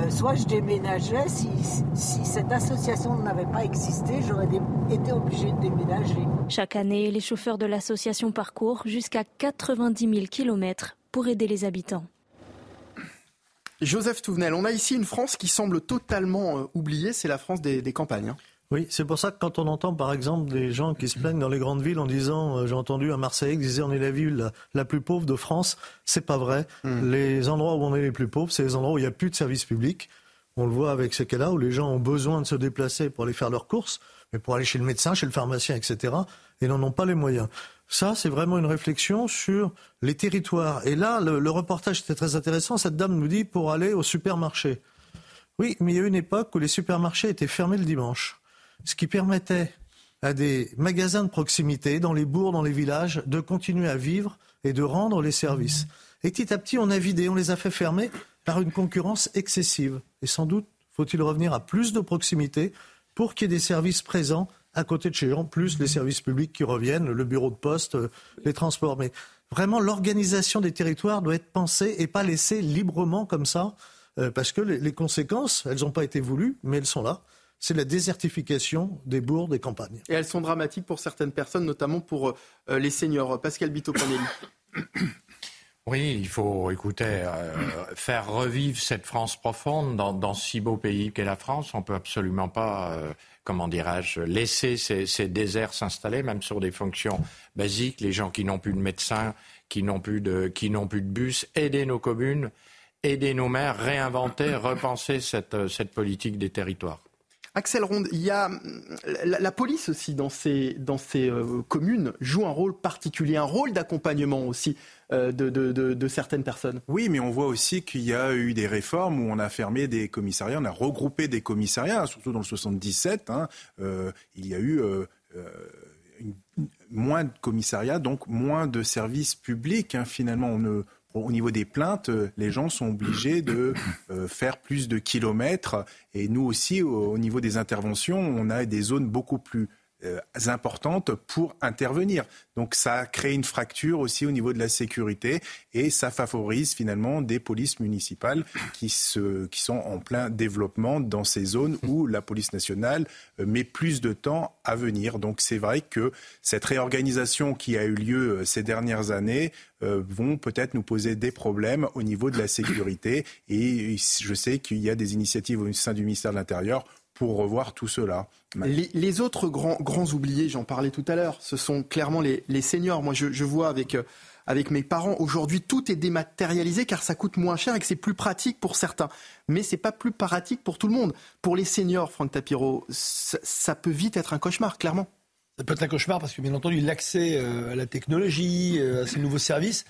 euh, soit je déménageais, si, si cette association n'avait pas existé, j'aurais été obligé de déménager. Chaque année, les chauffeurs de l'association parcourent jusqu'à 90 000 km pour aider les habitants. Joseph Touvenel, on a ici une France qui semble totalement euh, oubliée, c'est la France des, campagnes. Hein. Oui, c'est pour ça que quand on entend par exemple des gens qui se plaignent dans les grandes villes en disant, euh, j'ai entendu à Marseille qui disait on est la ville la, plus pauvre de France, c'est pas vrai. Hmm. Les endroits où on est les plus pauvres, c'est les endroits où il n'y a plus de services publics. On le voit avec ce cas-là, où les gens ont besoin de se déplacer pour aller faire leurs courses, mais pour aller chez le médecin, chez le pharmacien, etc. Et n'en ont pas les moyens. Ça, c'est vraiment une réflexion sur les territoires. Et là, le, reportage était très intéressant. Cette dame nous dit pour aller au supermarché. Oui, mais il y a une époque où les supermarchés étaient fermés le dimanche, ce qui permettait à des magasins de proximité, dans les bourgs, dans les villages, de continuer à vivre et de rendre les services. Et petit à petit, on a vidé, on les a fait fermer par une concurrence excessive. Et sans doute faut-il revenir à plus de proximité pour qu'il y ait des services présents à côté de chez gens, plus les services publics qui reviennent, le bureau de poste, euh, les transports. Mais vraiment, l'organisation des territoires doit être pensée et pas laissée librement comme ça, euh, parce que les, conséquences, elles n'ont pas été voulues, mais elles sont là. C'est la désertification des bourgs, des campagnes. Et elles sont dramatiques pour certaines personnes, notamment pour euh, les seniors. Pascal bito Oui, il faut, écouter, faire revivre cette France profonde dans, si beau pays qu'est la France. On peut absolument pas comment dirais-je, laisser ces, déserts s'installer, même sur des fonctions basiques, les gens qui n'ont plus de médecins, qui n'ont plus de, qui n'ont plus de bus, aider nos communes, aider nos maires, réinventer, repenser cette, cette politique des territoires. Axel Ronde, la, police aussi dans ces, dans ces euh, communes joue un rôle particulier, un rôle d'accompagnement aussi euh, de, certaines personnes. Oui, mais on voit aussi qu'il y a eu des réformes où on a fermé des commissariats, on a regroupé des commissariats, surtout dans le 77. Hein, euh, il y a eu moins de commissariats, donc moins de services publics. Hein, finalement, au niveau des plaintes, euh, les gens sont obligés de euh, faire plus de kilomètres. Et nous aussi, au, niveau des interventions, on a des zones beaucoup plus euh, importantes pour intervenir. Donc ça crée une fracture aussi au niveau de la sécurité et ça favorise finalement des polices municipales qui, se, qui sont en plein développement dans ces zones où la police nationale euh, met plus de temps à venir. Donc c'est vrai que cette réorganisation qui a eu lieu euh, ces dernières années vont peut-être nous poser des problèmes au niveau de la sécurité et je sais qu'il y a des initiatives au sein du ministère de l'Intérieur pour revoir tout cela. Les, autres grands, grands oubliés, j'en parlais tout à l'heure, ce sont clairement les, seniors. Moi, je, vois avec, euh, avec mes parents, aujourd'hui, tout est dématérialisé car ça coûte moins cher et que c'est plus pratique pour certains. Mais c'est pas plus pratique pour tout le monde. Pour les seniors, Franck Tapiro, ça, peut vite être un cauchemar, clairement. Ça peut être un cauchemar parce que, bien entendu, l'accès euh, à la technologie, euh, à ces nouveaux services,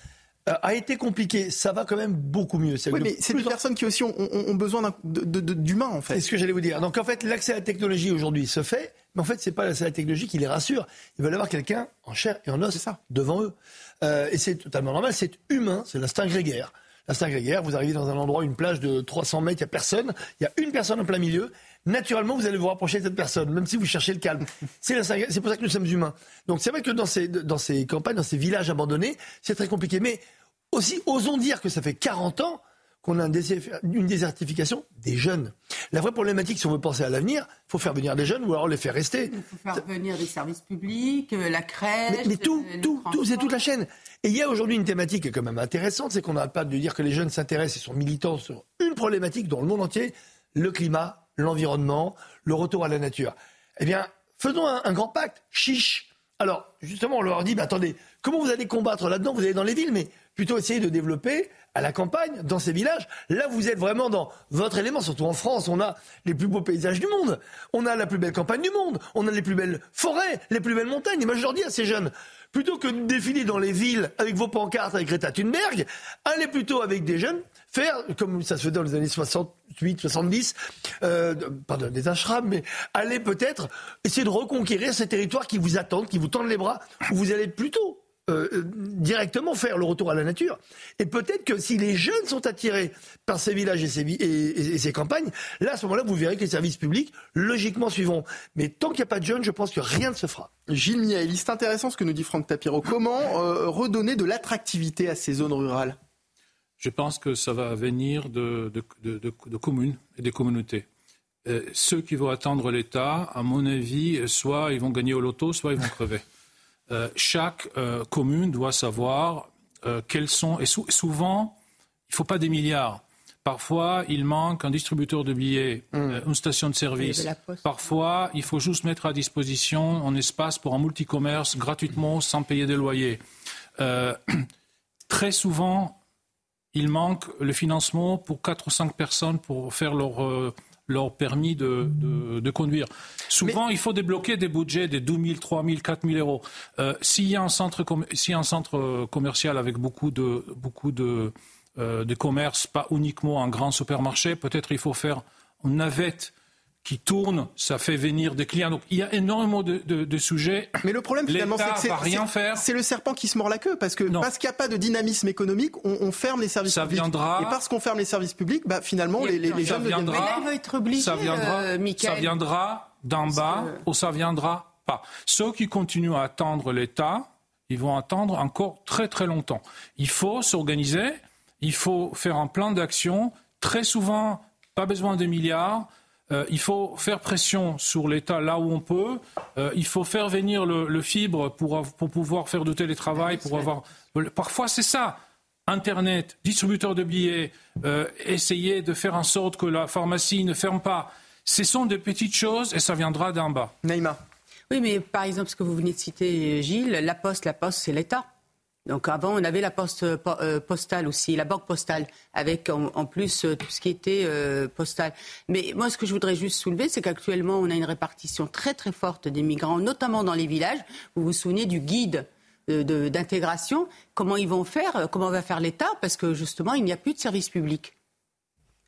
a été compliqué. Ça va quand même beaucoup mieux. Oui, mais c'est des personnes qui aussi ont, besoin d'humains, en fait. C'est ce que j'allais vous dire. Donc, en fait, l'accès à la technologie aujourd'hui se fait, mais en fait, c'est pas l'accès à la technologie qui les rassure. Ils veulent avoir quelqu'un en chair et en os ça. devant eux. Euh, et c'est totalement normal, c'est humain, c'est l'instinct grégaire. L'instinct grégaire, vous arrivez dans un endroit, une plage de 300 mètres, il n'y a personne, il y a une personne en plein milieu, naturellement, vous allez vous rapprocher de cette personne, même si vous cherchez le calme. C'est pour ça que nous sommes humains. Donc c'est vrai que dans ces, dans ces campagnes, dans ces villages abandonnés, c'est très compliqué. Mais aussi, osons dire que ça fait 40 ans qu'on a une désertification des jeunes. La vraie problématique, si on veut penser à l'avenir, il faut faire venir des jeunes ou alors les faire rester. Il faut faire venir des services publics, euh, la crèche. Mais, tout, tout, tout, c'est toute la chaîne. Et il y a aujourd'hui une thématique qui est quand même intéressante, c'est qu'on n'a pas de dire que les jeunes s'intéressent et sont militants sur une problématique dans le monde entier, le climat, l'environnement, le retour à la nature. Eh bien, faisons un, grand pacte, chiche. Alors, justement, on leur dit, mais attendez, comment vous allez combattre là-dedans? Vous allez dans les villes, mais plutôt essayer de développer à la campagne, dans ces villages. Là, vous êtes vraiment dans votre élément, surtout en France. On a les plus beaux paysages du monde. On a la plus belle campagne du monde. On a les plus belles forêts, les plus belles montagnes. Et moi, je leur dis à ces jeunes, plutôt que de défiler dans les villes avec vos pancartes avec Greta Thunberg, allez plutôt avec des jeunes faire, comme ça se fait dans les années 68, 70, euh, pardon, des ashrams, mais allez peut-être essayer de reconquérir ces territoires qui vous attendent, qui vous tendent les bras, où vous allez plutôt euh, directement faire le retour à la nature. Et peut-être que si les jeunes sont attirés par ces villages et ces, et, ces campagnes, là, à ce moment-là, vous verrez que les services publics, logiquement, suivront. Mais tant qu'il n'y a pas de jeunes, je pense que rien ne se fera. Gilles Miaeli, c'est intéressant ce que nous dit Franck Tapiro. Comment euh, redonner de l'attractivité à ces zones rurales? Je pense que ça va venir de, de, communes et des communautés. ceux qui vont attendre l'État, à mon avis, soit ils vont gagner au loto, soit ils vont crever. Euh, chaque euh, commune doit savoir euh, quels sont. Et souvent, il ne faut pas des milliards. Parfois, il manque un distributeur de billets, mmh. une station de service. Parfois, il faut juste mettre à disposition un espace pour un multicommerce gratuitement sans payer des loyers. très souvent, il manque le financement pour quatre ou cinq personnes pour faire leur leur permis de, de, conduire. Souvent, il faut débloquer des budgets de 2 000, 3 000, 4 000 euros. Euh, s'il y a un centre, a un centre euh, commercial avec beaucoup de, beaucoup de, euh, de commerce, pas uniquement un grand supermarché, peut-être il faut faire une navette qui tourne, ça fait venir des clients. Donc il y a énormément de, de, de sujets. Mais le problème finalement, c'est que rien faire. C'est le serpent qui se mord la queue parce que parce qu'il n'y a pas de dynamisme économique, on, on ferme les services ça publics. Viendra, et parce qu'on ferme les services publics, bah, finalement les, les, les jeunes viendra, deviennent... être obligé, ça viendra, euh, ça viendra d'en bas ou ça viendra pas. Ceux qui continuent à attendre l'État, ils vont attendre encore très très longtemps. Il faut s'organiser, il faut faire un plan d'action. Très souvent, pas besoin de milliards euh, il faut faire pression sur l'État là où on peut. Euh, il faut faire venir le, fibre pour, pour, pouvoir faire du télétravail, pour avoir. Parfois, c'est ça. Internet, distributeur de billets, euh, essayer de faire en sorte que la pharmacie ne ferme pas. Ce sont des petites choses et ça viendra d'en bas. Naïma. Oui, mais par exemple, ce que vous venez de citer, Gilles, la Poste, la Poste, c'est l'État. Donc avant, on avait la poste euh, postale aussi, la banque postale, avec en, plus euh, tout ce qui était euh, postal. Mais moi, ce que je voudrais juste soulever, c'est qu'actuellement, on a une répartition très très forte des migrants, notamment dans les villages. Vous vous souvenez du guide d'intégration Comment ils vont faire Comment va faire l'État? Parce que justement, il n'y a plus de service public.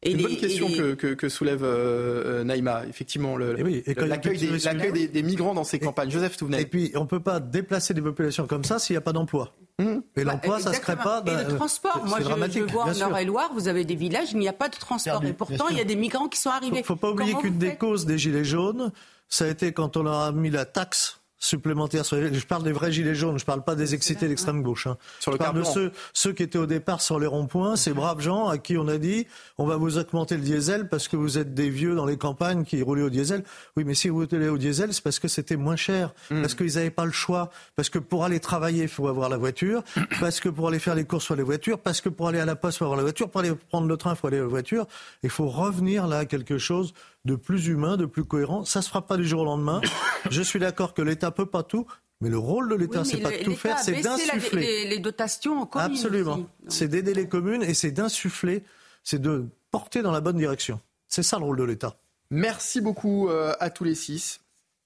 C'est une bonne question que, soulève euh, Naïma, effectivement, l'accueil des, des, migrants dans ces campagnes. Joseph. Et puis, on ne peut pas déplacer des populations comme ça s'il n'y a pas d'emploi. Mmh. Et bah, l'emploi, ça ne se crée pas. et le transport. Moi, je, je vois en Nord-et-Loire, vous avez des villages, il n'y a pas de transport. et pourtant, il y a des migrants qui sont arrivés. Il ne faut pas oublier qu'une des causes des Gilets jaunes, ça a été quand on leur a mis la taxe supplémentaires. Sur Je parle des vrais gilets jaunes, je ne parle pas des excités d'extrême gauche. Hein. Sur le je parle de ceux, ceux qui étaient au départ sur les ronds-points, ces braves gens à qui on a dit on va vous augmenter le diesel parce que vous êtes des vieux dans les campagnes qui roulaient au diesel. Oui, mais si vous roulez au diesel, c'est parce que c'était moins cher, hmm. parce qu'ils n'avaient pas le choix, parce que pour aller travailler, il faut avoir la voiture, parce que pour aller faire les courses, il faut les voitures, parce que pour aller à la poste, il faut avoir la voiture, pour aller prendre le train, il faut aller à la voiture. Il faut revenir là à quelque chose de plus humain, de plus cohérent. Ça se fera pas du jour au lendemain. Je suis d'accord que l'État peut pas tout, mais le rôle de l'État, c'est pas de tout faire, c'est d'insuffler. Les, dotations en communes. Absolument. C'est d'aider les communes et c'est d'insuffler, c'est de porter dans la bonne direction. C'est ça le rôle de l'État. Merci beaucoup euh, à tous les six.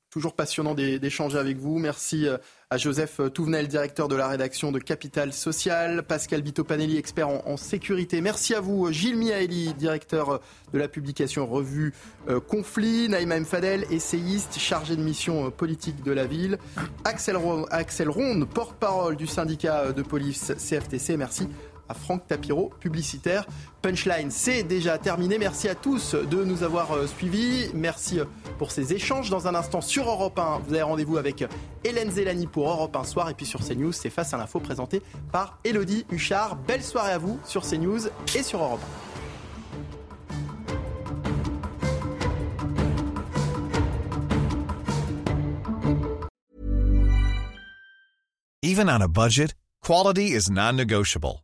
Toujours passionnant d'échanger avec vous. Merci euh, à Joseph Touvenel, directeur de la rédaction de Capital Social, Pascal Bito-Panelli, expert en, sécurité. Merci à vous, Gilles Miaeli, directeur de la publication revue euh, Conflit, Naïma Mfadel, essayiste, chargé de mission euh, politique de la ville, Axel, Axel Ronde, porte-parole du syndicat de police CFTC. Merci à Franck Tapiro, publicitaire. Punchline, c'est déjà terminé. Merci à tous de nous avoir euh, suivis. Merci pour ces échanges. Dans un instant, sur Europe 1, vous avez rendez-vous avec Hélène Zélani pour Europe 1 Soir. Et puis sur CNews, c'est Face à l'info présenté par Elodie Huchard. Belle soirée à vous sur CNews et sur Europe 1. Even on a budget, quality is non-negotiable.